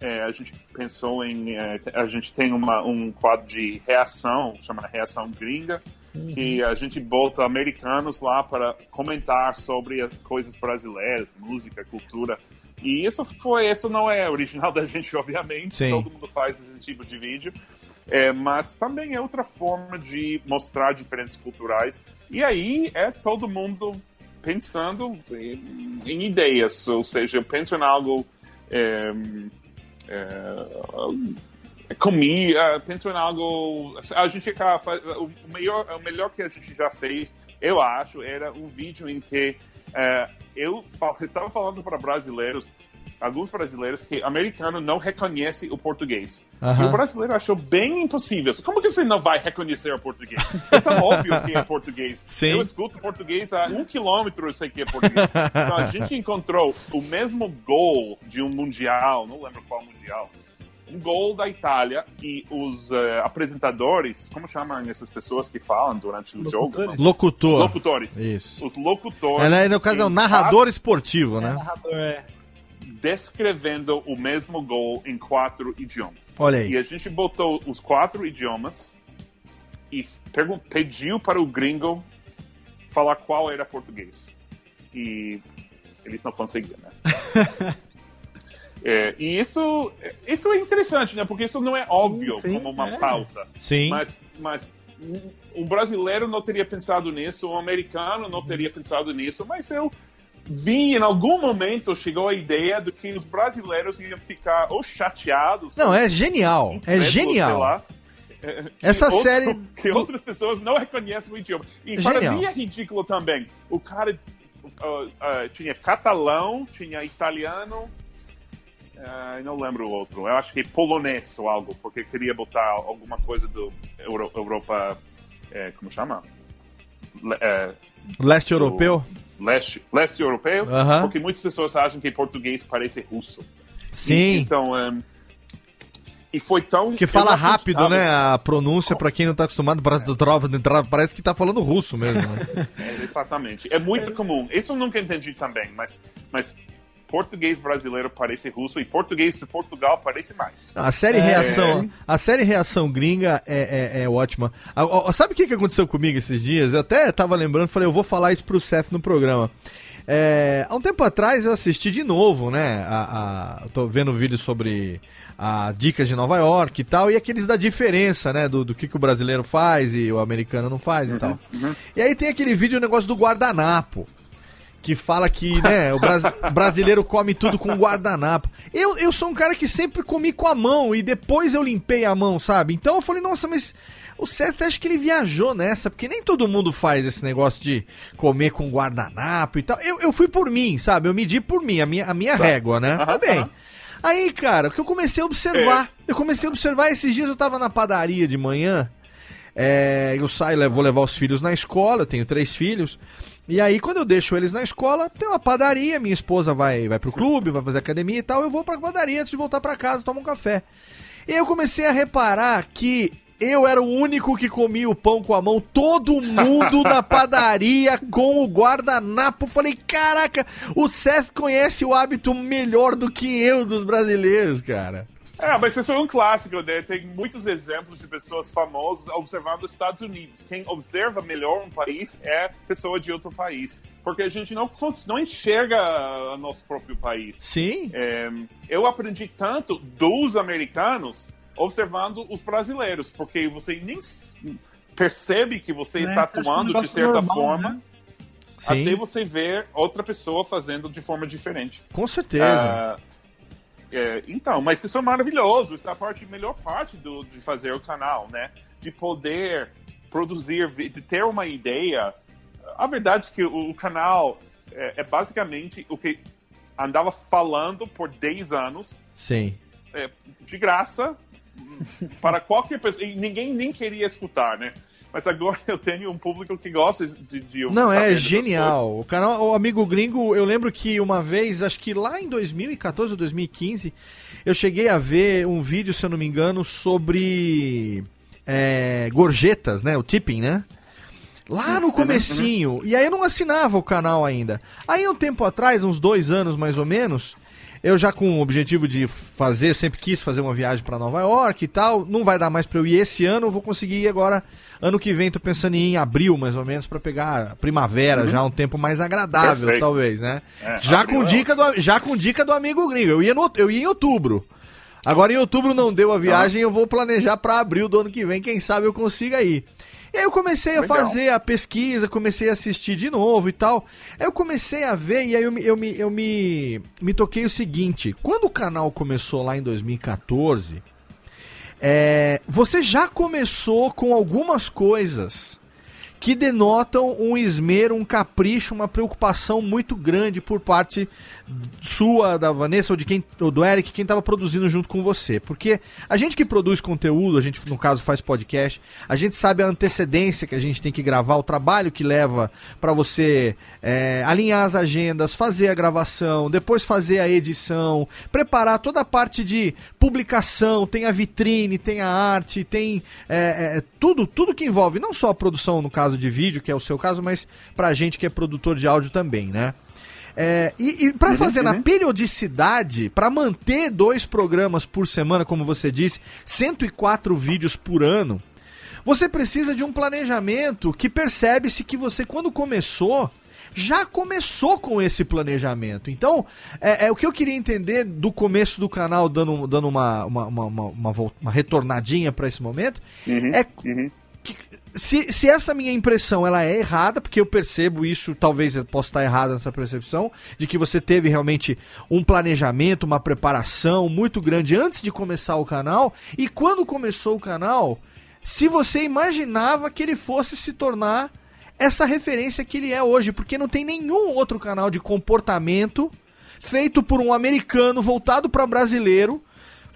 É, a gente pensou em. é, a gente tem uma, um quadro de reação, chama Reação Gringa, que a gente bota americanos lá para comentar sobre as coisas brasileiras, música, cultura. E isso foi, isso não é original da gente, obviamente. Sim. Todo mundo faz esse tipo de vídeo. É, mas também é outra forma de mostrar diferenças culturais. E aí é todo mundo pensando em, em ideias, ou seja, eu penso em algo. É, é, comida, penso em algo. A gente acaba o melhor, o melhor que a gente já fez, eu acho, era um vídeo em que é, eu estava falando para brasileiros, alguns brasileiros, que americano não reconhece o português. Aham. E o brasileiro achou bem impossível. Como que você não vai reconhecer o português? É tão óbvio que é português. Sim. Eu escuto português a um quilômetro, eu sei que é português. Então a gente encontrou o mesmo gol de um mundial, não lembro qual mundial. Um gol da Itália e os eh, apresentadores, como chamam essas pessoas que falam durante o jogo? Locutores. Locutor. Locutores. Isso. Os locutores. É, né, no caso é o narrador esportivo, né? Narrador, é. Descrevendo o mesmo gol em quatro idiomas. Olha aí. E a gente botou os quatro idiomas e pediu para o gringo falar qual era português. E eles não conseguiam, né? É, e isso, isso é interessante, né? Porque isso não é óbvio Sim, sim, como uma é. pauta. Sim. Mas, mas o brasileiro não teria pensado nisso, o americano não teria pensado nisso, mas eu vi em algum momento chegou a ideia de que os brasileiros iam ficar ou chateados. Não, é genial. É genial. é, Essa outro- série- que outras pessoas não reconhecem o idioma. E para Genial. mim é ridículo também. O cara uh, uh, tinha catalão, tinha italiano. uh, não lembro o outro. Eu acho que polonês ou algo, porque queria botar alguma coisa do Euro- Europa. é, como chama? Le- é, Leste europeu? Leste, leste europeu, Aham. porque muitas pessoas acham que português parece russo. Sim. Então, um, e foi tão. Que fala rápido, né? A pronúncia, pra quem não tá acostumado, parece, parece que tá falando russo mesmo, né? É, exatamente. É muito comum. Isso eu nunca entendi também, mas, mas português brasileiro parece russo e português de Portugal parece mais. A série Reação, a série Reação Gringa é, é, é ótima. A- ó, sabe o que, que aconteceu comigo esses dias? Eu até tava lembrando, falei, eu vou falar isso pro Seth no programa. É, há um tempo atrás eu assisti de novo, né? A, a- tô vendo vídeo sobre a Dicas de Nova York e tal, e aqueles da diferença, né? Do, do que, que o brasileiro faz e o americano não faz e tal. E aí tem aquele vídeo, o negócio do guardanapo. Que fala que, né, o brasi- o brasileiro come tudo com guardanapo. Eu, eu sou um cara que sempre comi com a mão e depois eu limpei a mão, sabe? Então eu falei, nossa, mas o Seth acho que ele viajou nessa, porque nem todo mundo faz esse negócio de comer com guardanapo e tal. Eu, eu fui por mim, sabe? Eu medi por mim, a minha, a minha régua, né? Tá bem. Aí, cara, o que eu comecei a observar, eu comecei a observar, esses dias eu tava na padaria de manhã, é, eu saio, vou levar os filhos na escola, eu tenho três filhos. E aí, quando eu deixo eles na escola, tem uma padaria, minha esposa vai, vai pro clube, vai fazer academia e tal, eu vou pra padaria antes de voltar pra casa, tomo um café. E aí eu comecei a reparar que eu era o único que comia o pão com a mão, todo mundo na padaria com o guardanapo. Falei, caraca, o Seth conhece o hábito melhor do que eu dos brasileiros, cara. É, mas isso é um clássico, né? Tem muitos exemplos de pessoas famosas observando os Estados Unidos. Quem observa melhor um país é pessoa de outro país. Porque a gente não, não enxerga o nosso próprio país. Sim. É, eu aprendi tanto dos americanos observando os brasileiros, porque você nem percebe que você Né, está um atuando de certa normal, forma, né? Sim. até você ver outra pessoa fazendo de forma diferente. Com certeza. Ah, é, então, mas isso é maravilhoso. Isso é a parte, melhor parte do, de fazer o canal, né? De poder produzir, de ter uma ideia. A verdade é que o, o canal é, é basicamente o que andava falando por 10 anos, Sim. é, de graça, para qualquer pessoa. E ninguém nem queria escutar, né? Mas agora eu tenho um público que gosta de, de Não, é genial. O canal, o Amigo Gringo, eu lembro que uma vez, acho que lá em 2014 ou 2015, eu cheguei a ver um vídeo, se eu não me engano, sobre é, gorjetas, né? O tipping, né? Lá no comecinho. E aí eu não assinava o canal ainda. Aí um tempo atrás, uns dois anos mais ou menos, eu já com o objetivo de fazer, sempre quis fazer uma viagem pra Nova York e tal. Não vai dar mais pra eu ir esse ano, eu vou conseguir ir agora. Ano que vem, tô pensando em ir em abril, mais ou menos, pra pegar a primavera, já um tempo mais agradável, Perfeito. talvez, né? É, já, abril com é dica do, já com dica do amigo gringo. Eu ia, no, eu ia em outubro. Agora em outubro não deu a viagem, eu vou planejar pra abril do ano que vem, quem sabe eu consiga ir. E aí eu comecei a Legal. fazer a pesquisa, comecei a assistir de novo e tal. Aí eu comecei a ver e aí eu me, eu me, eu me, me toquei o seguinte: quando o canal começou lá em 2014, é, você já começou com algumas coisas que denotam um esmero, um capricho, uma preocupação muito grande por parte sua, da Vanessa ou de quem, ou do Eric, quem estava produzindo junto com você. Porque a gente que produz conteúdo, a gente no caso faz podcast, a gente sabe a antecedência que a gente tem que gravar, o trabalho que leva para você é, alinhar as agendas, fazer a gravação, depois fazer a edição, preparar toda a parte de publicação, tem a vitrine, tem a arte, tem é, é, tudo, tudo que envolve, não só a produção no caso de vídeo, que é o seu caso, mas pra gente que é produtor de áudio também, né? É, e e para fazer na periodicidade, para manter dois programas por semana, como você disse, 104 vídeos por ano, você precisa de um planejamento que percebe-se que você, quando começou, já começou com esse planejamento. Então, é, é o que eu queria entender do começo do canal, dando, dando uma, uma, uma, uma, uma retornadinha para esse momento, é Uhum. Se, se essa minha impressão ela é errada, porque eu percebo isso, talvez eu possa estar errada nessa percepção, de que você teve realmente um planejamento, uma preparação muito grande antes de começar o canal, e quando começou o canal, se você imaginava que ele fosse se tornar essa referência que ele é hoje, porque não tem nenhum outro canal de comportamento feito por um americano voltado para brasileiro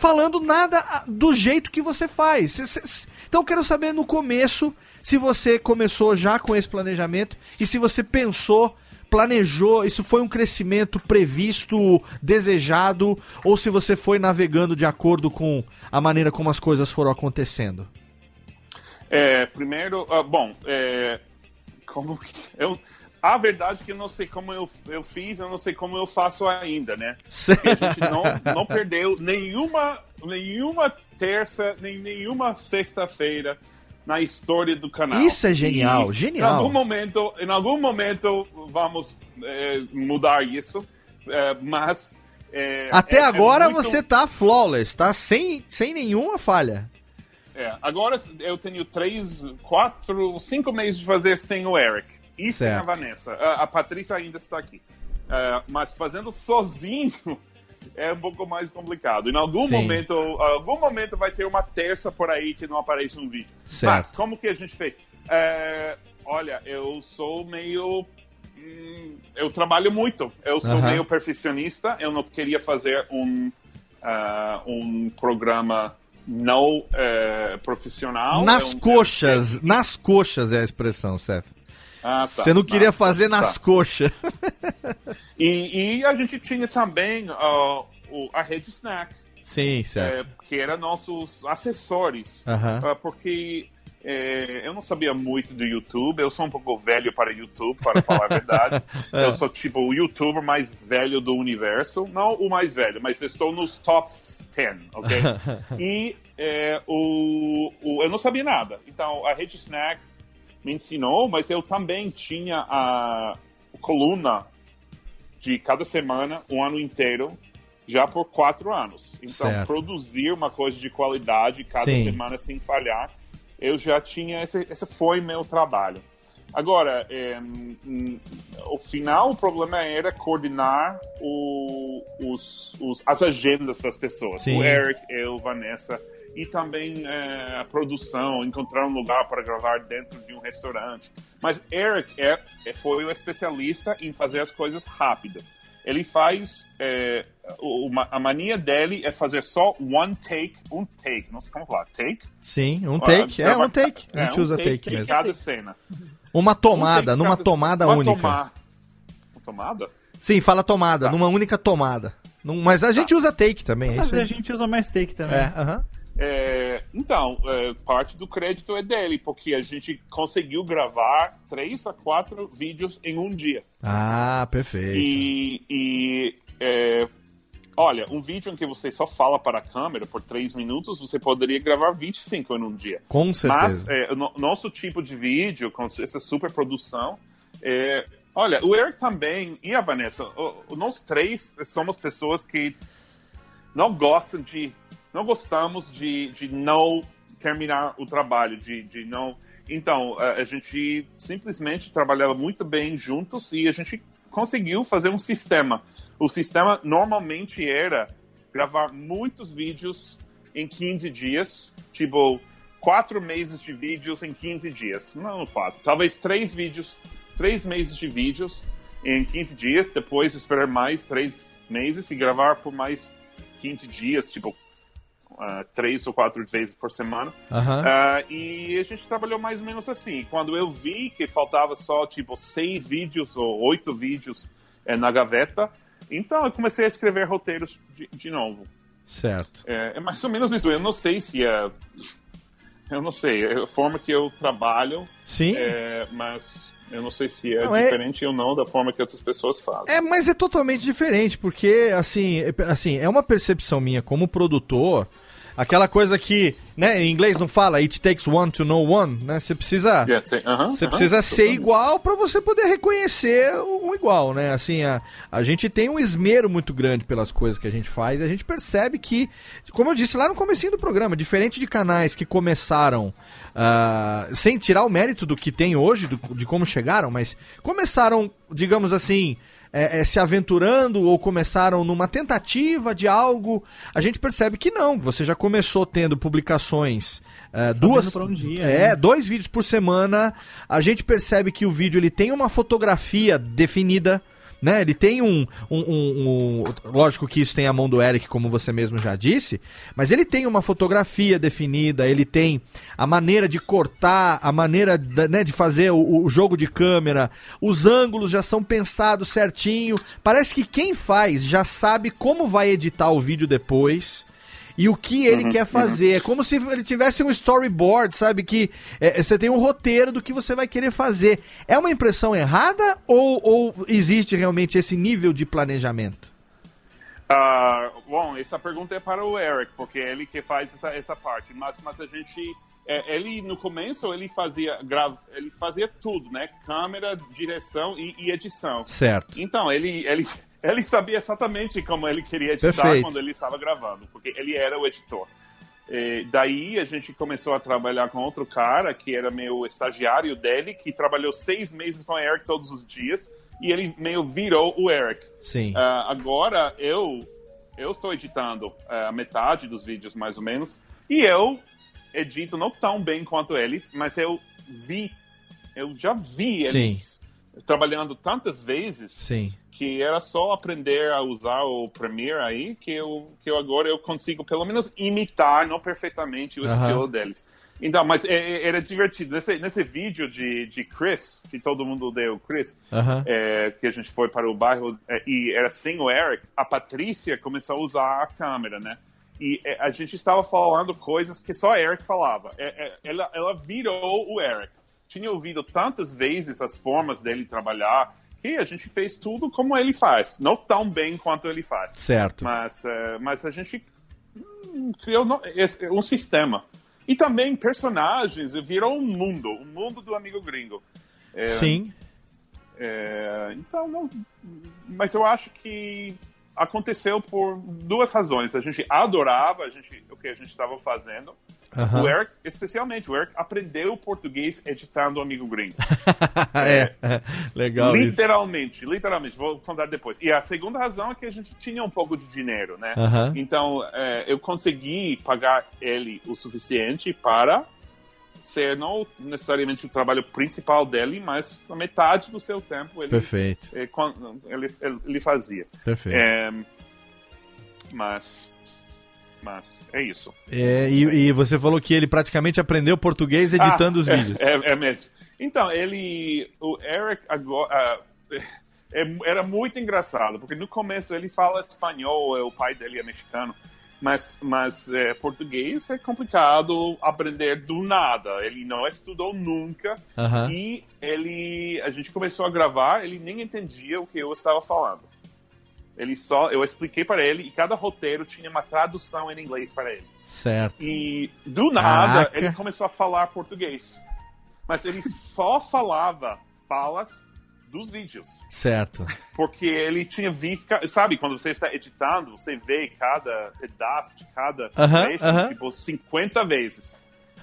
falando nada do jeito que você faz. Então quero saber no começo se você começou já com esse planejamento e se você pensou, planejou, isso foi um crescimento previsto, desejado, ou se você foi navegando de acordo com a maneira como as coisas foram acontecendo. É, primeiro, ah, bom, é, como eu, a verdade é que eu não sei como eu, eu fiz, eu não sei como eu faço ainda, né? Porque a gente não, não perdeu nenhuma, nenhuma terça, nem nenhuma sexta-feira na história do canal. Isso é genial, E genial. Em algum momento, em algum momento vamos é, mudar isso, é, mas é, Até é- é agora muito- você tá flawless, tá sem, sem nenhuma falha. É, agora eu tenho três, quatro, cinco meses de fazer sem o Eric e sem a Certo. Vanessa. A, a Patrícia ainda está aqui. É, mas fazendo sozinho é um pouco mais complicado. Em algum Sim. momento, algum momento vai ter uma terça por aí que não aparece um vídeo. Certo. Mas como que a gente fez? É, olha, eu sou meio hum, eu trabalho muito. Eu sou meio perfeccionista. Eu não queria fazer um um programa não profissional. nas É um- coxas, nas coxas é a expressão, certo? Ah, tá. Você não queria Nas fazer coxas, nas tá. coxas. E, e a gente tinha também o- a rede Snack, Sim, eh, certo. que era nossos assessores. Aham. Ah, porque é, eu não sabia muito do YouTube. Eu sou um pouco velho para YouTube, para falar a verdade. É. Eu sou tipo o YouTuber mais velho do universo. Não o mais velho, mas estou nos top 10, ok? e é, o, o- eu não sabia nada. Então a Rede Snack me ensinou, mas eu também tinha a coluna de cada semana, um ano inteiro, já por quatro anos. Então, Certo. produzir uma coisa de qualidade cada Sim. semana sem falhar, eu já tinha. Esse, esse foi meu trabalho. Agora, é, o final, o problema era coordenar o- os, os- as agendas das pessoas. Sim. O Eric, eu, Vanessa, e também é, a produção, encontrar um lugar para gravar dentro de um restaurante. Mas Eric é, é- foi o especialista em fazer as coisas rápidas. Ele faz. é, uma- a mania dele é fazer só one take, um take, não sei como falar, take? Sim, um take. É, gravar- um take. A gente um usa take de mesmo. cada cena. Uma tomada, Um take numa cada- tomada uma única. toma- Uma tomada? Sim, fala tomada, Tá. numa única tomada. Num- Mas a gente usa take também, é Mas isso a gente usa mais take também. É, aham. É, então, é, parte do crédito é dele, porque a gente conseguiu gravar três a quatro vídeos em um dia. Ah, perfeito. E, e, é, olha, um vídeo em que você só fala para a câmera por três minutos, você poderia gravar 25 em um dia. Com Mas certeza. é, o no- nosso tipo de vídeo, com essa super produção, é, olha, o Eric também e a Vanessa, o- nós três somos pessoas que não gostam de, não gostamos de, de não terminar o trabalho, de, de não. Então, a, a gente simplesmente trabalhava muito bem juntos e a gente conseguiu fazer um sistema. O sistema normalmente era gravar muitos vídeos em 15 dias, tipo quatro meses de vídeos em 15 dias. Não quatro, talvez três vídeos, três meses de vídeos em 15 dias, depois esperar mais três meses e gravar por mais 15 dias, tipo ah, três ou quatro vezes por semana. Aham. Ah, e a gente trabalhou mais ou menos assim. Quando eu vi que faltava só tipo seis vídeos ou oito vídeos eh, na gaveta, então eu comecei a escrever roteiros de, de novo. Certo. É, é mais ou menos isso. Eu não sei se é. Eu não sei. É a forma que eu trabalho, Sim. é, mas eu não sei se é Não, é- diferente ou não da forma que outras pessoas fazem. É, mas é totalmente diferente, porque, assim, é, assim, é uma percepção minha como produtor, aquela coisa que, né, em inglês não fala it takes one to know one, né? Você precisa... Yeah, tem- aham, Você aham, precisa ser igual para você poder reconhecer um igual, né? Assim, a, a gente tem um esmero muito grande pelas coisas que a gente faz e a gente percebe que, como eu disse lá no comecinho do programa, diferente de canais que começaram ah, sem tirar o mérito do que tem hoje, do- de como chegaram, mas começaram, digamos assim, é, é, se aventurando ou começaram numa tentativa de algo, a gente percebe que não. Você já começou tendo publicações é, duas, pra onde ia, é, né? dois vídeos por semana. A gente percebe que o vídeo ele tem uma fotografia definida. Né? Ele tem um, um, um- um- Lógico que isso tem a mão do Eric, como você mesmo já disse, mas ele tem uma fotografia definida, ele tem a maneira de cortar, a maneira né, de fazer o, o jogo de câmera, os ângulos já são pensados certinho. Parece que quem faz já sabe como vai editar o vídeo depois e o que ele Uhum, quer fazer. É como se ele tivesse um storyboard, sabe? Que é, você tem um roteiro do que você vai querer fazer. É uma impressão errada ou, ou existe realmente esse nível de planejamento? Ah, bom, essa pergunta é para o Eric, porque é ele que faz essa, essa parte. Mas, mas a gente, é, ele no começo ele fazia gra, ele fazia tudo, né? Câmera, direção e, e edição. Certo. Então ele ele ele sabia exatamente como ele queria editar Perfeito. quando ele estava gravando, porque ele era o editor. E daí a gente começou a trabalhar com outro cara que era meu estagiário dele, que trabalhou seis meses com o Eric todos os dias e ele meio virou o Eric. Sim. Ah, agora eu eu estou editando ah, a metade dos vídeos mais ou menos e eu edito não tão bem quanto eles, mas eu vi eu já vi Sim. eles trabalhando tantas vezes Sim. Que era só aprender a usar o Premiere aí que eu que eu agora eu consigo pelo menos imitar não perfeitamente o Aham. estilo deles. Então, mas é- é- era divertido. Nesse, nesse vídeo de, de Chris, que todo mundo deu Chris, Aham. é, que a gente foi para o bairro é, e era sem o Eric, a Patrícia começou a usar a câmera, né? E é, a gente estava falando coisas que só Eric falava. É, ela, ela virou o Eric. Tinha ouvido tantas vezes as formas dele trabalhar a gente fez tudo como ele faz. Não tão bem quanto ele faz. Certo. Mas, é, mas a gente hum, criou um sistema. E também personagens, virou um mundo, um mundo do amigo gringo. É, Sim. é, então, não, mas eu acho que aconteceu por duas razões. A gente adorava a gente, o que a gente estava fazendo. Aham. O Eric, especialmente, o Eric aprendeu português editando o Amigo Gringo. é. Legal isso. literalmente, literalmente. Vou contar depois. E a segunda razão é que a gente tinha um pouco de dinheiro, né? Aham. Então, é, eu consegui pagar ele o suficiente para ser não necessariamente o trabalho principal dele, mas a metade do seu tempo ele, Perfeito, é, ele, ele, ele fazia. perfeito. É, mas, mas é isso. É, e, e você falou que ele praticamente aprendeu português editando Ah, os é, vídeos. É, é mesmo. Então, ele. O Eric agora. é- era muito engraçado, porque no começo ele fala espanhol, é, o pai dele é mexicano, mas, mas é, português é complicado aprender do nada. Ele não estudou nunca Aham. e ele, a gente começou a gravar, ele nem entendia o que eu estava falando. Ele só, eu expliquei para ele e cada roteiro tinha uma tradução em inglês para ele. Certo. E do nada Caraca. ele começou a falar português. Mas ele só falava falas dos vídeos. Certo. Porque ele tinha visto. Sabe, quando você está editando, você vê cada pedaço de cada Aham, trecho, aham. tipo, 50 vezes.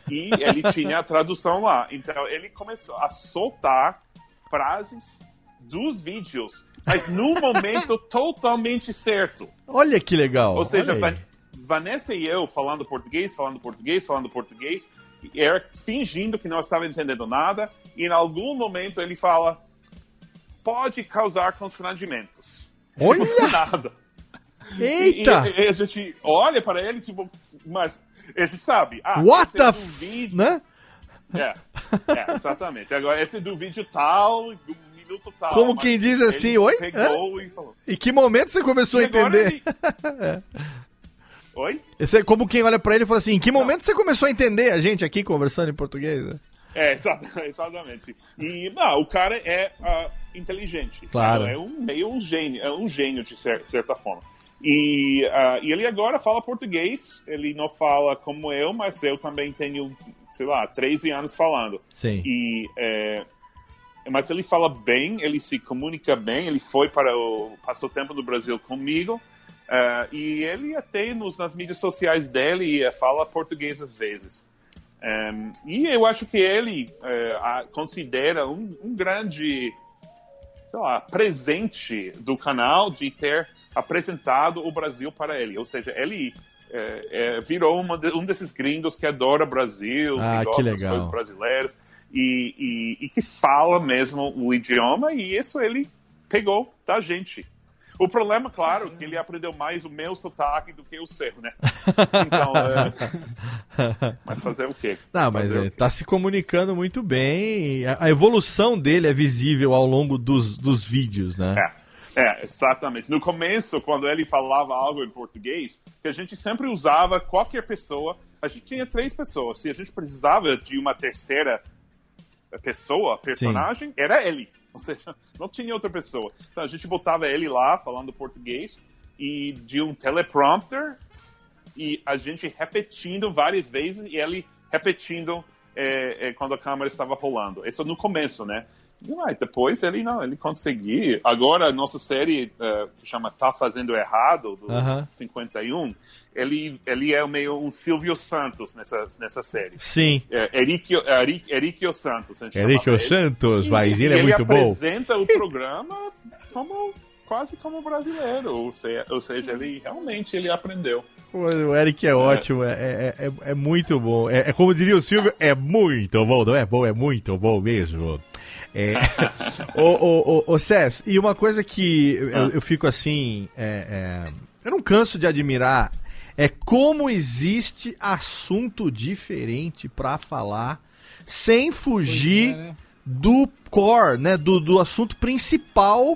E ele tinha a tradução lá. Então ele começou a soltar frases dos vídeos, mas num momento totalmente certo. Olha que legal. Ou seja. Van- Vanessa e eu falando português, falando português, falando português, e Eric fingindo que não estava entendendo nada, e em algum momento ele fala: pode causar constrangimentos. Olha! Do nada. E, Eita! e- e a gente olha para ele, tipo, mas gente sabe. Ah, What esse é the do f... vídeo- Né? É, é, exatamente. Agora, esse é do vídeo tal, do minuto tal. Como quem diz assim, oi? Pegou e falou. E que momento você começou E a entender? ele- Oi? Esse é como quem olha pra ele e fala assim: em que momento você começou a entender a gente aqui conversando em português? né? É, exa- exatamente. E não, o cara é ah, inteligente. Claro. É um meio um gênio, é um gênio de cer- certa forma. E, ah, e ele agora fala português. Ele não fala como eu, mas eu também tenho, sei lá, 13 anos falando. Sim. E é, mas ele fala bem, ele se comunica bem. Ele foi para o passou tempo no Brasil comigo. ah, e ele até nos, nas mídias sociais dele eh, fala português às vezes. Um, e eu acho que ele eh, a- considera um, um grande lá, presente do canal de ter apresentado o Brasil para ele. Ou seja, ele eh, eh, virou de- um desses gringos que adora Brasil, Ah, que gosta das coisas brasileiras e, e- e que fala mesmo o idioma, e isso ele pegou da gente. O problema, claro, é que ele aprendeu mais o meu sotaque do que o seu, né? Então, é... mas fazer o quê? Não, mas Fazer ele quê? tá se comunicando muito bem. A, a evolução dele é visível ao longo dos, dos vídeos, né? É, é, exatamente. No começo, quando ele falava algo em português, que a gente sempre usava qualquer pessoa. A gente tinha três pessoas. Se a gente precisava de uma terceira pessoa, personagem, era ele. Ou seja, não tinha outra pessoa. Então a gente botava ele lá falando português e de um teleprompter e a gente repetindo várias vezes e ele repetindo é, é, quando a câmera estava rolando. Isso no começo, né? Aí, depois ele não, ele conseguiu. Agora a nossa série eh, que chama Tá Fazendo Errado do Aham. 51, ele ele é meio um Silvio Santos nessa nessa série. Sim. É, Eric, Erikio Santos. ele. Santos, mas E ele é muito bom. apresenta o programa como quase como brasileiro, ou seja, ou seja, ele realmente ele aprendeu. O Eric é ótimo, é, é, é, é muito bom. É, é como diria o Silvio, é muito bom, não é bom, é muito bom mesmo. É, ô, ô, ô, ô, Seth, e uma coisa que eu, Ah. eu fico assim, é, é, eu não canso de admirar, é como existe assunto diferente pra falar sem fugir é, né? do core, né, do, do assunto principal,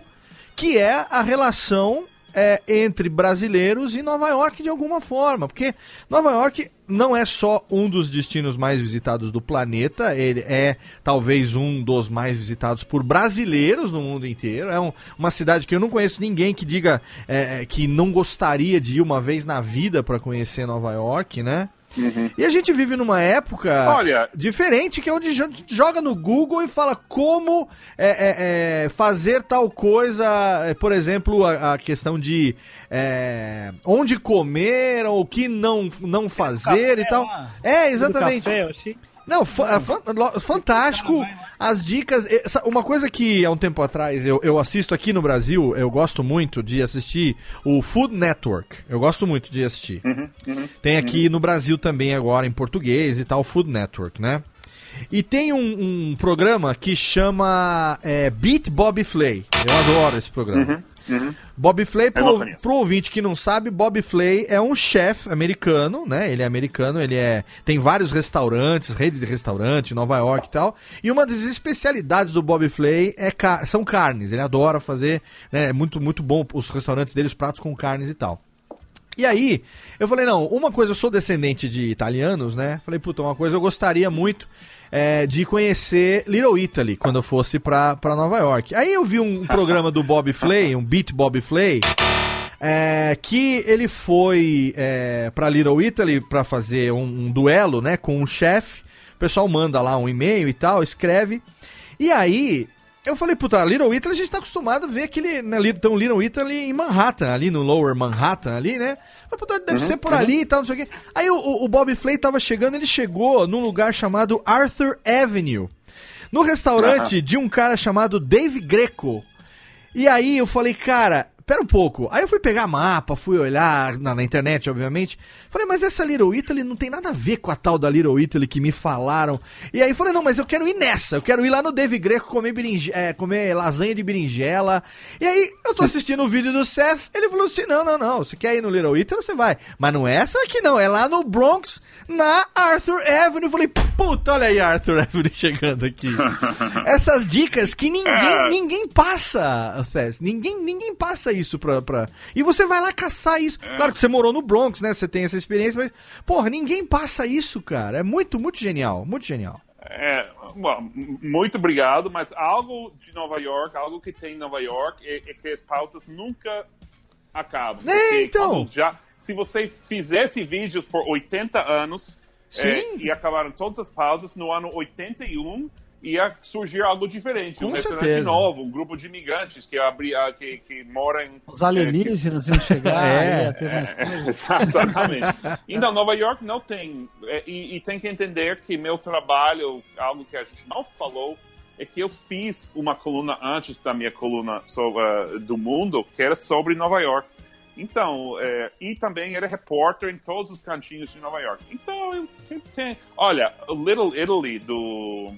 que é a relação é, entre brasileiros e Nova York de alguma forma. Porque Nova York não é só um dos destinos mais visitados do planeta, ele é talvez um dos mais visitados por brasileiros no mundo inteiro. É um- uma cidade que eu não conheço ninguém que diga é, que não gostaria de ir uma vez na vida para conhecer Nova York, né? E a gente vive numa época Olha- diferente, que é onde jo- joga no Google e fala como é, é, é, fazer tal coisa, é, por exemplo, a, a questão de é, onde comer ou o que não, não fazer e tal. lá. É, exatamente. Café, eu achei. Não, fantástico. As dicas. eh, Uma coisa que há um tempo atrás eu, eu assisto aqui no Brasil, eu gosto muito de assistir o Food Network. Eu gosto muito de assistir. Tem aqui no Brasil também agora em português e tal, o Food Network, né? E tem um, um programa que chama é, Beat Bob Flay. Eu adoro esse programa. Bob Flay, Eu não pro, pro ouvinte que não sabe, Bob Flay é um chefe americano, né? Ele é americano, ele é tem vários restaurantes, redes de restaurante Nova York e tal. E uma das especialidades do Bob Flay é ca- são carnes. Ele adora fazer, né? É muito muito bom os restaurantes dele, os pratos com carnes e tal. E aí, eu falei, não, uma coisa, eu sou descendente de italianos, né? Falei, puta, uma coisa eu gostaria muito é, de conhecer Little Italy quando eu fosse pra, pra Nova York. Aí eu vi um programa do Bob Flay, um Beat Bob Flay, é, que ele foi é, pra Little Italy pra fazer um, um duelo, né, com um chefe. O pessoal manda lá um e-mail e tal, escreve. E aí, eu falei, puta, Little Italy a gente tá acostumado a ver aquele. Né, então, Little Italy em Manhattan, ali no Lower Manhattan, ali, né? Falei, puta, deve ser por ali e tal, não sei o quê. Aí o, o- Bob Flay tava chegando, ele chegou num lugar chamado Arthur Avenue. No restaurante de um cara chamado Dave Greco. E aí eu falei, cara, pera um pouco. Aí eu fui pegar mapa, fui olhar na, na internet, obviamente. Falei, mas essa Little Italy não tem nada a ver com a tal da Little Italy que me falaram. E aí falei, não, mas eu quero ir nessa. Eu quero ir lá no Dave Greco comer, berinje- é, comer lasanha de berinjela. E aí eu tô assistindo o vídeo do Seth, ele falou assim, não, não, não, você quer ir no Little Italy, você vai. Mas não é essa aqui não, é lá no Bronx, na Arthur Avenue. Eu falei, puta, olha aí a Arthur Avenue chegando aqui. Essas dicas que ninguém, É. ninguém passa, Seth. Ninguém, ninguém passa isso pra, pra. E você vai lá caçar isso. Claro que você morou no Bronx, né? Você tem essa experiência, mas, porra, ninguém passa isso, cara. É muito, muito genial. Muito genial. É, bom, muito obrigado, mas algo de Nova York, algo que tem em Nova York é, é que as pautas nunca acabam. É, então. Já, se você fizesse vídeos por 80 anos é, e acabaram todas as pautas, no ano 81 ia surgir algo diferente. Com um restaurante certeza. novo, um grupo de imigrantes que, abri, ah, que, que mora em... Os alienígenas iam chegar, É, ia ter mais coisas. Exatamente. Então, Nova York não tem. é, E, e tem que entender que meu trabalho, algo que a gente não falou, é que eu fiz uma coluna antes da minha coluna sobre, ah, do mundo, que era sobre Nova York. Então, é, e também era repórter em todos os cantinhos de Nova York. Então, eu te- te- olha, Little Italy do,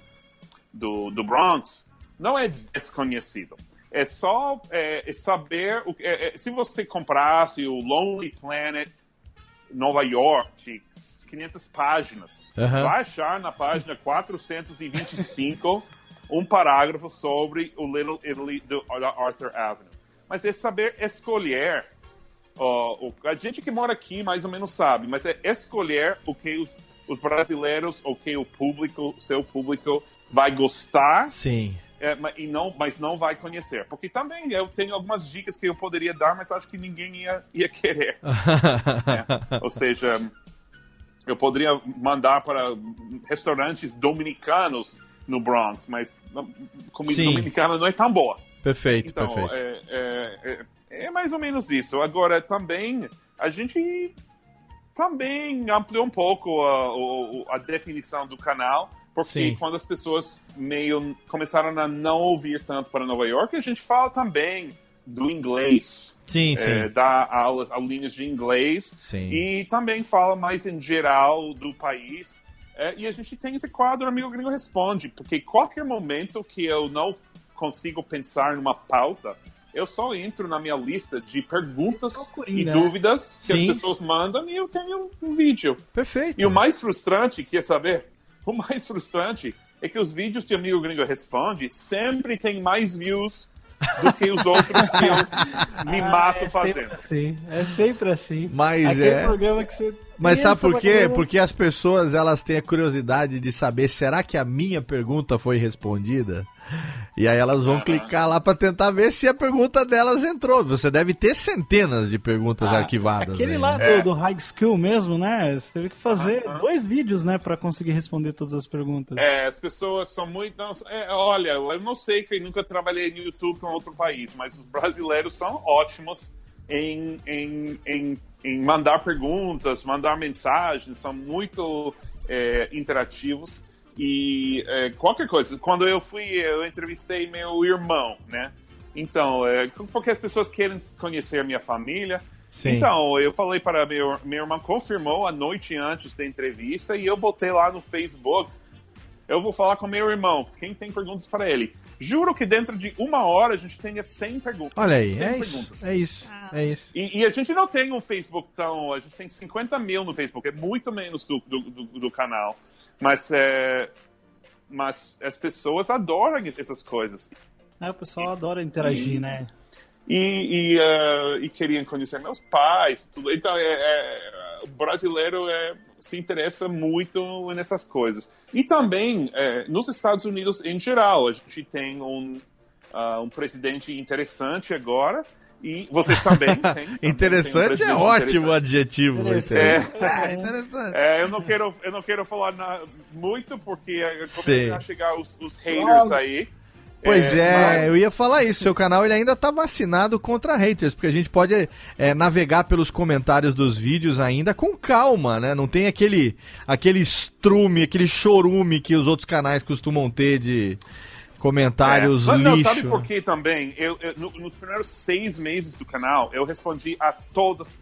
do, do Bronx não é desconhecido. É só é, é saber. O, é- é- se você comprasse o Lonely Planet Nova York, de 500 páginas, Aham. vai achar na página 425 um parágrafo sobre o Little Italy do da Arthur Avenue. Mas é saber escolher. ó, o- a gente que mora aqui mais ou menos sabe, mas é escolher o que os, os brasileiros, o que o público, seu público vai gostar Sim. é, e não, mas não vai conhecer. Porque também eu tenho algumas dicas que eu poderia dar, mas acho que ninguém ia, ia querer. né? Ou seja, eu poderia mandar para restaurantes dominicanos no Bronx, mas comida Sim. dominicana não é tão boa. perfeito, Então, perfeito. é, é, é, é mais ou menos isso. Agora, também, a gente também ampliou um pouco a, o- a definição do canal, porque Sim. quando as pessoas meio começaram a não ouvir tanto para Nova York, a gente fala também do inglês, Sim, sim. é, dá aulas, aulinhas de inglês, Sim. e também fala mais em geral do país. É, e a gente tem esse quadro Amigo Gringo Responde, porque qualquer momento que eu não consigo pensar numa pauta, eu só entro na minha lista de perguntas e né? dúvidas que Sim. as pessoas mandam e eu tenho um vídeo. Perfeito. E o mais frustrante, quer saber? O mais frustrante é que os vídeos de Amigo Gringo Responde sempre tem mais views do que os outros que eu me mato é fazendo. Sempre assim, é sempre assim. Mas Aquele é. programa que você. Mas sabe por quê? Porque as pessoas elas têm a curiosidade de saber será que a minha pergunta foi respondida? E aí elas vão clicar lá pra tentar ver se a pergunta delas entrou. Você deve ter centenas de perguntas Ah, arquivadas. Aquele aí, lá né? do, do High School mesmo, né? Você teve que fazer dois vídeos, né, pra conseguir responder todas as perguntas. É, as pessoas são muito. não, é, olha, eu não sei que eu nunca trabalhei no YouTube com outro país, mas os brasileiros são ótimos em, em, em, em mandar perguntas, mandar mensagens, são muito é, interativos. E é, qualquer coisa. Quando eu fui, eu entrevistei meu irmão, né? Então, é, porque as pessoas querem conhecer a minha família. Sim. Então, eu falei para meu, meu irmão, confirmou a noite antes da entrevista e eu botei lá no Facebook. Eu vou falar com meu irmão, quem tem perguntas para ele. Juro que dentro de uma hora a gente tenha 100 perguntas. Olha aí, 100 é isso, perguntas. é isso, é isso. E, e a gente não tem um Facebook tão. A gente tem 50 mil no Facebook, é muito menos do, do, do- do canal. Mas, é, mas as pessoas adoram essas coisas. É, o pessoal adora interagir, né? E, e, eh, e queriam conhecer meus pais, tudo. Então, é, é, o brasileiro é, se interessa muito nessas coisas. E também, é, nos Estados Unidos em geral, a gente tem um, ah, um presidente interessante agora. E vocês também também têm um Interessante é ótimo interessante. adjetivo. Interessante. Marcelo. É, interessante. É, eu não quero, eu não quero falar na- muito porque começam a chegar os, os haters aí. Pois é, mas- eu ia falar isso. Seu canal ele ainda tá vacinado contra haters, porque a gente pode é, navegar pelos comentários dos vídeos ainda com calma, né? Não tem aquele aquele estrume, aquele chorume que os outros canais costumam ter de comentários É, mas não, lixo. sabe por que também? Eu, eu- no- nos primeiros seis meses do canal, eu respondi a todas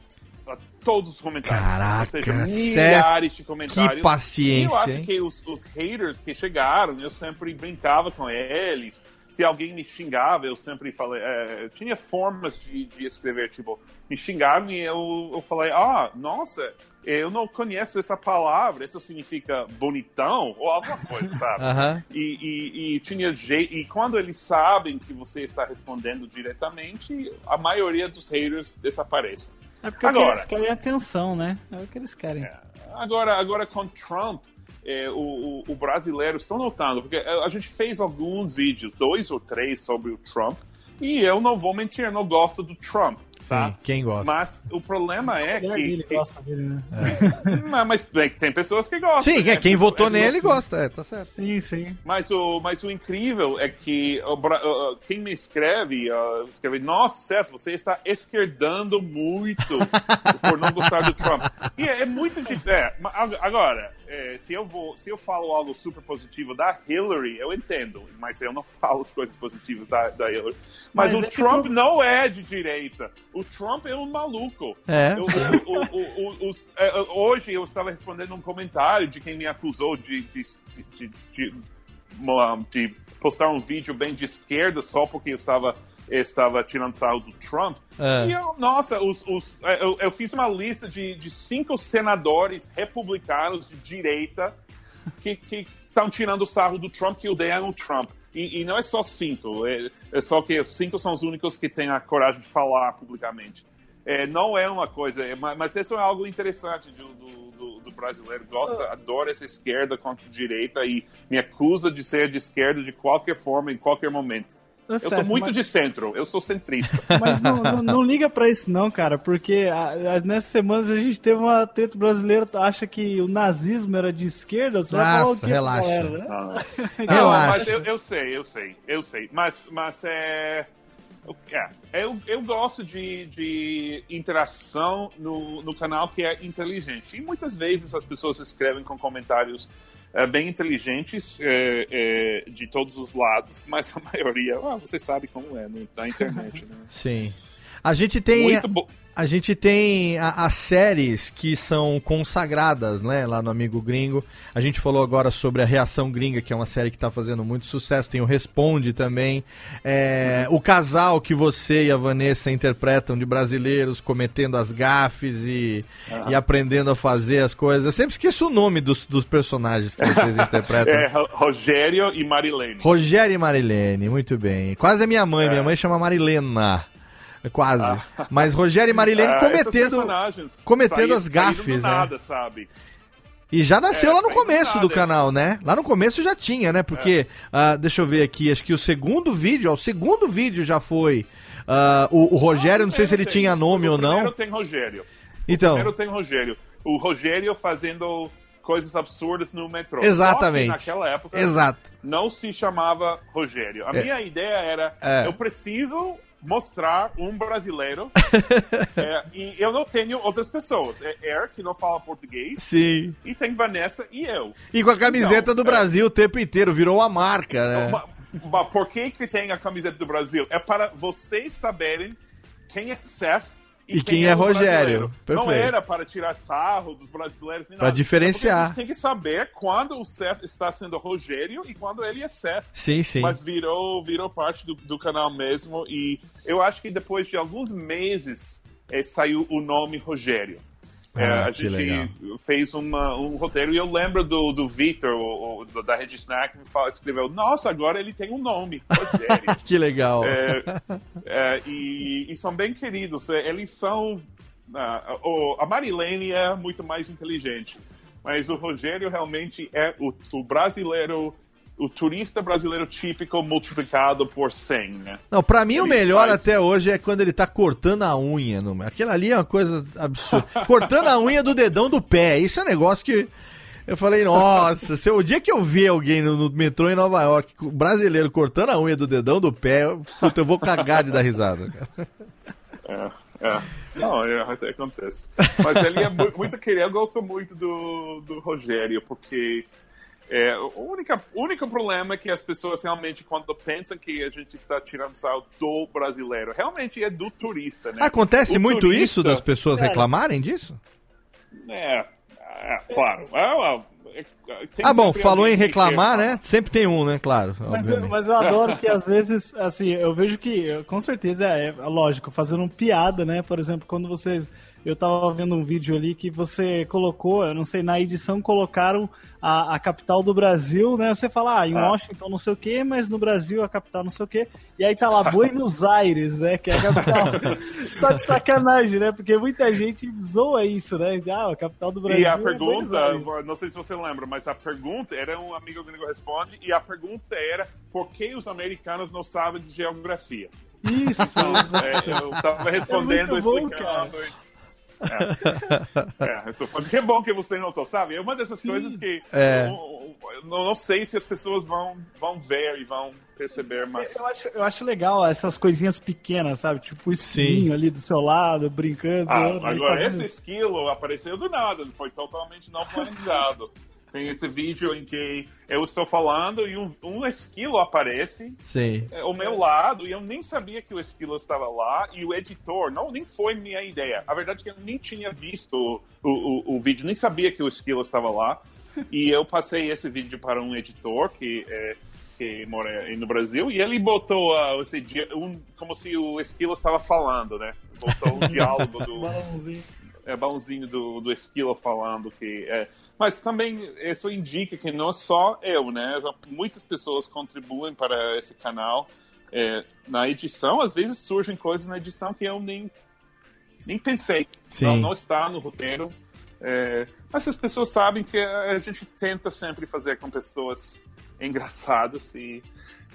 a todos os comentários. Caraca, Ou seja, sério? milhares de comentários. Que paciência, E eu acho hein? que os, os haters que chegaram, eu sempre brincava com eles. Se alguém me xingava, eu sempre falei. é, tinha formas de, de escrever, tipo, me xingaram e eu, eu falei: ah, nossa, eu não conheço essa palavra, isso significa bonitão ou alguma coisa, sabe? Aham. E, e, e tinha jeito. E quando eles sabem que você está respondendo diretamente, a maioria dos haters desaparecem. É porque Agora. eles querem atenção, né? É o que eles querem. Agora, agora com Trump, é, o, o, brasileiro estão notando, porque a gente fez alguns vídeos, dois ou três, sobre o Trump, e eu não vou mentir, não gosto do Trump, tá? Sim, quem gosta? Mas o problema é que. que- gosta dele, né? mas, mas, bem, tem pessoas que gostam. Sim, né? é, quem votou nele gosta, é, tá certo. Sim, sim. Mas o, mas o incrível é que uh, quem me escreve, uh, escreve, nossa, Seth, você está esquerdando muito por não gostar do Trump. E é, é muito difícil. É, agora, é, se, eu vou, se eu falo algo super positivo da Hillary, eu entendo, mas eu não falo as coisas positivas da, da Hillary. Mas, Mas o é que Trump tu- não é de direita. O Trump é um maluco. É. Eu- o- o- o- é, hoje eu estava respondendo um comentário de quem me acusou de, de, de, de- de postar um vídeo bem de esquerda só porque eu estava, estava tirando sarro do Trump. É. E eu, nossa, os, os- é, eu, eu fiz uma lista de, de cinco senadores republicanos de direita que, que estão tirando sarro do Trump, que odeiam o Trump. E, e não é só cinco, é, é só que os cinco são os únicos que têm a coragem de falar publicamente. É, não é uma coisa, é, mas, isso é algo interessante do, do, do- do brasileiro. Gosta, adora essa esquerda contra direita e me acusa de ser de esquerda de qualquer forma, em qualquer momento. Tá Eu sou certo, muito mas- de centro, eu sou centrista. Mas não, não, não liga pra isso não, cara, porque a- a- nessas semanas a gente teve uma treta brasileira, acha que o nazismo era de esquerda, você vai falar o Nossa, quê relaxa. galera, né? Não, Relaxa. mas eu, eu sei, eu sei, eu sei. Mas, mas é. é, eu, eu gosto de, de interação no, no canal que é inteligente. E muitas vezes as pessoas escrevem com comentários é, bem inteligentes é, é, de todos os lados, mas a maioria, ah, você sabe como é no, na internet, né? Sim. A gente tem. Muito bom. A gente tem a- as séries que são consagradas, né, lá no Amigo Gringo. A gente falou agora sobre a Reação Gringa, que é uma série que tá fazendo muito sucesso. Tem o Responde também. É, o casal que você e a Vanessa interpretam de brasileiros cometendo as gafes e, e aprendendo a fazer as coisas. Eu sempre esqueço o nome dos, dos personagens que vocês interpretam. É, Ro- Rogério e Marilene. Rogério e Marilene, muito bem. Quase é minha mãe, minha mãe chama Marilena. Quase. Mas Rogério e Marilene Ah, esses cometendo. cometendo saíram- as gafes, do né? nada, sabe? E já nasceu É, lá no do começo do nada, canal, né? Lá no começo já tinha, né? Porque, ah, deixa eu ver aqui, acho que o segundo vídeo, ó, o segundo vídeo já foi. ah, o, o Rogério, não sei se ele Primeiro tinha tem- nome o ou não. Primeiro tem Rogério. Então. Primeiro tem Rogério. O Rogério fazendo coisas absurdas no metrô. Exatamente. Naquela época Exato. não se chamava Rogério. A É. minha ideia era, É. eu preciso mostrar um brasileiro é, e eu não tenho outras pessoas. É Er, que não fala português, Sim. e tem Vanessa e eu. E com a camiseta Então, do é. Brasil o tempo inteiro, virou uma marca, né? Por que que tem a camiseta do Brasil? É para vocês saberem quem é Seth E quem é o Rogério. Não era para tirar sarro dos brasileiros nem Pra nada. diferenciar. É a gente tem que saber quando o Seth está sendo Rogério e quando ele é Seth. Sim, sim. Mas virou, virou parte do, do canal mesmo. E eu acho que depois de alguns meses eh, saiu o nome Rogério. É, Ah, a gente legal. fez uma, um roteiro e eu lembro do, do Victor, da Rede Snack, me fala, escreveu: Nossa, agora ele tem um nome, Rogério. Que legal. É, é, e, e são bem queridos. É, Eles são. ah, o- a Marilene é muito mais inteligente, mas o Rogério realmente é o, o brasileiro, o turista brasileiro típico multiplicado por 100, né? Não, pra mim o Ele melhor faz- até hoje é quando ele tá cortando a unha. No... Aquilo ali é uma coisa absurda. cortando a unha do dedão do pé. Isso é um negócio que. Eu falei, nossa, se o dia que eu ver alguém no, no metrô em Nova York, brasileiro cortando a unha do dedão do pé, eu, puta, eu vou cagar de dar risada. cara. É, é. Não, é, acontece. Mas ele é mu- muito querido. Eu gosto muito do, do Rogério, porque é, o único, o único problema é que as pessoas realmente, quando pensam que a gente está tirando sal do brasileiro, realmente é do turista, né? Acontece O muito turista- isso das pessoas reclamarem disso? É, é, claro. É, é, é, Ah, bom, falou em que reclamar, quer- né? Sempre tem um, né? Claro. Mas eu, mas eu adoro que às vezes, assim, eu vejo que, com certeza, é, é lógico, fazendo piada, né? Por exemplo, quando vocês. Eu tava vendo um vídeo ali que você colocou, eu não sei, na edição colocaram a, a capital do Brasil, né? Você fala, ah, em Ah. Washington não sei o quê, mas no Brasil a capital não sei o quê. E aí tá lá Buenos Aires, né? Que é a capital. Só de sacanagem, né? Porque muita gente zoa isso, né? Ah, a capital do Brasil. E a é pergunta, Aires. não sei se você lembra, mas a pergunta era um amigo gringo responde, e a pergunta era por que os americanos não sabem de geografia? Isso, É, eu tava respondendo, É bom, explicando. É. É, isso foi que bom que você notou, sabe? É uma dessas coisas que É. eu, eu não, não sei se as pessoas vão, vão ver e vão perceber, mas Eu acho, eu acho legal essas coisinhas pequenas, sabe? Tipo o esquilinho ali do seu lado, brincando. Ah, agora, fazendo- esse esquilo apareceu do nada, foi totalmente não planejado. Tem esse vídeo em que eu estou falando e um, um esquilo aparece Sim. é, ao meu lado e eu nem sabia que o esquilo estava lá e o editor, não, nem foi minha ideia. A verdade é que eu nem tinha visto o, o, o vídeo, nem sabia que o esquilo estava lá. E eu passei esse vídeo para um editor que, é, que mora aí no Brasil e ele botou uh, esse dia, um, como se o esquilo estava falando, né? Botou um diálogo do Balãozinho. é, balãozinho do, do Esquilo falando que. É, mas também isso indica que não só eu, né? Muitas pessoas contribuem para esse canal. É, na edição, às vezes surgem coisas na edição que eu nem, nem pensei. Sim. Não, não está no roteiro. É, mas as pessoas sabem que a gente tenta sempre fazer com pessoas engraçadas e,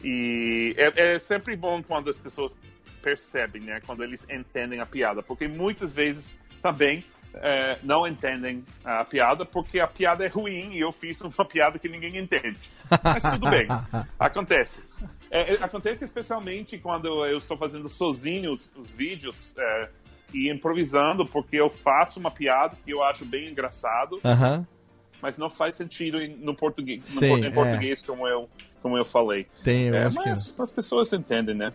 e é, é sempre bom quando as pessoas percebem, né? Quando eles entendem a piada, porque muitas vezes também é, não entendem a piada porque a piada é ruim e eu fiz uma piada que ninguém entende. Mas tudo bem, acontece. É, é, acontece especialmente quando eu estou fazendo sozinho os, os vídeos é, e improvisando, porque eu faço uma piada que eu acho bem engraçado, Aham. mas não faz sentido em, no português, no Sim, por- em é. português como eu como eu falei. Tem, eu É, acho que. mas as pessoas entendem, né?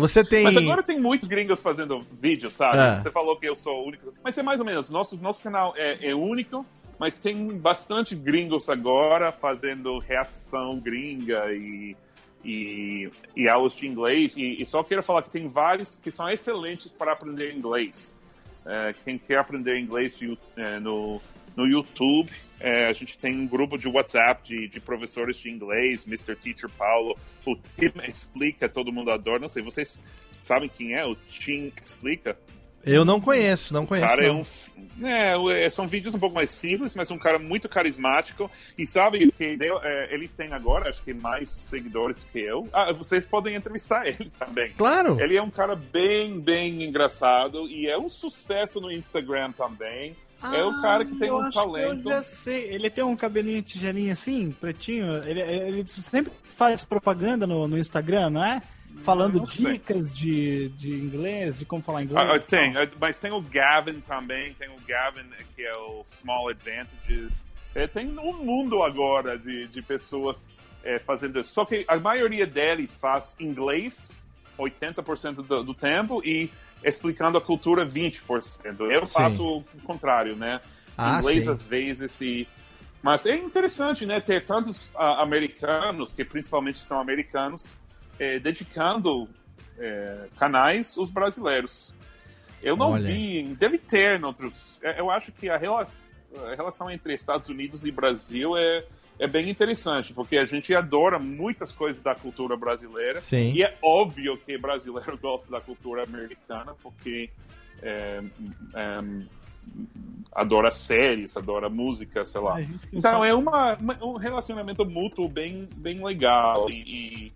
Você tem. Mas agora tem muitos gringos fazendo vídeo, sabe? É. Você falou que eu sou o único. Mas é mais ou menos. Nosso, nosso canal é, é único, mas tem bastante gringos agora fazendo reação gringa e, e, e aulas de inglês. E, e só quero falar que tem vários que são excelentes para aprender inglês. É, quem quer aprender inglês de- é, no, no YouTube, é, a gente tem um grupo de WhatsApp de, de professores de inglês, Mr. Teacher Paulo, o Tim Explica, todo mundo adora. Não sei, vocês sabem quem é o Tim Explica? Eu não conheço, não conheço. cara é não. um. É, o- é, são vídeos um pouco mais simples, mas um cara muito carismático. E sabe que é, ele tem agora, acho que mais seguidores do que eu. Ah, vocês podem entrevistar ele também. Claro. Ele é um cara bem, bem engraçado e é um sucesso no Instagram também. É o cara que tem Ah, eu um talento. Eu já sei. Ele tem um cabelinho tigelinha assim, pretinho. Ele, ele sempre faz propaganda no, no Instagram, não é? Falando dicas de, de inglês, de como falar inglês. Ah, ah, e tal. tem, ah, mas tem o Gavin também, tem o Gavin que é o Small Advantages. É, tem um mundo agora de, de pessoas é, fazendo isso. Só que a maioria deles faz inglês 80% do, do tempo e explicando a cultura 20%. Eu Sim. faço o contrário, né? Ah, inglês sim. às vezes e mas é interessante, né, ter tantos ah, americanos que principalmente são americanos eh, dedicando eh, canais os brasileiros. Eu não Olha. vi, deve ter em outros. eh, Eu acho que a relação, a relação entre Estados Unidos e Brasil é, é bem interessante, porque a gente adora muitas coisas da cultura brasileira. Sim. E é óbvio que brasileiro gosta da cultura americana, porque é, é, adora séries, adora música, sei lá. Não Então é uma, uma- um relacionamento mútuo bem, bem legal e,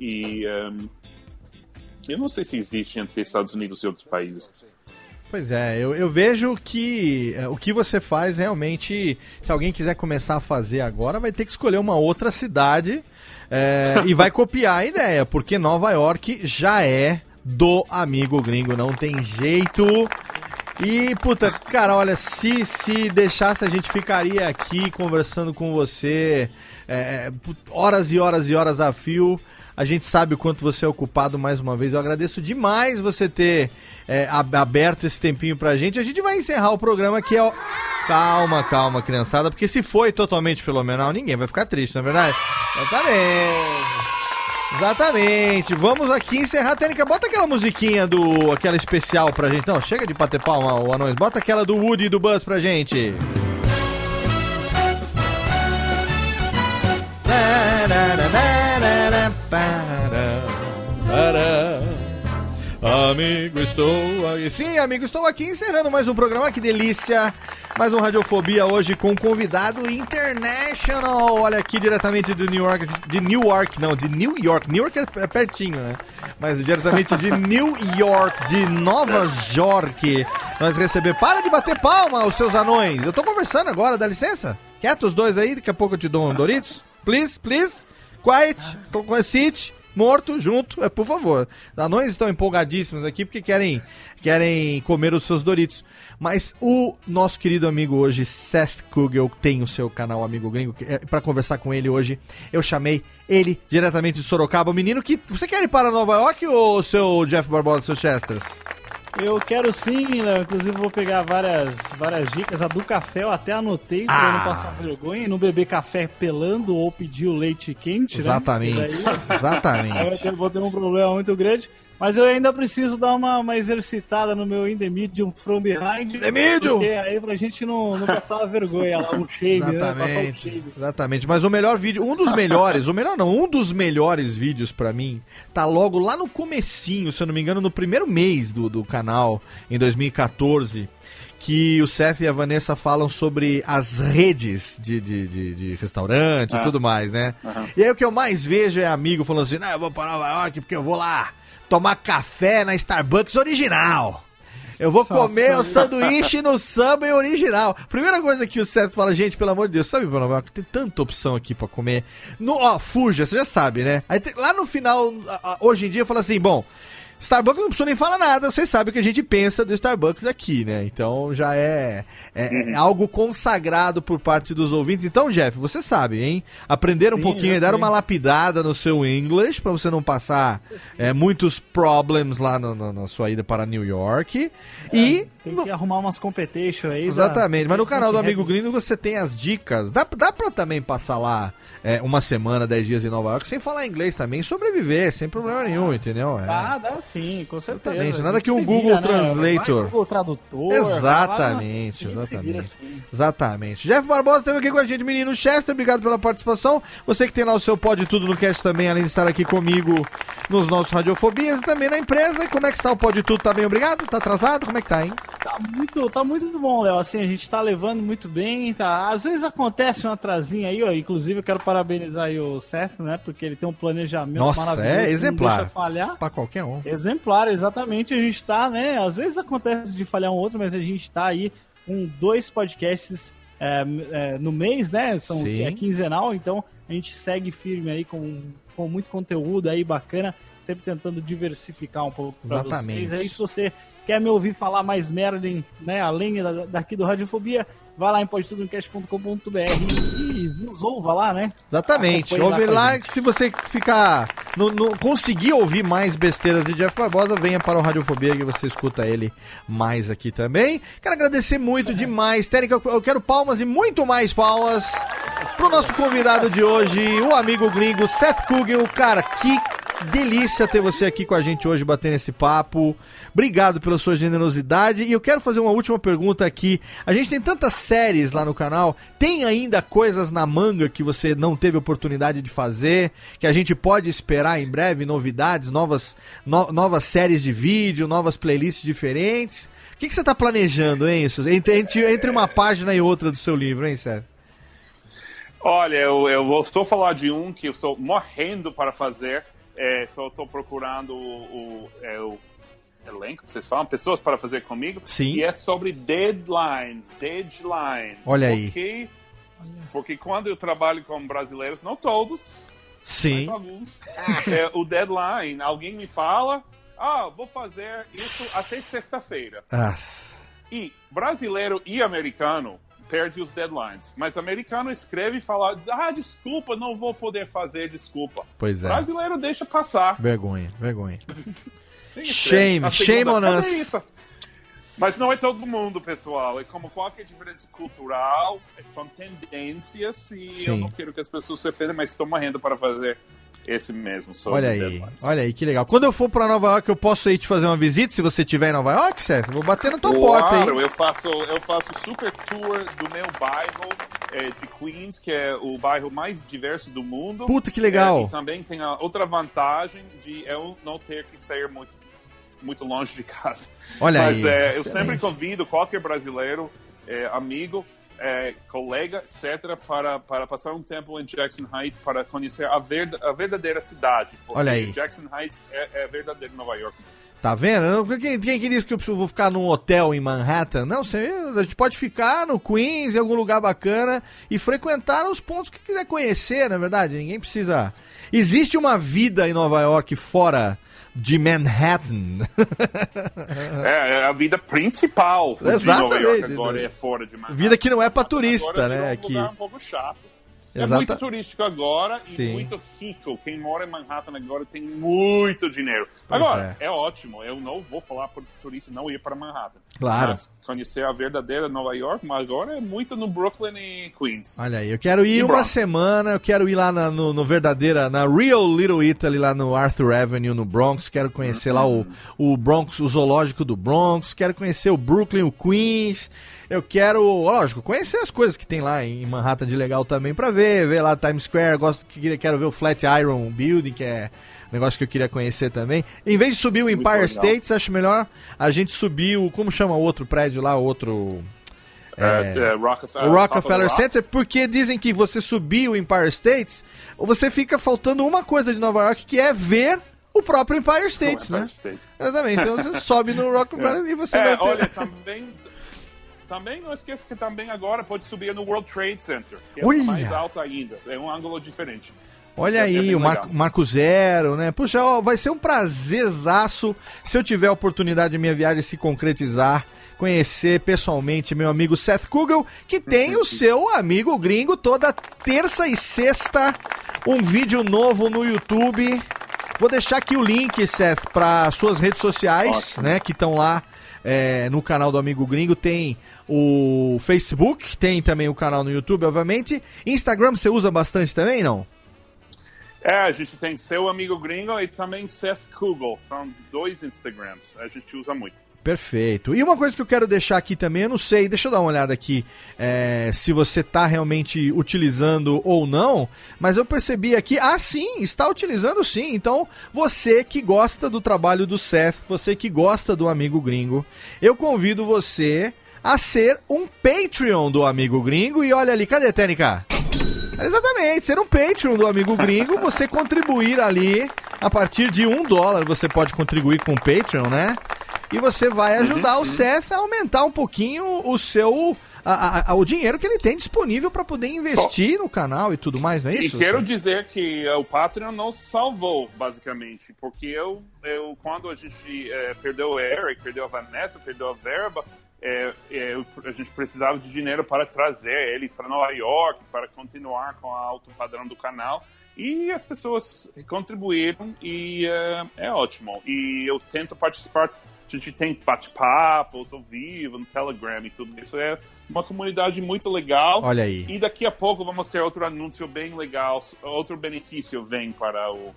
e, e, ehm, eu não sei se existe entre Estados Unidos e outros países. Pois é, eu, eu vejo que é, o que você faz realmente, se alguém quiser começar a fazer agora, vai ter que escolher uma outra cidade é, e vai copiar a ideia, porque Nova York já é do amigo gringo, não tem jeito. E, puta, cara, olha, se, se deixasse a gente ficaria aqui conversando com você é, put- horas e horas e horas a fio. A gente sabe o quanto você é ocupado mais uma vez. Eu agradeço demais você ter é, ab- aberto esse tempinho pra gente. A gente vai encerrar o programa aqui. Ó. Calma, calma, criançada, porque se foi totalmente fenomenal, ninguém vai ficar triste, não é verdade? Exatamente. Exatamente. Vamos aqui encerrar a técnica. Bota aquela musiquinha do. aquela especial pra gente. Não, chega de bater palma, o anões. Bota aquela do Woody e do Buzz pra gente. Amigo, estou aqui. Sim, amigo, estou aqui encerrando mais um programa. Que delícia! Mais um Radiofobia hoje com um convidado international. Olha aqui diretamente de New York. De New York, não, de New York. New York é, pertinho, né? Mas diretamente de New York, de Nova York. Nós receber. Para de bater palma, os seus anões. Eu tô conversando agora, dá licença? Quieto os dois aí, daqui a pouco eu te dou um Doritos. Please, please. Quiet. Sit morto junto, é por favor. Anões estão empolgadíssimos aqui porque querem querem comer os seus Doritos. Mas o nosso querido amigo hoje, Seth Kugel, tem o seu canal Amigo Gringo. Para conversar com ele hoje, eu chamei ele diretamente de Sorocaba. O menino que. Você quer ir para Nova York ou o seu Jeff Barbosa, seu Chesters? Eu quero sim, Léo. Inclusive vou pegar várias, várias dicas. A do café eu até anotei pra eu Ah. não passar vergonha e não beber café pelando ou pedir o leite quente, Exatamente. né? Daí- Aí Exatamente. ter, vou ter um problema muito grande. Mas eu ainda preciso dar uma, uma exercitada no meu In The Medium From Behind. The Medium! Porque aí pra gente não, não passar uma vergonha lá, um shame, né? Passar um Exatamente. Exatamente. Mas o melhor vídeo, um dos melhores, o melhor não, um dos melhores vídeos pra mim, tá logo lá no comecinho, se eu não me engano, no primeiro mês do, do canal, em 2014. Que o Seth e a Vanessa falam sobre as redes de, de, de, de restaurante e Ah. tudo mais, né? E aí o que eu mais vejo é amigo falando assim: não, eu vou pra Nova York porque eu vou lá tomar café na Starbucks original. Eu vou comer o sanduíche no Subway original. Primeira coisa que o Seth fala, gente, pelo amor de Deus, sabe, York, tem tanta opção aqui pra comer. No, ó, fuja, você já sabe, né? Aí lá no final, hoje em dia, fala assim, bom, Starbucks não precisa nem falar nada, vocês sabem o que a gente pensa do Starbucks aqui, né? Então já é, é- é algo consagrado por parte dos ouvintes. Então, Jeff, você sabe, hein? Aprender um Sim, pouquinho e dar uma lapidada no seu inglês pra você não passar é, muitos problems lá no- no- na sua ida para New York. e. Tem no- que arrumar umas competition aí. Exatamente, mas no canal do Amigo. Gringo você tem as dicas. Dá, dá pra também passar lá é, uma semana, dez dias em Nova York, sem falar inglês também, sobreviver, sem problema nenhum, entendeu? É. Ah, dá sim, com certeza. Exatamente, nada que um Google vira, né? Translator. No Google Tradutor. Exatamente, exatamente. assim. Exatamente. Jeff Barbosa esteve aqui com a gente, menino Chester, obrigado pela participação. Você que tem lá o seu Pode Tudo no cast também, além de estar aqui comigo nos nossos Radiofobias e também na empresa. E como é que está o Pode Tudo? Tá bem, obrigado? Tá atrasado? Como é que tá, hein? Tá muito, tá muito bom, Léo. Assim, a gente tá levando muito bem. Tá... Às vezes acontece uma atrasinha aí, ó. Inclusive, eu quero parabenizar aí o Seth, né? Porque ele tem um planejamento Nossa, maravilhoso. é que não exemplar. deixa falhar. Pra qualquer um. Exemplar, exatamente. A gente tá, né? Às vezes acontece de falhar um outro, mas a gente tá aí com dois podcasts é, é, no mês, né? São Sim. é quinzenal, então a gente segue firme aí com, com muito conteúdo aí bacana, sempre tentando diversificar um pouco pra Exatamente. vocês. Aí se você quer me ouvir falar mais merda, em, né, além da, daqui do Radiofobia, vai lá em podtudocast.com.br e nos ouva lá, né? Exatamente. Acompanhe lá Ouve lá que se você ficar. Não, não conseguir ouvir mais besteiras de Jeff Barbosa, venha para o Radiofobia que você escuta ele mais aqui também. Quero agradecer muito demais, Térica. Eu eu quero palmas e muito mais palmas pro nosso convidado de hoje, o amigo gringo Seth Kugel. Cara, que delícia ter você aqui com a gente hoje batendo esse papo. Obrigado pela sua generosidade. E eu quero fazer uma última pergunta aqui. A gente tem tantas séries lá no canal. Tem ainda coisas na manga que você não teve oportunidade de fazer? Que a gente pode esperar em breve? Novidades, novas, no- novas séries de vídeo, novas playlists diferentes? O que, que você está planejando, hein? entre, entre uma página e outra do seu livro, hein, Sérgio? Olha, eu, eu vou só falar de um que eu estou morrendo para fazer. É, só estou procurando o, o, é, o elenco, vocês falam, pessoas para fazer comigo. Sim. E é sobre deadlines, deadlines. Olha aí. Porque, porque quando eu trabalho com brasileiros, não todos, Sim. mas alguns, é, o deadline, alguém me fala, ah, vou fazer isso até sexta-feira. Ah, E brasileiro e americano perde os deadlines. Mas americano escreve e fala: ah, desculpa, não vou poder fazer, desculpa. pois é. Brasileiro deixa passar. Vergonha, vergonha. Shame, shame on us. "Cadê isso?" Mas não é todo mundo, pessoal. É como qualquer diferença cultural, são tendências e eu Sim. não quero que as pessoas se ofendam, mas estou morrendo para fazer esse mesmo. sobre Olha aí, olha aí, que legal. Quando eu for pra Nova York, eu posso ir te fazer uma visita se você estiver em Nova York, Sérgio? Vou bater na tua porta Claro, aí. eu faço, eu faço super tour do meu bairro é, de Queens, que é o bairro mais diverso do mundo. Puta que legal. É, e também tem a outra vantagem de eu não ter que sair muito, muito longe de casa. Olha Mas aí. é, eu sempre convido qualquer brasileiro, é, amigo, é, colega, etc., para, para passar um tempo em Jackson Heights para conhecer a, verda- a verdadeira cidade. Olha aí. Jackson Heights é, é verdadeiro Nova York. Tá vendo? Quem, quem que disse que eu preciso, vou ficar num hotel em Manhattan? Não, você, a gente pode ficar no Queens, em algum lugar bacana e frequentar os pontos que quiser conhecer, na verdade. Ninguém precisa. Existe uma vida em Nova York fora de Manhattan. É, é a vida principal de Nova Exatamente. York agora é fora de Manhattan. Vida que não é pra turista, Agora né, virou Um aqui. um pouco chato. É Exata- muito turístico agora Sim. e muito rico. Quem mora em Manhattan agora tem muito dinheiro. Pois agora, é. ótimo. Eu não vou falar para turista não ir para Manhattan. Claro. Mas conhecer a verdadeira Nova York, mas agora é muito no Brooklyn e Queens. Olha aí, eu quero ir E uma Bronx. semana, eu quero ir lá na- no, no verdadeira, na Real Little Italy, lá no Arthur Avenue, no Bronx. Quero conhecer lá o, o Bronx, o zoológico do Bronx. Quero conhecer o Brooklyn, o Queens. Eu quero, lógico, conhecer as coisas que tem lá em Manhattan de legal também pra ver, ver lá Times Square. Gosto, que- quero ver o Flatiron Building, que é negócio que eu queria conhecer também. Em vez de subir o Empire legal. State, acho melhor a gente subir o, como chama o outro prédio lá, o outro... É, é, Rockefeller, O Rockefeller Rock. Center, porque dizem que você subir o Empire States, você fica faltando uma coisa de Nova York, que é ver o próprio Empire States, Empire né? State. Exatamente. Então você sobe no Rockefeller e você É, vai ter... olha, também, também não esqueça que também agora pode subir no World Trade Center, que é Olha! mais alto ainda. É um ângulo diferente. Olha É aí, o Mar legal. Marco Zero, né? Puxa, ó, vai ser um prazerzaço se eu tiver a oportunidade de minha viagem se concretizar. Conhecer pessoalmente meu amigo Seth Kugel, que tem o seu amigo gringo toda terça e sexta. Um vídeo novo no YouTube. Vou deixar aqui o link, Seth, para suas redes sociais, Ótimo. né? Que estão lá é, no canal do Amigo Gringo. Tem o Facebook, tem também o canal no YouTube, obviamente. Instagram você usa bastante também, não? É, a gente tem seu amigo gringo e também Seth Kugel. São dois Instagrams. A gente usa muito. Perfeito. E uma coisa que eu quero deixar aqui também, eu não sei, deixa eu dar uma olhada aqui é, se você está realmente utilizando ou não, mas eu percebi aqui, ah sim, está utilizando sim. Então, você que gosta do trabalho do Seth, você que gosta do Amigo Gringo, eu convido você a ser um Patreon do Amigo Gringo. E olha ali, cadê a técnica? Exatamente, ser um Patreon do Amigo Gringo, você contribuir ali a partir de um dólar, você pode contribuir com o Patreon, né? E você vai ajudar o Seth a aumentar um pouquinho o seu. a- a- o dinheiro que ele tem disponível para poder investir no canal e tudo mais, não é isso? e quero dizer que eh, o Patreon nos salvou, basicamente, porque eu, eu quando a gente eh, perdeu o Eric, perdeu a Vanessa, perdeu a Verba, eh, eu- a gente precisava de dinheiro para trazer eles para Nova York, para continuar com a alto padrão do canal. E as pessoas contribuíram e eh, é ótimo. E eu tento participar. A gente tem bate-papos ao vivo no Telegram e tudo isso. É uma comunidade muito legal. Olha aí. E daqui a pouco vamos ter outro anúncio bem legal, outro benefício vem para o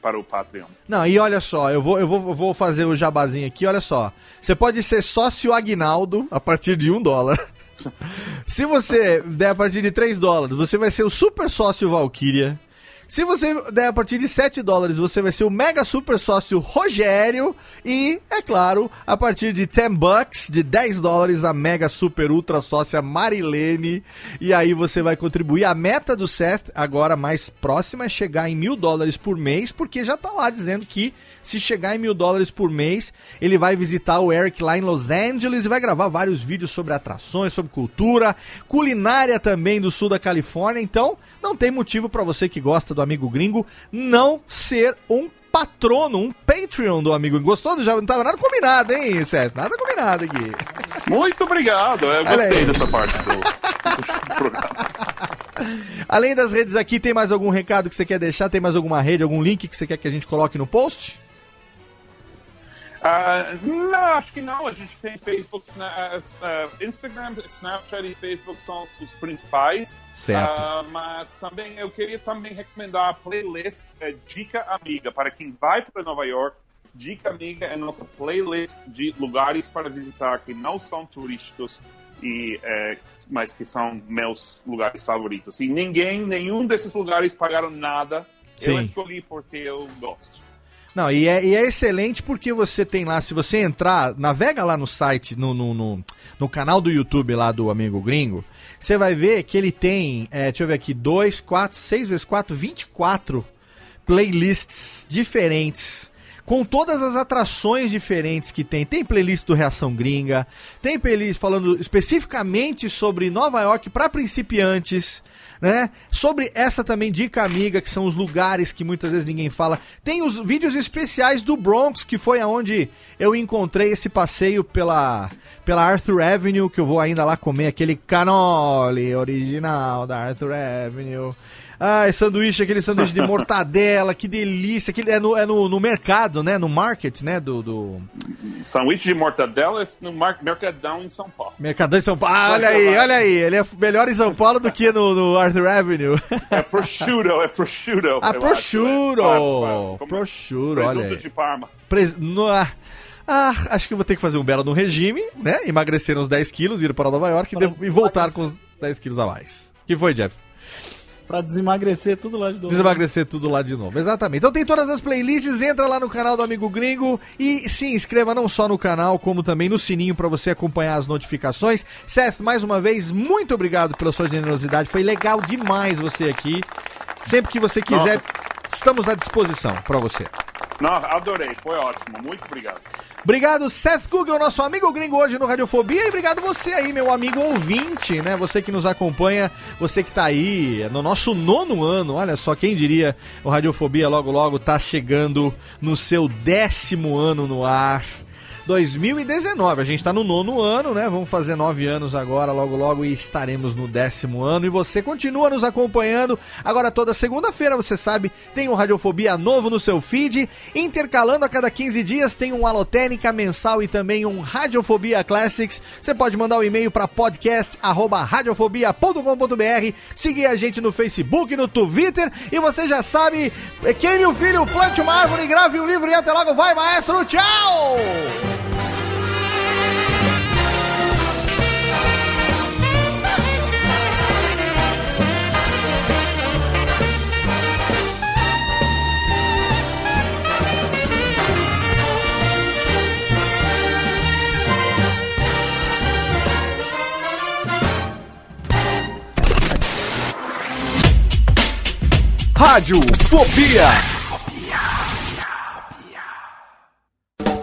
para o Patreon. Não, e olha só, eu vou, eu vou, eu vou fazer o jabazinho aqui, olha só. Você pode ser sócio Agnaldo a partir de um dólar. Se você der a partir de 3 dólares, você vai ser o super sócio Valkyria. Se você der a partir de 7 dólares, você vai ser o mega super sócio Rogério. E, é claro, a partir de 10 bucks, de 10 dólares, a mega super ultra sócia Marilene. E aí você vai contribuir. A meta do Seth, agora mais próxima, é chegar em mil dólares por mês, porque já tá lá dizendo que se chegar em mil dólares por mês, ele vai visitar o Eric lá em Los Angeles e vai gravar vários vídeos sobre atrações, sobre cultura, culinária também do sul da Califórnia. Então, não tem motivo para você que gosta do Amigo Gringo não ser um patrono, um Patreon do Amigo. Gostou? Já não tava nada combinado, hein, certo? Nada combinado aqui. Muito obrigado, eu Olha gostei aí. dessa parte do, do programa. Além das redes aqui, tem mais algum recado que você quer deixar? Tem mais alguma rede, algum link que você quer que a gente coloque no post? Ah, não, acho que não. A gente tem Facebook, ah, Instagram, Snapchat e Facebook são os, principais. Certo. Ah, mas também eu queria também recomendar a playlist eh, Dica Amiga para quem vai para Nova York. Dica Amiga é nossa playlist de lugares para visitar que não são turísticos e eh, mas que são meus lugares favoritos. E ninguém, nenhum desses lugares pagaram nada. Sim. Eu escolhi porque eu gosto. Não, e é, e é excelente porque você tem lá, se você entrar, navega lá no site, no, no, no, no canal do YouTube lá do Amigo Gringo, você vai ver que ele tem, é, deixa eu ver aqui, 2, 4, 6 vezes 4, 24 playlists diferentes. Com todas as atrações diferentes que tem. Tem playlist do Reação Gringa, tem playlist falando especificamente sobre Nova York para principiantes, né? Sobre essa também dica amiga, que são os lugares que muitas vezes ninguém fala. Tem os vídeos especiais do Bronx, que foi aonde eu encontrei esse passeio pela, pela Arthur Avenue, que eu vou ainda lá comer aquele canole original da Arthur Avenue. Ai, sanduíche, aquele sanduíche de mortadela, que delícia. Aquele, é no, é no, no mercado, né? No market, né? Do, do Sanduíche de mortadela é no Mar- Mercadão em São Paulo. Mercadão em São Paulo. Ah, olha aí, olha aí. Ele é melhor em São Paulo do que no, no Arthur Avenue. É prosciutto, é prosciutto. Ah, prosciutto. acho, é. Como- Prosciutto, olha Presunto de Parma. Pres- no- ah, ah, acho que eu vou ter que fazer um belo no regime, né? Emagrecer uns 10 quilos, ir para Nova York e, de- e voltar com os 10 quilos a mais. que foi, Jeff? Pra desemagrecer tudo lá de novo. Desemagrecer tudo lá de novo. Exatamente. Então tem todas as playlists, entra lá no canal do Amigo Gringo e se inscreva não só no canal, como também no sininho para você acompanhar as notificações. Seth, mais uma vez, muito obrigado pela sua generosidade. Foi legal demais você aqui. Sempre que você quiser, estamos à disposição para você. Não, adorei, foi ótimo. Muito obrigado. Obrigado, Seth Google, nosso amigo gringo hoje no Radiofobia. E obrigado você aí, meu amigo ouvinte, né? Você que nos acompanha, você que tá aí no nosso nono ano. Olha só, quem diria, o Radiofobia logo logo tá chegando no seu décimo ano no ar. 2019. A gente está no nono ano, né? Vamos fazer nove anos agora, logo logo, e estaremos no décimo ano. E você continua nos acompanhando. Agora, toda segunda-feira, você sabe, tem um Radiofobia novo no seu feed. Intercalando a cada 15 dias, tem um Alotênica mensal e também um Radiofobia Classics. Você pode mandar um e-mail para podcast.radiofobia.com.br, seguir a gente no Facebook, no Twitter. E você já sabe, queime o filho, plante uma árvore, grave um livro e até logo. Vai, maestro! Tchau! Rádio Fobia.